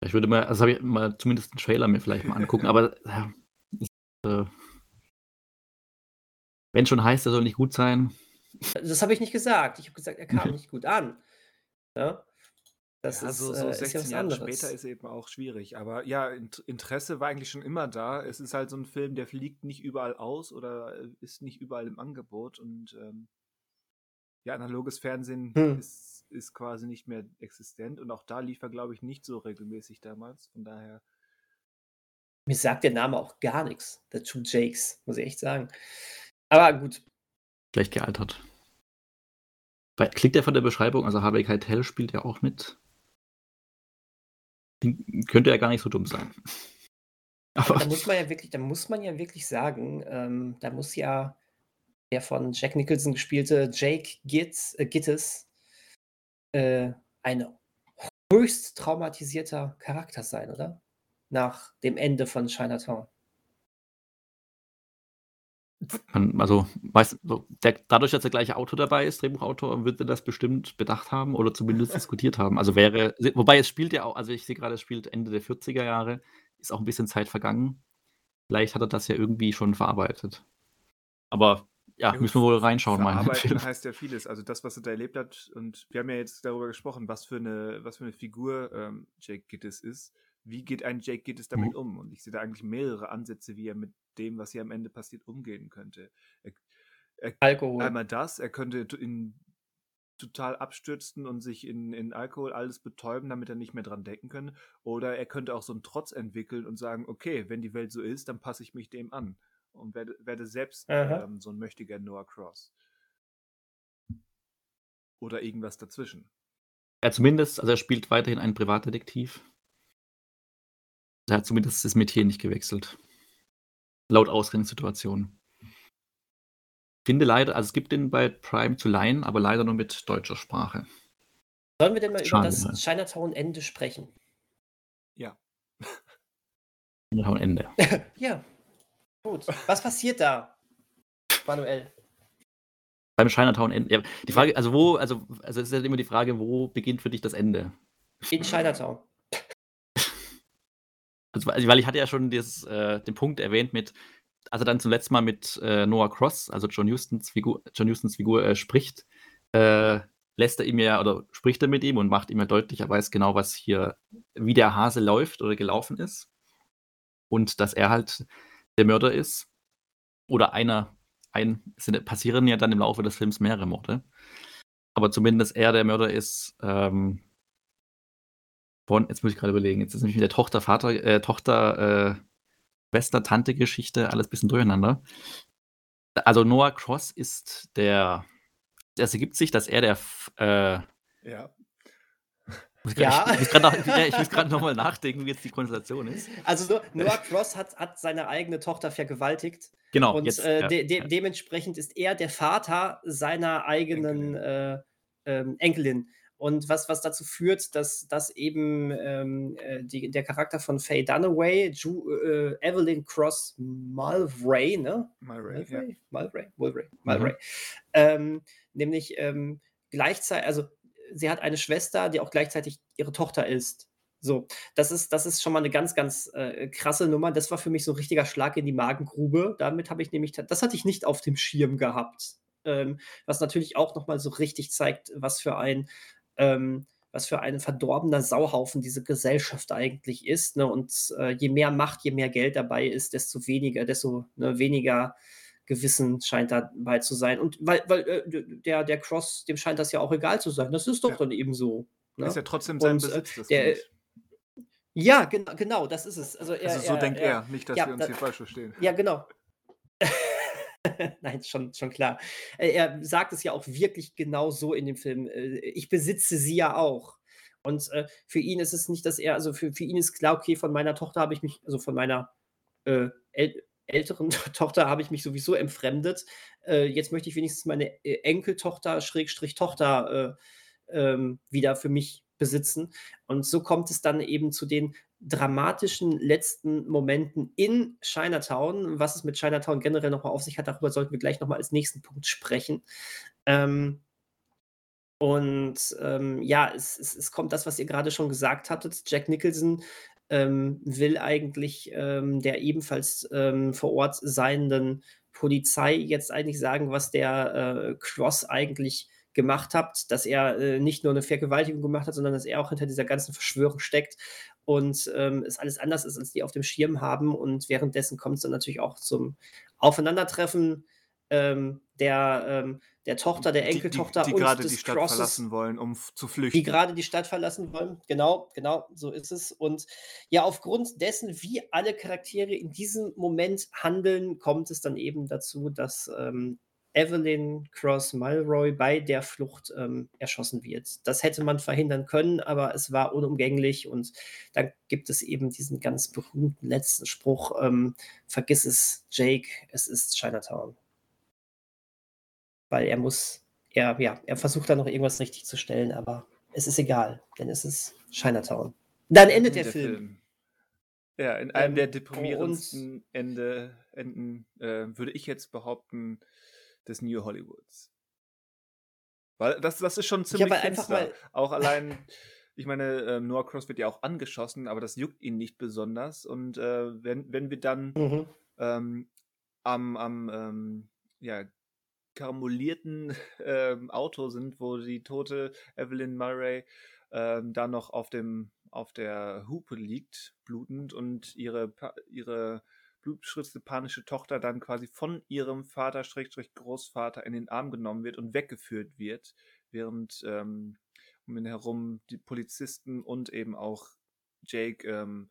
Ich würde mal, also habe ich mal zumindest einen Trailer mir vielleicht mal angucken, aber ja, ist, äh, wenn schon heißt, er soll nicht gut sein. Das habe ich nicht gesagt. Ich habe gesagt, er kam nicht gut an. Ja? Das ja, ist, so, so 16 äh, Jahre später ist eben auch schwierig. Aber ja, Interesse war eigentlich schon immer da. Es ist halt so ein Film, der fliegt nicht überall aus oder äh, ist nicht überall im Angebot. Und ähm, ja, analoges Fernsehen hm. ist ist quasi nicht mehr existent und auch da lief er, glaube ich, nicht so regelmäßig damals. Von daher. Mir sagt der Name auch gar nichts. The Two Jakes, muss ich echt sagen. Aber gut. Schlecht gealtert. Klingt der von der Beschreibung, also Harvey Keitel spielt ja auch mit. Könnte ja gar nicht so dumm sein. Aber da muss man ja wirklich, da muss man ja wirklich sagen, ähm, da muss ja der von Jack Nicholson gespielte Jake Gittes, äh, Gittes äh, ein höchst traumatisierter Charakter sein, oder? Nach dem Ende von Chinatown. Also, weiß, der, dadurch, dass der gleiche Autor dabei ist, Drehbuchautor, wird er das bestimmt bedacht haben oder zumindest diskutiert haben. Also wäre, wobei es spielt ja auch, also ich sehe gerade, es spielt Ende der 40er Jahre, ist auch ein bisschen Zeit vergangen. Vielleicht hat er das ja irgendwie schon verarbeitet. Aber ja, ja müssen wir wohl reinschauen. Verarbeiten heißt ja vieles. Also das, was er da erlebt hat, und wir haben ja jetzt darüber gesprochen, was für eine, was für eine Figur ähm, Jake Gittes ist. Wie geht ein Jake Gittes damit mhm. um? Und ich sehe da eigentlich mehrere Ansätze, wie er mit dem, was hier am Ende passiert, umgehen könnte. Er, er, Alkohol. Einmal das, er könnte in total abstürzen und sich in, in Alkohol alles betäuben, damit er nicht mehr dran denken kann. Oder er könnte auch so einen Trotz entwickeln und sagen, okay, wenn die Welt so ist, dann passe ich mich dem an und werde, werde selbst ähm, so ein mächtiger Noah Cross. Oder irgendwas dazwischen. Ja, zumindest, also er spielt weiterhin einen Privatdetektiv. Er hat zumindest das Metier nicht gewechselt. Laut Ausgangssituation. Finde leider, also es gibt den bei Prime zu leihen, aber leider nur mit deutscher Sprache. Sollen wir denn mal Schade, über das Chinatown-Ende sprechen? Ja. Chinatown-Ende. ja, Gut. Was passiert da, Manuel? Beim Chinatown-Ende. Ja, die Frage, also wo, also, also es ist halt immer die Frage, wo beginnt für dich das Ende? In Chinatown. Also, weil ich hatte ja schon dieses, äh, den Punkt erwähnt mit, als er dann zum letzten Mal mit äh, Noah Cross, also John Hustons Figur, John Hustons Figur äh, spricht, äh, lässt er ihm ja oder spricht er mit ihm und macht ihm ja deutlich, er weiß genau, was hier, wie der Hase läuft oder gelaufen ist. Und dass er halt der Mörder ist. Oder einer, ein, es passieren ja dann im Laufe des Films mehrere Morde. Aber zumindest er der Mörder ist, ähm, von, jetzt muss ich gerade überlegen, jetzt ist nämlich mit der Tochter, Vater, äh, Tochter, äh, Schwester, Tante-Geschichte, alles ein bisschen durcheinander. Also Noah Cross ist der, es ergibt sich, dass er der, äh, ja. Ja. Ich, ich muss gerade noch, mal nachdenken, wie jetzt die Konstellation ist. Also Noah Cross hat, hat seine eigene Tochter vergewaltigt. Genau. Und jetzt, äh, de de dementsprechend ist er der Vater seiner eigenen äh, ähm, Enkelin. Und was, was dazu führt, dass, dass eben ähm, äh, die, der Charakter von Faye Dunaway, Ju, äh, Evelyn Cross Mulvray, ne? Mulray, Mulvray? Ja. Mulvray, Mulvray, Mulvray. Mhm. Ähm, nämlich ähm, gleichzeitig, also sie hat eine Schwester, die auch gleichzeitig ihre Tochter ist. So, das ist, das ist schon mal eine ganz, ganz äh, krasse Nummer. Das war für mich so ein richtiger Schlag in die Magengrube. Damit habe ich nämlich, das hatte ich nicht auf dem Schirm gehabt. Ähm, was natürlich auch nochmal so richtig zeigt, was für ein, ähm, was für ein verdorbener Sauhaufen diese Gesellschaft eigentlich ist. Ne? Und äh, je mehr Macht, je mehr Geld dabei ist, desto weniger, desto ne, weniger Gewissen scheint dabei zu sein. Und weil, weil äh, der, der Cross, dem scheint das ja auch egal zu sein. Das ist doch ja. dann eben so. Ne? Ist ja trotzdem sein Und, äh, Besitz. Das der, ja, gen genau, das ist es. Also, er, also so er, denkt er, er, nicht, dass ja, wir uns da, hier falsch verstehen. Ja, genau. Nein, schon, schon klar. Äh, er sagt es ja auch wirklich genau so in dem Film. Äh, ich besitze sie ja auch. Und äh, für ihn ist es nicht, dass er, also für, für ihn ist klar, okay, von meiner Tochter habe ich mich, also von meiner äh, älteren Tochter habe ich mich sowieso entfremdet. Äh, jetzt möchte ich wenigstens meine äh, Enkeltochter, Schrägstrich Tochter, äh, ähm, wieder für mich besitzen. Und so kommt es dann eben zu den dramatischen letzten Momenten in Chinatown. Was es mit Chinatown generell nochmal auf sich hat, darüber sollten wir gleich nochmal als nächsten Punkt sprechen. Ähm, und ähm, ja, es, es, es, kommt das, was ihr gerade schon gesagt hattet. Jack Nicholson ähm, will eigentlich ähm, der ebenfalls ähm, vor Ort seienden Polizei jetzt eigentlich sagen, was der äh, Cross eigentlich gemacht hat, dass er äh, nicht nur eine Vergewaltigung gemacht hat, sondern dass er auch hinter dieser ganzen Verschwörung steckt und ähm, es alles anders ist, als die auf dem Schirm haben. Und währenddessen kommt es dann natürlich auch zum Aufeinandertreffen ähm, der, ähm, der Tochter, der Enkeltochter die, die, die und gerade des die Stadt Crosses, verlassen wollen, um zu flüchten. Die gerade die Stadt verlassen wollen. Genau, genau, so ist es. Und ja, aufgrund dessen, wie alle Charaktere in diesem Moment handeln, kommt es dann eben dazu, dass ähm, Evelyn Cross Mulroy bei der Flucht ähm, erschossen wird. Das hätte man verhindern können, aber es war unumgänglich und dann gibt es eben diesen ganz berühmten letzten Spruch, ähm, vergiss es, Jake, es ist Chinatown. Weil er muss, er, ja, er versucht da noch irgendwas richtig zu stellen, aber es ist egal, denn es ist Chinatown. Dann endet der, der Film. Film. Ja, in einem ähm, der deprimierendsten Ende, Enden äh, würde ich jetzt behaupten, des New Hollywoods. Weil das, das ist schon ziemlich einfach mal Auch allein, ich meine, äh, Noah Cross wird ja auch angeschossen, aber das juckt ihn nicht besonders. Und äh, wenn, wenn wir dann mhm. ähm, am, am ähm, ja, karamolierten ähm, Auto sind, wo die tote Evelyn Murray ähm, da noch auf dem auf der Hupe liegt, blutend, und ihre, ihre blutbeschritzte panische Tochter dann quasi von ihrem Vater, Schrägstrich Großvater, in den Arm genommen wird und weggeführt wird, während ähm, um ihn herum die Polizisten und eben auch Jake ähm,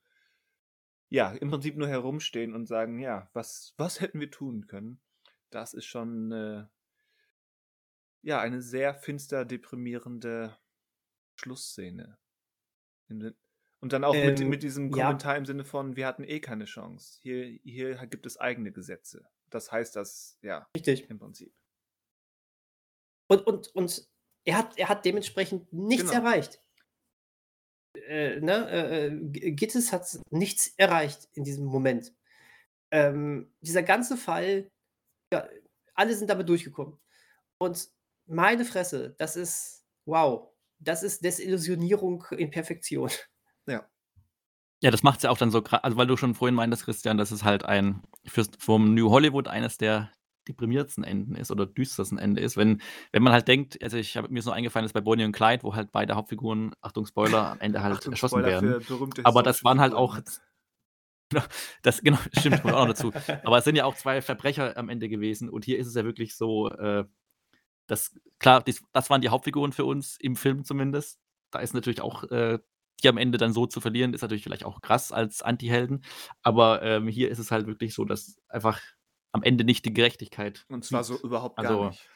ja, im Prinzip nur herumstehen und sagen, ja, was, was hätten wir tun können? Das ist schon äh, ja, eine sehr finster deprimierende Schlussszene. Und dann auch ähm, mit, mit diesem Kommentar ja. im Sinne von, wir hatten eh keine Chance. Hier, hier gibt es eigene Gesetze. Das heißt das, ja, Richtig. im Prinzip. Und, und, und er, hat, er hat dementsprechend nichts genau. erreicht. Äh, ne? äh, äh Gittes hat nichts erreicht in diesem Moment. Ähm, dieser ganze Fall, ja, alle sind damit durchgekommen. Und meine Fresse, das ist, wow, das ist Desillusionierung in Perfektion. Ja. Ja, das macht es ja auch dann so krass, also weil du schon vorhin meintest, Christian, dass es halt ein fürs, vom New Hollywood eines der deprimiertsten Enden ist oder düstersten Ende ist, wenn, wenn man halt denkt, also ich habe mir so eingefallen, dass bei Bonnie und Clyde, wo halt beide Hauptfiguren, Achtung Spoiler, am Ende halt Achtung, erschossen Spoiler werden. Aber das waren halt auch, das, genau, stimmt, kommt auch noch dazu. Aber es sind ja auch zwei Verbrecher am Ende gewesen und hier ist es ja wirklich so, äh, das, klar, dies, das waren die Hauptfiguren für uns, im Film zumindest. Da ist natürlich auch, äh, die am Ende dann so zu verlieren, ist natürlich vielleicht auch krass als Anti-Helden. Aber ähm, hier ist es halt wirklich so, dass einfach am Ende nicht die Gerechtigkeit. Und zwar so überhaupt gar also, nicht.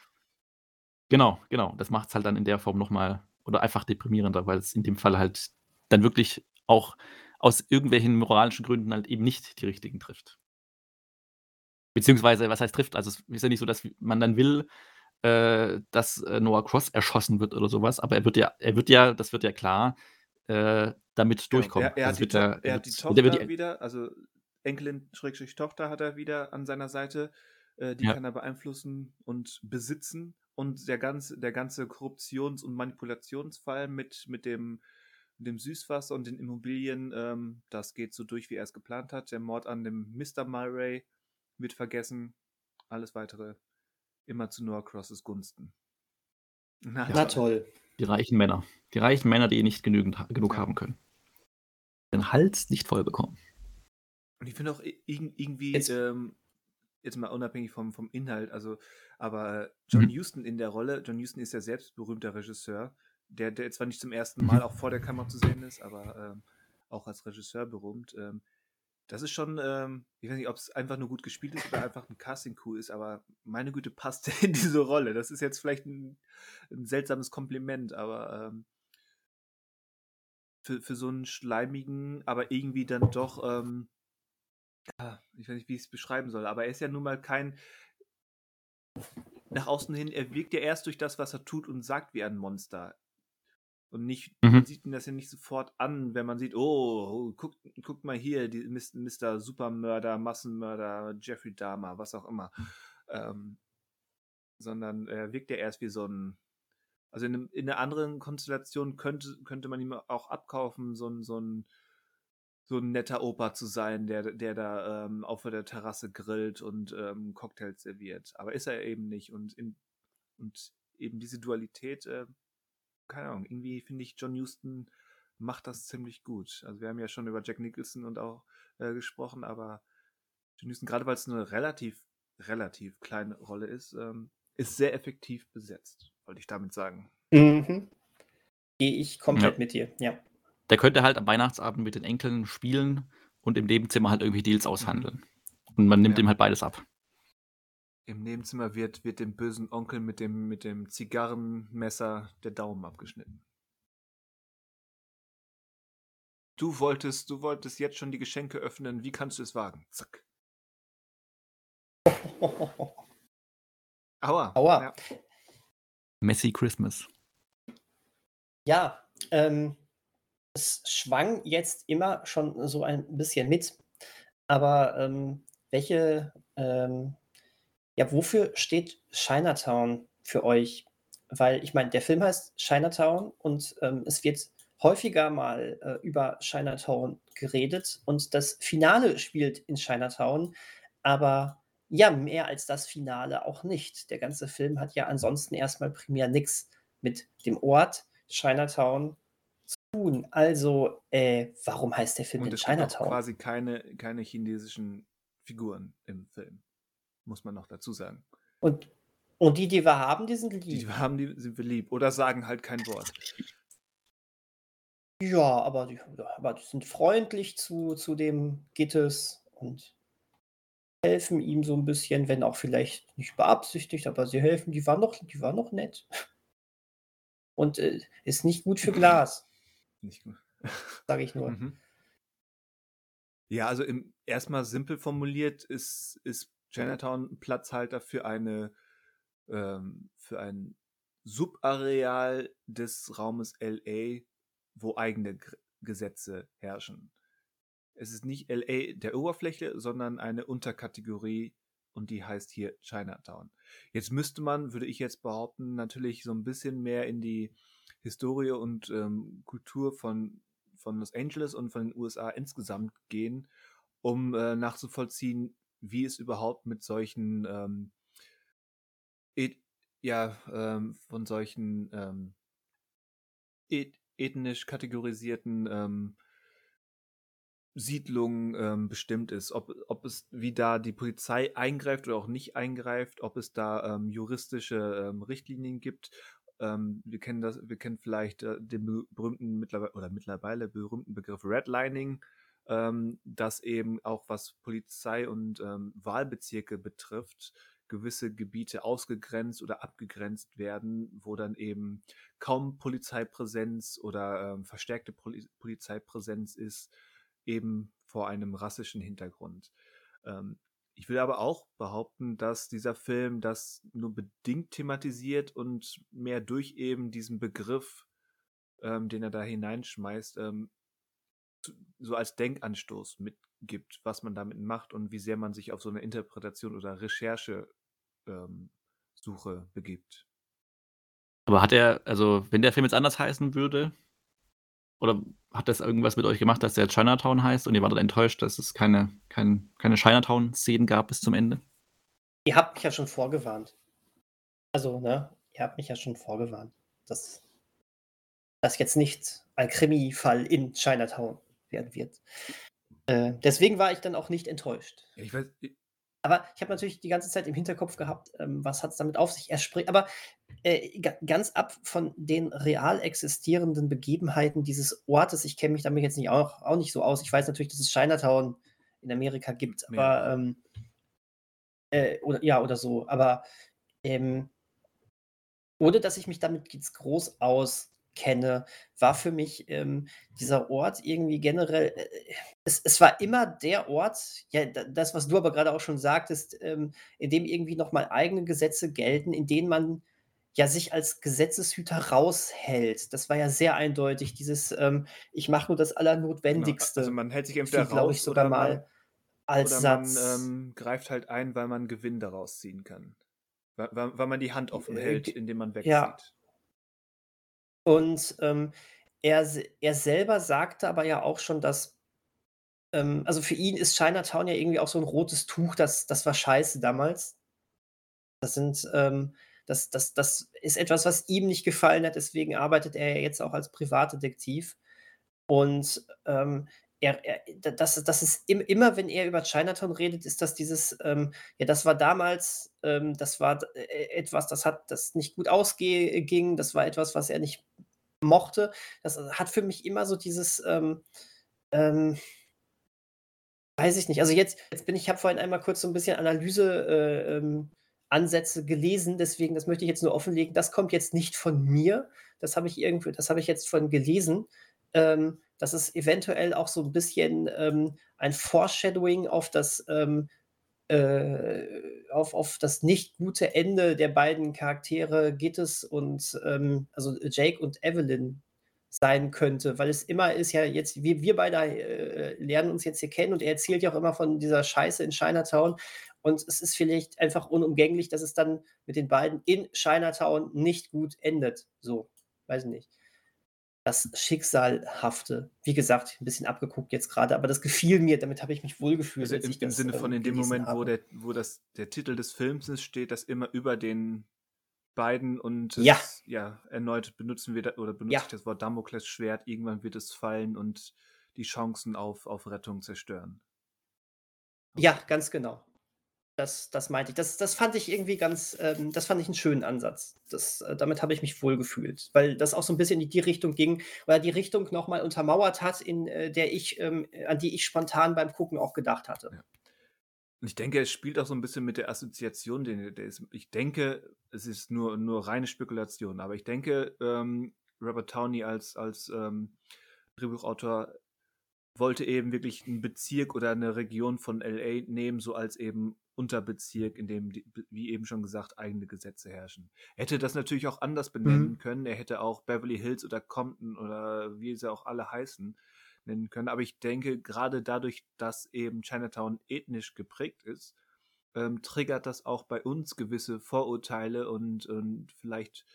Genau, genau. Das macht es halt dann in der Form nochmal oder einfach deprimierender, weil es in dem Fall halt dann wirklich auch aus irgendwelchen moralischen Gründen halt eben nicht die richtigen trifft. Beziehungsweise, was heißt trifft? Also es ist ja nicht so, dass man dann will, äh, dass äh, Noah Cross erschossen wird oder sowas, aber er wird ja, er wird ja, das wird ja klar, äh, damit genau, durchkommen. Er, er, also hat, die, er, er hat die Tochter die, wieder, also Enkelin Schrägstrich Tochter hat er wieder an seiner Seite, äh, die ja. kann er beeinflussen und besitzen und der ganze, der ganze Korruptions- und Manipulationsfall mit, mit dem dem Süßwasser und den Immobilien, ähm, das geht so durch, wie er es geplant hat. Der Mord an dem Mr. Murray wird vergessen. Alles weitere immer zu Noah Crosses Gunsten. Na, Na toll. Die reichen Männer. Die reichen Männer, die nicht genügend, genug haben können. Den Hals nicht voll bekommen. Und ich finde auch irgendwie, jetzt, ähm, jetzt mal unabhängig vom, vom Inhalt, also, aber John mhm. Huston in der Rolle, John Huston ist ja selbst berühmter Regisseur, der, der zwar nicht zum ersten Mal auch vor der Kamera zu sehen ist, aber ähm, auch als Regisseur berühmt. Ähm, das ist schon, ähm, ich weiß nicht, ob es einfach nur gut gespielt ist oder einfach ein Casting-Coup ist, aber meine Güte passt in diese Rolle. Das ist jetzt vielleicht ein, ein seltsames Kompliment, aber ähm, für, für so einen schleimigen, aber irgendwie dann doch, ähm, ich weiß nicht, wie ich es beschreiben soll, aber er ist ja nun mal kein, nach außen hin, er wirkt ja erst durch das, was er tut und sagt wie ein Monster. Und nicht, mhm. man sieht ihn das ja nicht sofort an, wenn man sieht, oh, guckt, guckt mal hier, die Mr. Supermörder, Massenmörder, Jeffrey Dahmer, was auch immer. Ähm, sondern er wirkt ja erst wie so ein, also in, einem, in einer anderen Konstellation könnte, könnte man ihm auch abkaufen, so ein, so ein, so ein netter Opa zu sein, der, der da ähm, auf der Terrasse grillt und ähm, Cocktails serviert. Aber ist er eben nicht. Und, in, und eben diese Dualität äh, keine Ahnung, irgendwie finde ich, John Huston macht das ziemlich gut. Also wir haben ja schon über Jack Nicholson und auch äh, gesprochen, aber John Huston, gerade weil es eine relativ, relativ kleine Rolle ist, ähm, ist sehr effektiv besetzt, wollte ich damit sagen. Mhm. Gehe ich komplett ja. mit dir, ja. Der könnte halt am Weihnachtsabend mit den Enkeln spielen und im Nebenzimmer halt irgendwie Deals aushandeln. Mhm. Und man nimmt ja. ihm halt beides ab. Im Nebenzimmer wird, wird dem bösen Onkel mit dem, mit dem Zigarrenmesser der Daumen abgeschnitten. Du wolltest, du wolltest jetzt schon die Geschenke öffnen. Wie kannst du es wagen? Zack. Aua. Aua. Ja. Messy Christmas. Ja, ähm, es schwang jetzt immer schon so ein bisschen mit. Aber ähm, welche, ähm, ja, wofür steht Chinatown für euch? Weil ich meine, der Film heißt Chinatown und ähm, es wird häufiger mal äh, über Chinatown geredet und das Finale spielt in Chinatown, aber ja, mehr als das Finale auch nicht. Der ganze Film hat ja ansonsten erstmal primär nichts mit dem Ort Chinatown zu tun. Also, äh, warum heißt der Film Und denn es gibt auch Chinatown? quasi keine, keine chinesischen Figuren im Film. Muss man noch dazu sagen. Und, und die, die wir haben, die sind Die, lieb. die wir haben, die sind wir lieb. Oder sagen halt kein Wort. Ja, aber die, aber die sind freundlich zu, zu dem Gittes und helfen ihm so ein bisschen, wenn auch vielleicht nicht beabsichtigt, aber sie helfen. Die waren noch, die waren noch nett. Und äh, ist nicht gut für Glas, Nicht gut. sage ich nur. Mhm. Ja, also im, erstmal simpel formuliert ist, ist Chinatown Platzhalter für eine ähm, für ein Subareal des Raumes LA, wo eigene Gr- Gesetze herrschen. Es ist nicht LA der Oberfläche, sondern eine Unterkategorie und die heißt hier Chinatown. Jetzt müsste man, würde ich jetzt behaupten, natürlich so ein bisschen mehr in die Historie und ähm, Kultur von, von Los Angeles und von den USA insgesamt gehen, um äh, nachzuvollziehen, wie es überhaupt mit solchen ähm, et, ja, ähm, von solchen ähm, et, ethnisch kategorisierten ähm, Siedlungen ähm, bestimmt ist, ob, ob es wie da die Polizei eingreift oder auch nicht eingreift, ob es da ähm, juristische ähm, Richtlinien gibt. Ähm, wir kennen das, wir kennen vielleicht äh, den be- berühmten mittlerweile oder mittlerweile berühmten Begriff Redlining, ähm, das eben auch was Polizei und ähm, Wahlbezirke betrifft, gewisse Gebiete ausgegrenzt oder abgegrenzt werden, wo dann eben kaum Polizeipräsenz oder ähm, verstärkte Poli Polizeipräsenz ist, eben vor einem rassischen Hintergrund. Ähm, ich will aber auch behaupten, dass dieser Film das nur bedingt thematisiert und mehr durch eben diesen Begriff, ähm, den er da hineinschmeißt, ähm, so als Denkanstoß mitgibt, was man damit macht und wie sehr man sich auf so eine Interpretation oder Recherche ähm, Suche begibt. Aber hat er, also wenn der Film jetzt anders heißen würde, oder hat das irgendwas mit euch gemacht, dass der Chinatown heißt und ihr wartet enttäuscht, dass es keine, kein, keine Chinatown-Szenen gab bis zum Ende? Ihr habt mich ja schon vorgewarnt. Also, ne, ihr habt mich ja schon vorgewarnt, dass das jetzt nicht ein Krimi-Fall in Chinatown werden wird. Äh, deswegen war ich dann auch nicht enttäuscht. Ja, ich weiß, Aber ich habe natürlich die ganze Zeit im Hinterkopf gehabt, ähm, was hat es damit auf sich? Er spricht, aber äh, ga- ganz ab von den real existierenden Begebenheiten dieses Ortes. Ich kenne mich damit jetzt nicht auch, auch nicht so aus. Ich weiß natürlich, dass es Chinatown in Amerika gibt, aber Mehrere. ähm, äh, oder ja oder so. Aber ähm, ohne dass ich mich damit jetzt groß auskenne, war für mich ähm, dieser Ort irgendwie generell, äh, es, es war immer der Ort, ja, da- das, was du aber gerade auch schon sagtest, ähm, in dem irgendwie nochmal eigene Gesetze gelten, in denen man ja sich als Gesetzeshüter raushält. Das war ja sehr eindeutig, dieses, ähm, ich mache nur das genau, Allernotwendigste. also man hält sich entweder fiel, glaube ich, raus sogar oder man, mal als oder man Satz. ähm, greift halt ein, weil man Gewinn daraus ziehen kann. Weil, weil, weil man die Hand offen Äh, hält, indem man wegzieht. ja. Und ähm, er, er selber sagte aber ja auch schon, dass, ähm, also für ihn ist Chinatown ja irgendwie auch so ein rotes Tuch, das, das war scheiße damals. Das sind, ähm, das, das, das ist etwas, was ihm nicht gefallen hat, deswegen arbeitet er ja jetzt auch als Privatdetektiv. Und ähm, er, er, da- das, das ist im, immer, wenn er über Chinatown redet, ist das dieses, ähm, ja, das war damals, ähm, das war äh, etwas, das hat das nicht gut ausging, das war etwas, was er nicht mochte. Das hat für mich immer so dieses, ähm, ähm, weiß ich nicht. Also jetzt, jetzt bin ich, ich habe vorhin einmal kurz so ein bisschen Analyse äh, ähm, Ansätze gelesen, deswegen, das möchte ich jetzt nur offenlegen. Das kommt jetzt nicht von mir. Das habe ich irgendwie, das habe ich jetzt von gelesen. Ähm, dass es eventuell auch so ein bisschen ähm, ein Foreshadowing auf das ähm, äh, auf, auf das nicht gute Ende der beiden Charaktere Gittes und ähm, also Jake und Evelyn sein könnte, weil es immer ist ja jetzt, wir, wir beide äh, lernen uns jetzt hier kennen und er erzählt ja auch immer von dieser Scheiße in Chinatown und es ist vielleicht einfach unumgänglich, dass es dann mit den beiden in Chinatown nicht gut endet. So, weiß ich nicht. Das Schicksalhafte. Wie gesagt, ein bisschen abgeguckt jetzt gerade, aber das gefiel mir, damit habe ich mich wohlgefühlt. Also im, im Sinne von ähm, in dem Moment, wo, habe. der, wo das, der Titel des Films ist, steht das immer über den beiden und Ja. es, ja, erneut benutzen wir da, oder benutze Ja. ich das Wort Damoklesschwert, irgendwann wird es fallen und die Chancen auf, auf Rettung zerstören. Ja, ganz genau. Das, das meinte ich. Das, das fand ich irgendwie ganz, ähm, das fand ich einen schönen Ansatz. Das, äh, damit habe ich mich wohl gefühlt, weil das auch so ein bisschen in die Richtung ging, oder die Richtung nochmal untermauert hat, in äh, der ich, ähm, an die ich spontan beim Gucken auch gedacht hatte. Ja. Und ich denke, es spielt auch so ein bisschen mit der Assoziation, den der ist. Ich denke, es ist nur, nur reine Spekulation, aber ich denke, ähm, Robert Downey als, als ähm, Drehbuchautor wollte eben wirklich einen Bezirk oder eine Region von LA nehmen, so als eben Unterbezirk, in dem, wie eben schon gesagt, eigene Gesetze herrschen. Er hätte das natürlich auch anders benennen Mhm. können. Er hätte auch Beverly Hills oder Compton oder wie sie auch alle heißen nennen können. Aber ich denke, gerade dadurch, dass eben Chinatown ethnisch geprägt ist, ähm, triggert das auch bei uns gewisse Vorurteile und, und vielleicht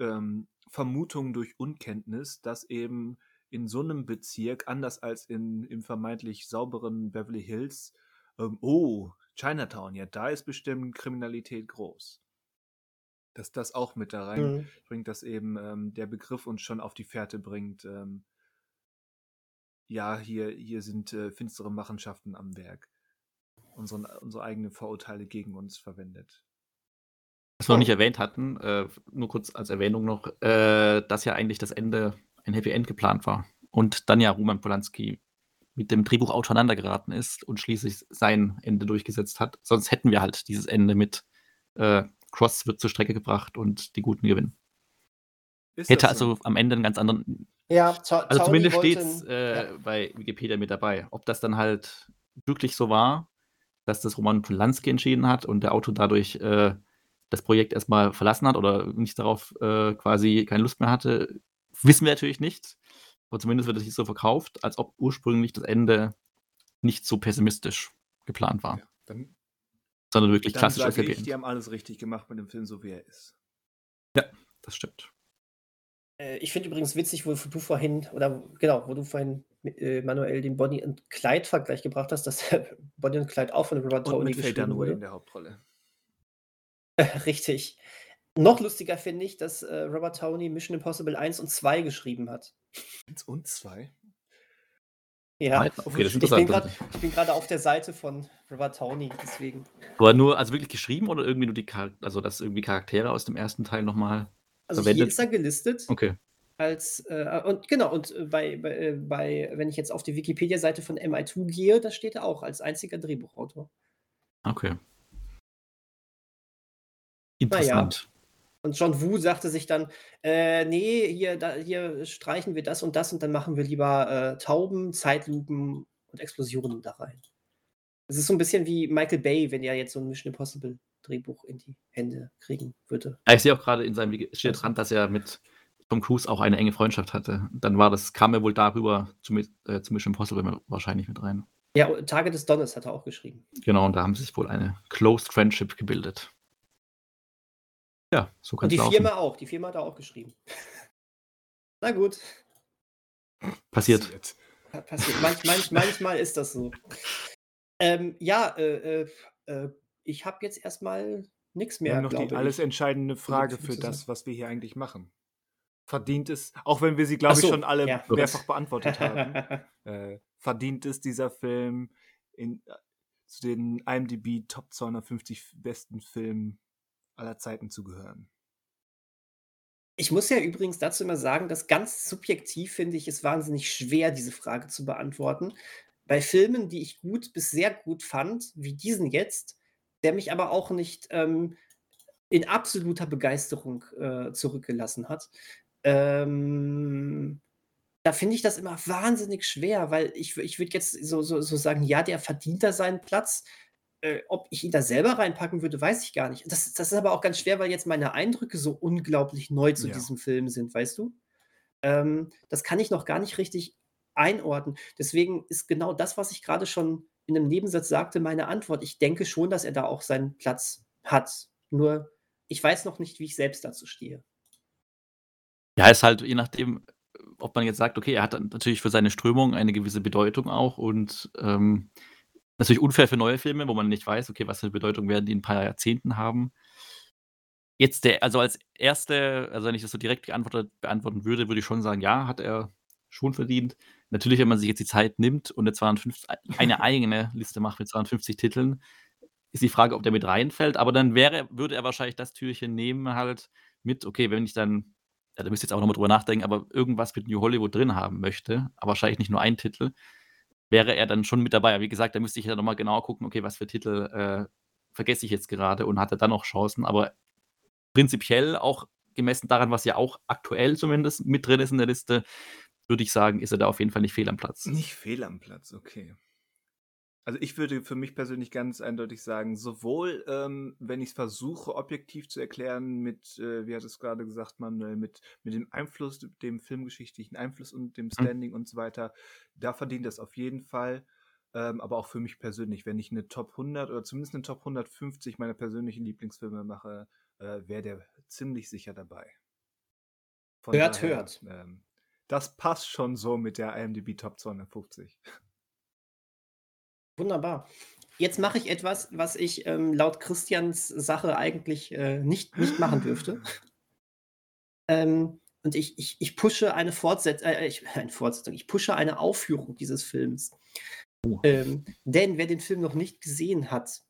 ähm, Vermutungen durch Unkenntnis, dass eben in so einem Bezirk, anders als in, im vermeintlich sauberen Beverly Hills, ähm, oh, Chinatown, ja, da ist bestimmt Kriminalität groß. Dass das auch mit da rein Mhm. bringt, dass eben ähm, der Begriff uns schon auf die Fährte bringt. Ähm, ja, hier, hier sind äh, finstere Machenschaften am Werk. Unseren, unsere eigenen Vorurteile gegen uns verwendet. Was wir noch nicht erwähnt hatten, äh, nur kurz als Erwähnung noch, äh, dass ja eigentlich das Ende ein Happy End geplant war. Und dann ja Roman Polanski mit dem Drehbuch auseinandergeraten ist und schließlich sein Ende durchgesetzt hat. Sonst hätten wir halt dieses Ende mit äh, Cross wird zur Strecke gebracht und die Guten gewinnen. Ist Hätte das so? also am Ende einen ganz anderen. Ja, Ta Also Townie zumindest steht es äh, ja. bei Wikipedia mit dabei. Ob das dann halt wirklich so war, dass das Roman Polanski entschieden hat und der Autor dadurch äh, das Projekt erstmal verlassen hat oder nicht darauf äh, quasi keine Lust mehr hatte, wissen wir natürlich nicht. Aber zumindest wird es nicht so verkauft, als ob ursprünglich das Ende nicht so pessimistisch geplant war, Ja, dann sondern wirklich dann klassisch sage ich, die haben alles richtig gemacht mit dem Film, so wie er ist. Das stimmt. Äh, ich finde übrigens witzig, wo du vorhin, oder genau, wo du vorhin äh, Manuel den Bonnie und Clyde-Vergleich gebracht hast, dass Bonnie und Clyde auch von Robert Und Downey geschrieben Dunaway in wurde. der Hauptrolle. Richtig. Noch lustiger finde ich, dass äh, Robert Downey Mission Impossible 1 und 2 geschrieben hat. Eins und zwei. Ja, okay, das ist ich bin interessant. ich bin gerade auf der Seite von Robert Downey, deswegen. Aber nur, also wirklich geschrieben oder irgendwie nur die Charaktere, also dass irgendwie Charaktere aus dem ersten Teil nochmal. Also Verwendet. hier ist er gelistet Okay. als äh, und genau und äh, bei, bei, äh, bei wenn ich jetzt auf die Wikipedia-Seite von MI2 gehe, da steht er auch als einziger Drehbuchautor. Okay. Interessant. Und John Woo sagte sich dann, äh, nee, hier, da, hier streichen wir das und das und dann machen wir lieber äh, Tauben, Zeitlupen und Explosionen da rein. Es ist so ein bisschen wie Michael Bay, wenn er jetzt so ein Mission Impossible Drehbuch in die Hände kriegen würde. Ich sehe auch gerade in seinem Also. dran, dass er mit Tom Cruise auch eine enge Freundschaft hatte. Dann war das, kam er wohl darüber zu, äh, zu Mission Impossible wahrscheinlich mit rein. Ja, Tage des Donners hat er auch geschrieben. Genau, und da haben sie sich wohl eine Closed Friendship gebildet. Ja, so kann Und es die laufen. Firma auch, die Firma hat er auch geschrieben. Na gut, Passiert. pa- passiert. Manch, manch, manchmal ist das so. Ähm, ja, äh, äh, äh, ich habe jetzt erstmal nichts Wir mehr, haben noch die alles entscheidende Frage für das, was wir hier eigentlich machen. Verdient es, auch wenn wir sie, glaube Ach ich, so, schon alle ja. mehrfach beantwortet haben, äh, verdient es dieser Film in, äh, zu den IMDb Top 250 besten Filmen aller Zeiten zu gehören. Ich muss ja übrigens dazu immer sagen, dass ganz subjektiv finde ich es wahnsinnig schwer, diese Frage zu beantworten. Bei Filmen, die ich gut bis sehr gut fand, wie diesen jetzt, der mich aber auch nicht ähm, in absoluter Begeisterung äh, zurückgelassen hat. Ähm, da finde ich das immer wahnsinnig schwer, weil ich, ich würde jetzt so, so, so sagen, ja, der verdient da seinen Platz. Äh, ob ich ihn da selber reinpacken würde, weiß ich gar nicht. Das, das ist aber auch ganz schwer, weil jetzt meine Eindrücke so unglaublich neu zu Ja. diesem Film sind, weißt du? Ähm, das kann ich noch gar nicht richtig einordnen. Deswegen ist genau das, was ich gerade schon in einem Nebensatz sagte, meine Antwort. Ich denke schon, dass er da auch seinen Platz hat. Nur, ich weiß noch nicht, wie ich selbst dazu stehe. Ja, ist halt je nachdem, ob man jetzt sagt, okay, er hat natürlich für seine Strömung eine gewisse Bedeutung auch und ähm, natürlich unfair für neue Filme, wo man nicht weiß, okay, was für eine Bedeutung werden die in ein paar Jahrzehnten haben. Jetzt der, also als erste, also wenn ich das so direkt beantworten würde, würde ich schon sagen, ja, hat er schon verdient. Natürlich, wenn man sich jetzt die Zeit nimmt und eine, 250, eine eigene Liste macht mit 250 Titeln, ist die Frage, ob der mit reinfällt. Aber dann wäre, würde er wahrscheinlich das Türchen nehmen halt mit, okay, wenn ich dann, ja, da müsst ihr jetzt auch nochmal drüber nachdenken, aber irgendwas mit New Hollywood drin haben möchte, aber wahrscheinlich nicht nur ein Titel, wäre er dann schon mit dabei. Aber wie gesagt, da müsste ich ja nochmal genauer gucken, okay, was für Titel äh, vergesse ich jetzt gerade und hat er dann noch Chancen. Aber prinzipiell auch gemessen daran, was ja auch aktuell zumindest mit drin ist in der Liste, würde ich sagen, ist er da auf jeden Fall nicht fehl am Platz. Nicht fehl am Platz, okay. Also ich würde für mich persönlich ganz eindeutig sagen, sowohl ähm, wenn ich es versuche, objektiv zu erklären, mit, äh, wie hat es gerade gesagt, Manuel, mit, mit dem Einfluss, dem filmgeschichtlichen Einfluss und dem Standing und so weiter, da verdient das auf jeden Fall. Ähm, aber auch für mich persönlich, wenn ich eine Top 100 oder zumindest eine Top 150 meiner persönlichen Lieblingsfilme mache, äh, wäre der ziemlich sicher dabei. Von Hört, hört. Ähm, das passt schon so mit der IMDb Top 250. Wunderbar. Jetzt mache ich etwas, was ich ähm, laut Christians Sache eigentlich äh, nicht, nicht machen dürfte. ähm, und ich, ich, ich pushe eine Fortsetzung, äh, ich, eine Fortsetzung, ich pushe eine Aufführung dieses Films. Oh. Ähm, denn wer den Film noch nicht gesehen hat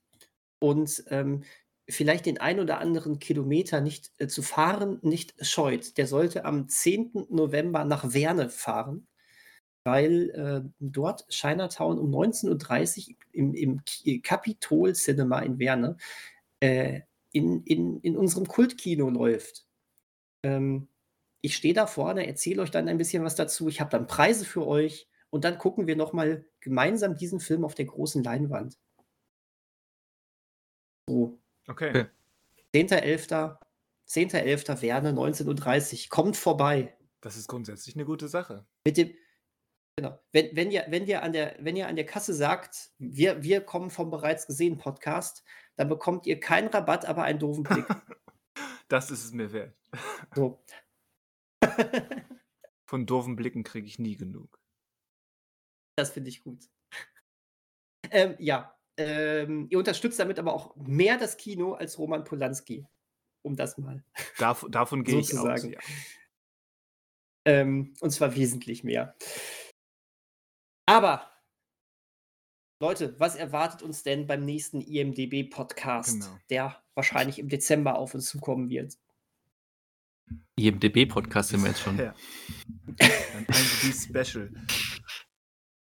und ähm, vielleicht den ein oder anderen Kilometer nicht äh, zu fahren nicht scheut, der sollte am 10. November nach Werne fahren weil äh, dort Chinatown um 19.30 Uhr im, im Capitol Cinema in Werne äh, in, in, in unserem Kultkino läuft. Ähm, ich stehe da vorne, erzähle euch dann ein bisschen was dazu. Ich habe dann Preise für euch und dann gucken wir nochmal gemeinsam diesen Film auf der großen Leinwand. So, Okay. Okay. 10.11. 10.11. Werne, 19.30 Uhr. Kommt vorbei. Das ist grundsätzlich eine gute Sache. Mit dem, genau. Wenn, wenn, ihr, wenn, ihr an der, wenn ihr an der Kasse sagt, wir, wir kommen vom bereits gesehen Podcast, dann bekommt ihr keinen Rabatt, aber einen doofen Blick. Das ist es mir wert. So. Von doofen Blicken kriege ich nie genug. Das finde ich gut. Ähm, ja, ähm, ihr unterstützt damit aber auch mehr das Kino als Roman Polanski. Um das mal. Dav davon gehe ich aus. Ja. Ähm, und zwar wesentlich mehr. Aber, Leute, was erwartet uns denn beim nächsten IMDB-Podcast, Genau. der wahrscheinlich im Dezember auf uns zukommen wird? IMDB-Podcast sind wir jetzt schon. Ja. Ein IMDb Special.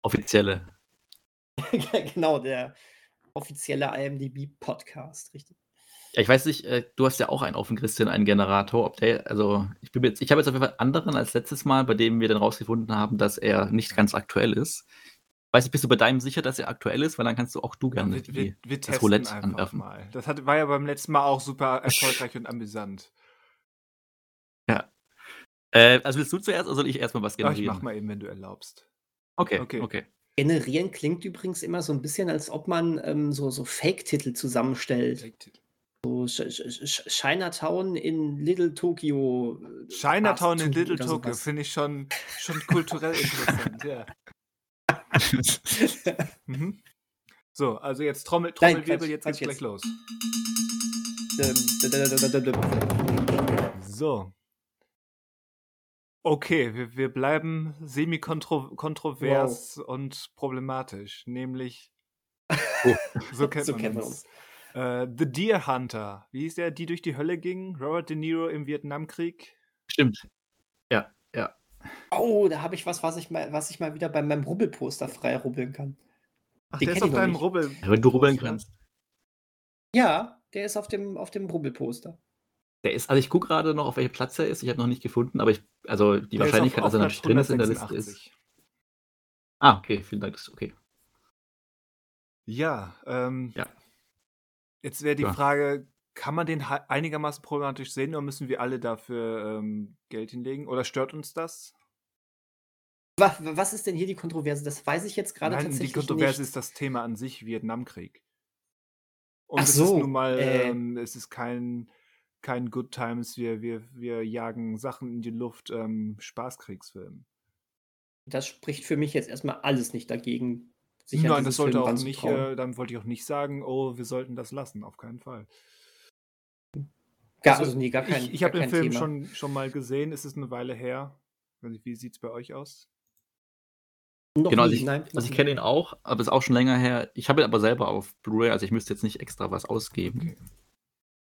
Offizielle. genau, der offizielle IMDB-Podcast, richtig. Ja, ich weiß nicht, äh, du hast ja auch einen offen, Christian, einen Generator. Ob der, also ich bin mir jetzt, ich habe jetzt auf jeden Fall einen anderen als letztes Mal, bei dem wir dann rausgefunden haben, dass er nicht ganz aktuell ist. Weiß nicht, bist du bei deinem sicher, dass er aktuell ist? Weil dann kannst du auch du gerne wir, die, wir, wir das Roulette anwerfen. mal. Das hat, war ja beim letzten Mal auch super erfolgreich und amüsant. Äh, also willst du zuerst oder soll ich erstmal was Aber ich generieren? mach mal eben, wenn du erlaubst. Okay, Okay. okay. Generieren klingt übrigens immer so ein bisschen, als ob man ähm, so, so Fake-Titel zusammenstellt. So Ch Ch Chinatown in Little Tokyo. äh, Chinatown in Little Tokyo finde ich schon, schon kulturell interessant, ja. Mhm. So, also jetzt Trommel, Trommelwirbel, jetzt geht's gleich los. So. Okay, wir, wir bleiben semi-kontrovers und problematisch, nämlich Oh. so kennt So man kennt man uns. Äh, The Deer Hunter. Wie hieß der, die durch die Hölle ging? Robert De Niro im Vietnamkrieg? Stimmt. Ja, ja. Oh, da habe ich was, was ich mal, was ich mal wieder bei meinem Rubbelposter frei rubbeln kann. Ach, Den der ist auf deinem. Rubbel. Ja, wenn du rubbeln kannst. Ja, der ist auf dem, auf dem Rubbelposter. Der ist, also ich gucke gerade noch, auf welchem Platz er ist. Ich habe noch nicht gefunden, aber ich, also die Der ist Wahrscheinlichkeit, dass er natürlich drin ist in der Liste ist. 186. Ah, okay, vielen Dank, das ist okay. Ja, ähm, Ja. Jetzt wäre die Ja. Frage, kann man den einigermaßen problematisch sehen oder müssen wir alle dafür ähm, Geld hinlegen? Oder stört uns das? Wa- Was ist denn hier die Kontroverse? Das weiß ich jetzt gerade tatsächlich die Kontroverse nicht. ist das Thema an sich, Vietnamkrieg. Und Ach es ist so, nun mal, äh. ähm, es ist kein, kein Good Times, wir, wir, wir jagen Sachen in die Luft, ähm, Spaßkriegsfilm. Das spricht für mich jetzt erstmal alles nicht dagegen. Sich an Nein, das sollte Film auch nicht, äh, dann wollte ich auch nicht sagen, oh, wir sollten das lassen, auf keinen Fall. Gar, also, also nee, gar kein, ich ich habe den Film Thema. schon, schon mal gesehen, es ist eine Weile her. Wie sieht es bei euch aus? Noch Genau, also ich, also ich kenne ihn auch, aber ist auch schon länger her. Ich habe ihn aber selber auf Blu-ray, also ich müsste jetzt nicht extra was ausgeben. Okay.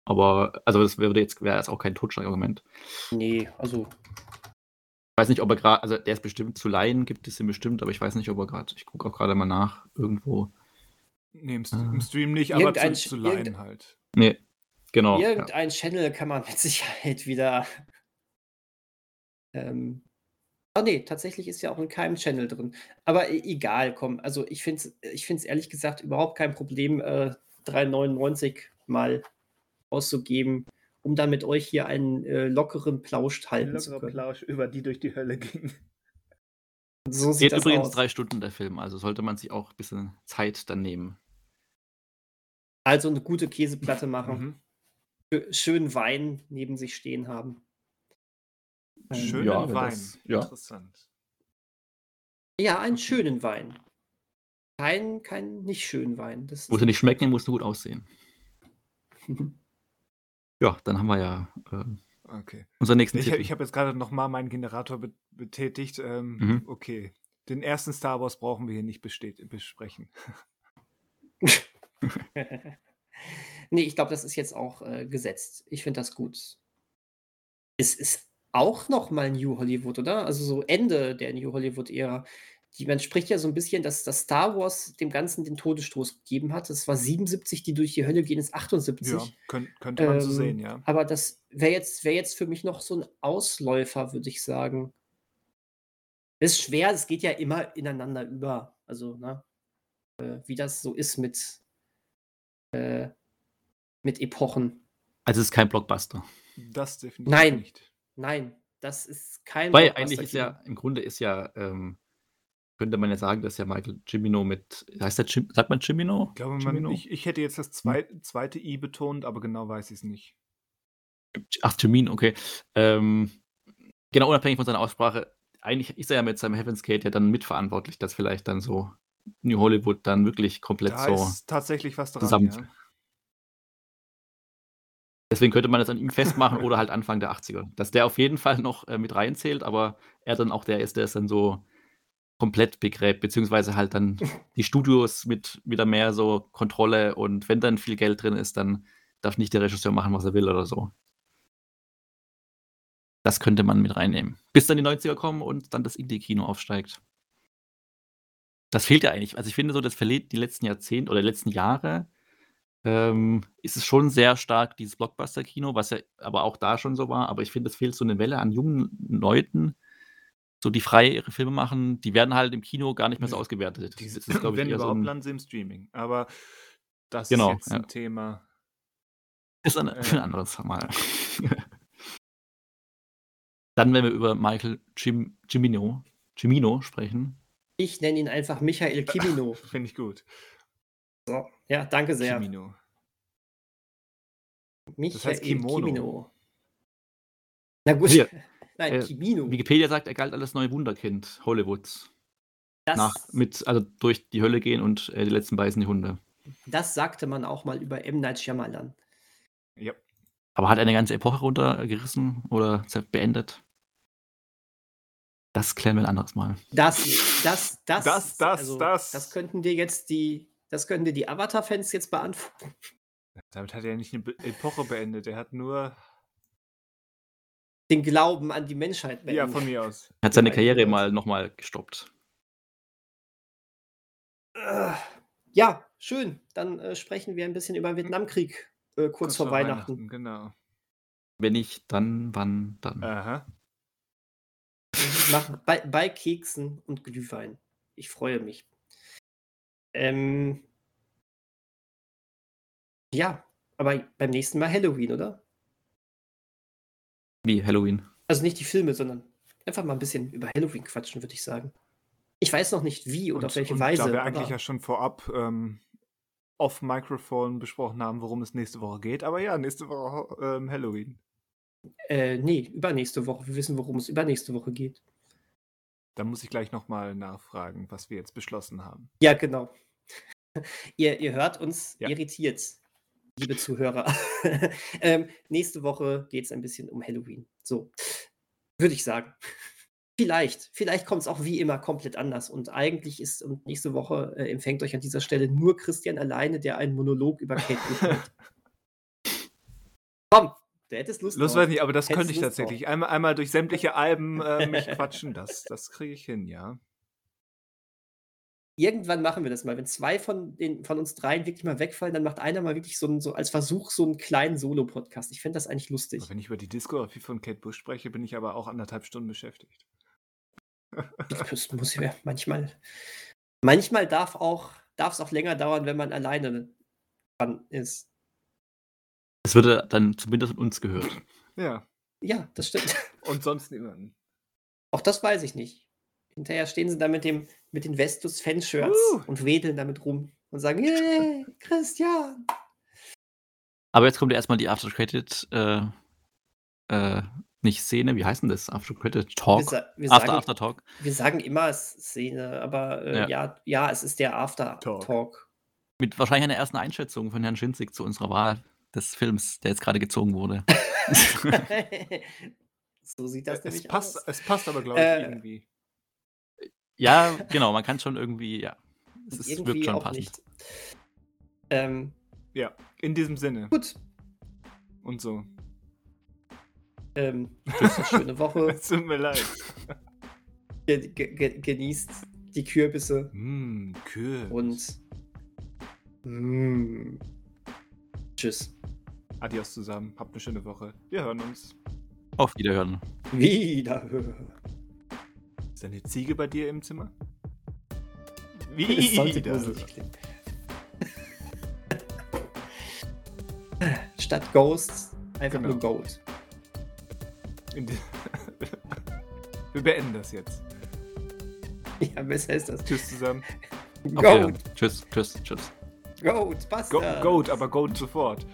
Aber, also das würde jetzt, wäre jetzt auch kein Totschlagargument. Nee, also weiß nicht, ob er gerade, also der ist bestimmt zu leihen, gibt es ihn bestimmt, aber ich weiß nicht, ob er gerade, ich gucke auch gerade mal nach, irgendwo. Nee, im, St- Ah. im Stream nicht, aber zu, zu leihen halt. Nee, genau. Ja. irgendein Channel kann man mit Sicherheit wieder. Ähm, oh nee, tatsächlich ist ja auch in keinem Channel drin. Aber e- egal, komm. Also ich finde es ich find's ehrlich gesagt überhaupt kein Problem, äh, 3,99 mal auszugeben, um dann mit euch hier einen äh, lockeren Plausch halten zu können. Plausch über die durch die Hölle ging. So sieht Geht übrigens aus. drei Stunden der Film, also sollte man sich auch ein bisschen Zeit dann nehmen. Also eine gute Käseplatte machen, Mhm. schö- schön Wein neben sich stehen haben. Ähm, Schönen ja, Wein. das- ja. Interessant. Ja, einen schönen Wein. Kein, kein nicht schönen Wein. Das Muss ja nicht schmecken, muss nur gut aussehen. Ja, dann haben wir ja äh, Okay. unseren nächsten Ich, ich habe jetzt gerade nochmal meinen Generator be betätigt. Ähm, Mhm. Okay. Den ersten Star Wars brauchen wir hier nicht besprechen. nee, ich glaube, das ist jetzt auch äh, gesetzt. Ich finde das gut. Es ist auch noch mal New Hollywood, oder? Also so Ende der New Hollywood-Ära. Die, man spricht ja so ein bisschen, dass das Star Wars dem Ganzen den Todesstoß gegeben hat. Es war 77, die durch die Hölle gehen, ist 78. Ja, könnt, könnte man so Ähm, sehen, ja. Aber das wäre jetzt, wär jetzt für mich noch so ein Ausläufer, würde ich sagen. Ist schwer, es geht ja immer ineinander über. Also, ne? Äh, wie das so ist mit, äh, mit Epochen. also es ist kein Blockbuster. Das definitiv Nein. nicht. Nein, das ist kein Weil Blockbuster-Kino. eigentlich ist ja, im Grunde ist ja, ähm, könnte man ja sagen, dass ja Michael Cimino mit, heißt der Jim, sagt man Cimino? Ich glaube, man, ich, ich hätte jetzt das zwei, zweite I betont, aber genau weiß ich es nicht. Ach, Cimino, okay. Ähm, genau, unabhängig von seiner Aussprache, eigentlich ist er ja mit seinem Heaven's Gate ja dann mitverantwortlich, dass vielleicht dann so New Hollywood dann wirklich komplett Da so. ist tatsächlich was dran. zusammen- Ja. Deswegen könnte man das an ihm festmachen oder halt Anfang der 80er. Dass der auf jeden Fall noch äh, mit reinzählt, aber er dann auch der ist, der es dann so komplett begräbt, beziehungsweise halt dann die Studios mit wieder mehr so Kontrolle und wenn dann viel Geld drin ist, dann darf nicht der Regisseur machen, was er will oder so. Das könnte man mit reinnehmen. Bis dann die 90er kommen und dann das Indie-Kino aufsteigt. Das fehlt ja eigentlich. Also ich finde so, das verliert die letzten Jahrzehnte oder die letzten Jahre ähm, ist es schon sehr stark dieses Blockbuster-Kino, was ja aber auch da schon so war. Aber ich finde, es fehlt so eine Welle an jungen Leuten, so die frei ihre Filme machen. Die werden halt im Kino gar nicht mehr so ausgewertet. Die Das ist, glaube ich, wenn eher so überhaupt ein, landen sie im Streaming. Aber das Genau, ist jetzt ja. ein Thema. ist ein, äh, ein anderes Mal. Dann, wenn wir über Michael Cim Cimino, Cimino sprechen. Ich nenne ihn einfach Michael Kimino. Finde ich gut. So. Ja, danke sehr. Kimino. Michael heißt Kimono. Kimino. Na gut. Hier, Nein, äh, Kimino. Wikipedia sagt, er galt als neue Wunderkind Hollywoods. Das, Nach, mit, also durch die Hölle gehen und äh, die letzten beißen die Hunde. das sagte man auch mal über M. Night Shyamalan. Ja. Aber hat er eine ganze Epoche runtergerissen oder beendet? Das klären wir ein anderes Mal. Das, das, das, Das, das, also, das. Das könnten dir jetzt die, das könnten dir die Avatar-Fans jetzt beantworten. Damit hat er nicht eine Epoche beendet. Er hat nur. Den Glauben an die Menschheit Ja, beendet. von mir aus. Er hat seine Ja, Karriere mal nochmal gestoppt. Äh, Ja, schön. Dann äh, sprechen wir ein bisschen über den Vietnamkrieg äh, kurz, vor, Weihnachten. Genau. Wenn nicht, dann, wann, dann. Aha. Mach, bei, bei Keksen und Glühwein. Ich freue mich. Ähm, ja, aber beim nächsten Mal Halloween, oder? Wie Halloween? Also nicht die Filme, sondern einfach mal ein bisschen über Halloween quatschen, würde ich sagen. Ich weiß noch nicht wie oder Und, auf welche und Weise. da wir eigentlich aber- ja schon vorab ähm, off Microphone besprochen haben, worum es nächste Woche geht. Aber ja, nächste Woche ähm, Halloween. Äh, nee, übernächste Woche. Wir wissen, worum es übernächste Woche geht. Da muss ich gleich nochmal nachfragen, was wir jetzt beschlossen haben. Ja, genau. ihr, ihr hört uns Ja. irritiert, liebe Zuhörer. ähm, nächste Woche geht es ein bisschen um Halloween. So, würde ich sagen. Vielleicht, vielleicht kommt es auch wie immer komplett anders. Und eigentlich ist und nächste Woche äh, empfängt euch an dieser Stelle nur Christian alleine, der einen Monolog über Kate hält. Komm, der hätte es Lust Lust drauf. weiß nicht, aber das Hättest könnte ich Lust tatsächlich. Einmal, einmal durch sämtliche Alben äh, mich quatschen, das, das kriege ich hin, ja. Irgendwann machen wir das mal. Wenn zwei von, den, von uns dreien wirklich mal wegfallen, dann macht einer mal wirklich so, einen, so als Versuch so einen kleinen Solo-Podcast. Ich fände das eigentlich lustig. Aber wenn ich über die Diskografie von Kate Bush spreche, bin ich aber auch anderthalb Stunden beschäftigt. Das muss ich mir manchmal. Manchmal darf auch darf es auch länger dauern, wenn man alleine dran ist. Es würde dann zumindest von uns gehört. Ja. Ja, das stimmt. Und sonst niemanden. Auch das weiß ich nicht. Hinterher stehen sie da mit dem mit den Vestus Fanshirts Uh. und wedeln damit rum und sagen, hey, Christian. Aber jetzt kommt ja erstmal die After Credit, äh, äh, nicht Szene, wie heißt denn das? After Credit Wir, Talk? sa wir, After sagen, After Talk. wir sagen immer Szene, aber äh, Ja. ja. ja, es ist der After Talk. Talk. Mit wahrscheinlich einer ersten Einschätzung von Herrn Schinzig zu unserer Wahl des Films, der jetzt gerade gezogen wurde. so sieht das Es nämlich passt, aus. es passt aber, glaube ich, Äh, irgendwie. Ja, genau, man kann schon irgendwie, ja. Es ist, Irgendwie wirkt schon auch passend. nicht. Ähm, Ja, in diesem Sinne. gut, Und so. ähm, eine schöne Woche. Es tut mir leid. Ge ge ge genießt die Kürbisse Hm, Kühe. und mm, tschüss. Adios zusammen. Habt eine schöne Woche. Wir hören uns. Auf Wiederhören. Wiederhören. Ist da eine Ziege bei dir im Zimmer? Es sollte gruselig klingen. Statt Ghosts einfach Genau. nur Gold. Wir beenden das jetzt. Ja, besser ist das. Tschüss zusammen. Goat, Wiederhören. Tschüss, tschüss, tschüss. Goat, Go basta. Goat, aber Goat sofort.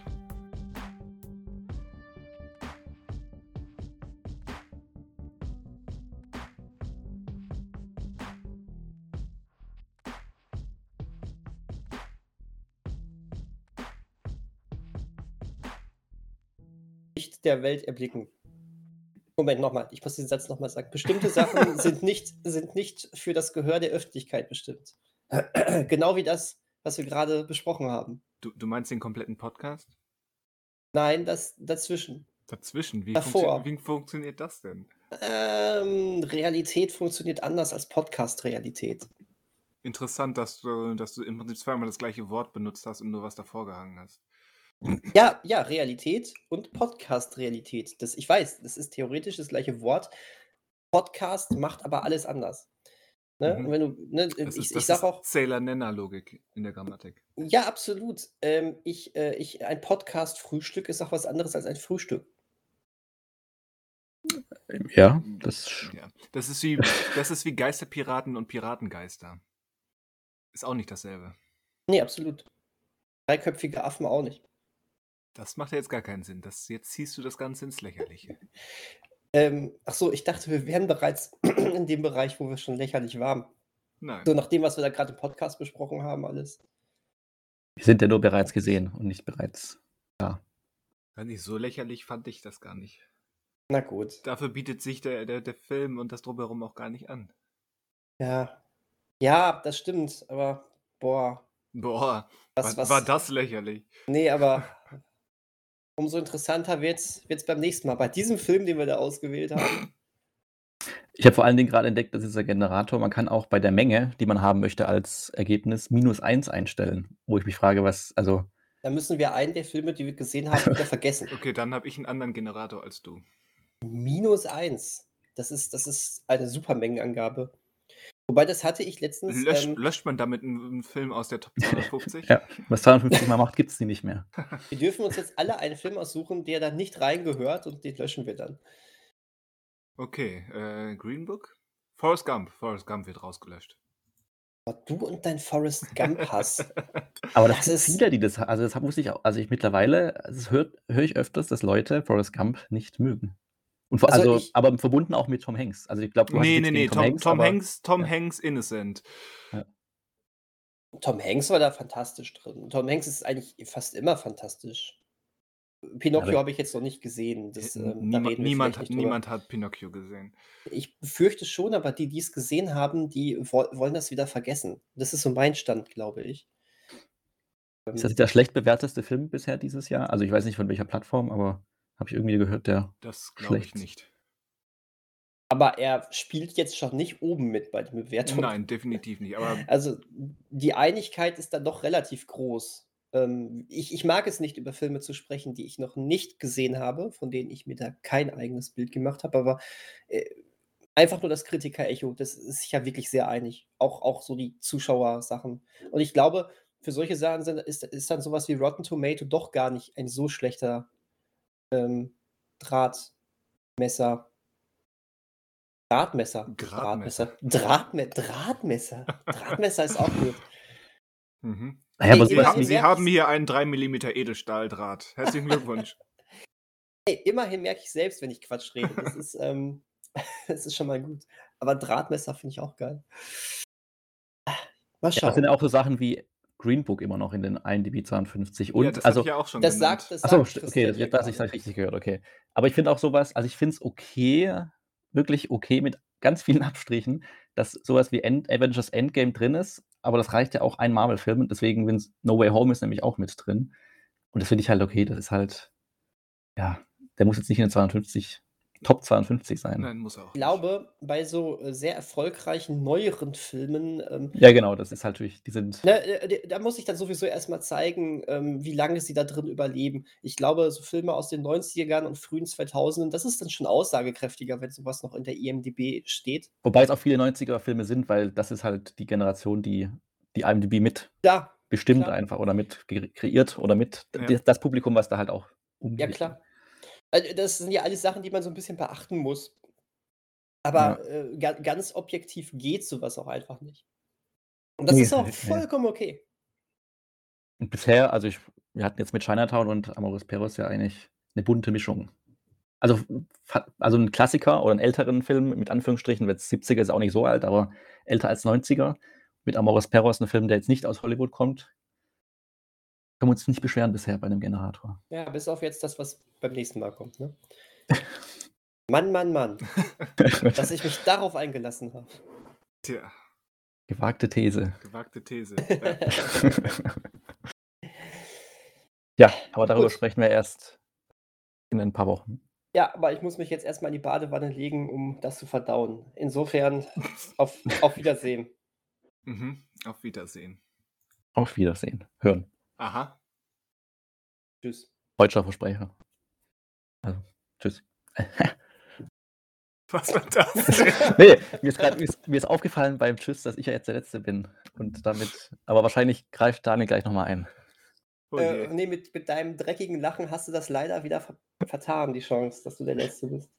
Licht der Welt erblicken. Moment, nochmal. Ich muss den Satz nochmal sagen. Bestimmte Sachen sind nicht, sind nicht für das Gehör der Öffentlichkeit bestimmt. genau wie das, was wir gerade besprochen haben. Du, du meinst den kompletten Podcast? Nein, das dazwischen. Dazwischen. Wie, Davor. funktio wie funktioniert das denn? Ähm, Realität funktioniert anders als Podcast-Realität. Interessant, dass du, dass du im Prinzip zweimal das gleiche Wort benutzt hast und nur was davor gehangen hast. Ja, ja, Realität und Podcast-Realität. Das, ich weiß, das ist theoretisch das gleiche Wort. Podcast macht aber alles anders. Ne? Mhm. Wenn du, ne, Das ich, ist, ich sag auch, Sailor-Nenner-Logik in der Grammatik. ja, absolut. Ähm, ich, äh, ich, ein Podcast-Frühstück ist auch was anderes als ein Frühstück. Ja, das. Ja. Das ist wie, das ist wie Geisterpiraten und Piratengeister. Ist auch nicht dasselbe. Nee, absolut. Dreiköpfige Affen auch nicht. Das macht ja jetzt gar keinen Sinn. Das, jetzt ziehst du das Ganze ins Lächerliche. Ähm, ach so, ich dachte, wir wären bereits in dem Bereich, wo wir schon lächerlich waren. Nein. So nach dem, was wir da gerade im Podcast besprochen haben, alles. Wir sind ja nur bereits gesehen und nicht bereits. Weiß nicht, so lächerlich fand ich das gar nicht. Na gut. Dafür bietet sich der, der, der Film und das drumherum auch gar nicht an. Ja. Ja, das stimmt, aber boah. Boah, Was, war, was, war das lächerlich. Nee, aber umso interessanter wird's, wird's beim nächsten Mal. Bei diesem Film, den wir da ausgewählt haben. Ich habe vor allen Dingen gerade entdeckt, dass dieser Generator man kann auch bei der Menge, die man haben möchte als Ergebnis, -1 einstellen, wo ich mich frage, was also Dann müssen wir einen der Filme, die wir gesehen haben, wieder vergessen. Okay, dann habe ich einen anderen Generator als du. -1. Das ist das ist eine super Mengenangabe. Wobei, das hatte ich letztens, Löscht ähm löscht man damit 'n 'n Film aus der Top 250? Ja, was 250 mal macht, gibt's die nicht mehr. Wir dürfen uns jetzt alle einen Film aussuchen, der da nicht reingehört und den löschen wir dann. Okay, äh, Green Book? Forrest Gump. Forrest Gump wird rausgelöscht. Du und dein Forrest Gump-Hass. Aber das Das sind ist viele, die das also, das wusste ich auch also, ich mittlerweile das hört höre ich öfters, dass Leute Forrest Gump nicht mögen. Und vor Also, also, ich aber verbunden auch mit Tom Hanks. Also, ich glaube, du hast Ne, jetzt ne, gegen ne, Tom Tom Hanks, Tom Hanks Tom ja. Hanks Innocent. Ja. Tom Hanks war da fantastisch drin. Tom Hanks ist eigentlich fast immer fantastisch. Pinocchio habe ich jetzt noch nicht gesehen. Das, Äh, ähm, niemand vielleicht hat niemand hat Pinocchio gesehen. Ich befürchte schon, aber die, die es gesehen haben, die woll wollen das wieder vergessen. Das ist so mein Stand, glaube ich. Ist das der schlecht bewerteste Film bisher dieses Jahr? Also, ich weiß nicht von welcher Plattform, aber habe ich irgendwie gehört, der Das glaube ich schlecht nicht. Aber er spielt jetzt schon nicht oben mit bei den Bewertungen. Nein, definitiv nicht, aber Also, die Einigkeit ist dann doch relativ groß. Ähm, ich ich mag es nicht, über Filme zu sprechen, die ich noch nicht gesehen habe, von denen ich mir da kein eigenes Bild gemacht habe, aber, äh, einfach nur das Kritiker-Echo, das ist sich ja wirklich sehr einig. Auch auch so die Zuschauersachen. Und ich glaube, für solche Sachen sind ist ist dann so was wie Rotten Tomato doch gar nicht ein so schlechter, ähm, Drahtmesser. Drahtmesser. Drahtmesser. Drahtme Drahtmesser. Drahtmesser ist auch gut. Mhm. Na ja, Ey, aber Sie, sowas ha immerhin wie Sie haben hier einen 3 Millimeter Edelstahldraht. Herzlichen Glückwunsch. Ey, immerhin merke ich selbst, wenn ich Quatsch rede. Das ist, ähm das ist schon mal gut. Aber Drahtmesser finde ich auch geil. Mal Ja, das sind schauen. auch so Sachen wie Green Book immer noch in den IMDb 52 Ja, und das hatte also ich ja auch schon Das genannt. sagt das sagt st okay, das dass ich das richtig gehört, okay. Aber ich finde auch sowas also, ich finde es okay wirklich okay mit ganz vielen Abstrichen, dass sowas wie End Avengers Endgame drin ist, aber das reicht ja auch ein Marvel-Film und deswegen wenn's No Way Home ist nämlich auch mit drin. Und das finde ich halt okay. Das ist halt ja, der muss jetzt nicht in den 250 Top 52 sein. Nein, muss er auch Ich glaube, bei so, äh, sehr erfolgreichen neueren Filmen, ähm Ja, genau, das ist halt natürlich die sind ne, äh, d da muss ich dann sowieso erst mal zeigen, ähm, wie lange sie da drin überleben. Ich glaube, so Filme aus den 90ern und frühen 2000ern, das ist dann schon aussagekräftiger, wenn so was noch in der IMDb steht. Wobei es auch viele 90er-Filme sind, weil das ist halt die Generation, die die IMDb mit Ja, bestimmt klar. einfach oder mit kre kreiert oder mit Ja. das Publikum, was da halt auch Ja, umgeht. klar. Also, das sind ja alles Sachen, die man so 'n bisschen beachten muss. Aber, Ja. äh, ga ganz objektiv geht so was auch einfach nicht. Und das Ne, ist auch vollkommen okay. Und bisher also, ich wir hatten jetzt mit Chinatown und Amores Perros ja eigentlich 'ne bunte Mischung. Also, also 'n Klassiker oder 'n älteren Film mit Anführungsstrichen, jetzt 70er ist auch nicht so alt, aber älter als 90er. Mit Amores Perros 'n Film, der jetzt nicht aus Hollywood kommt. Können wir uns nicht beschweren bisher bei 'nem Generator. Ja, bis auf jetzt das, was beim nächsten Mal kommt, ne? Mann, Mann, Mann, dass ich mich darauf eingelassen habe. Tja, Gewagte These. gewagte These. Ja. Ja, aber darüber Gut. sprechen wir erst in ein paar Wochen. Ja, aber ich muss mich jetzt erst mal in die Badewanne legen, um das zu verdauen. Insofern auf auf Wiedersehen. Mhm. Auf Wiedersehen. Auf Wiedersehen. Hören. Aha. Tschüss. Deutscher Versprecher. Also, tschüss. Was war das denn? Ne, mir ist grad mir ist mir ist aufgefallen beim Tschüss, dass ich ja jetzt der Letzte bin und damit aber wahrscheinlich greift Daniel gleich noch mal ein. Oh Äh, je. ne, mit mit deinem dreckigen Lachen hast du das leider wieder ver vertan, die Chance, dass du der Letzte bist.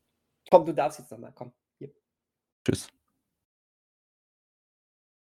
Komm, du darfst jetzt noch mal, komm, hier. Tschüss.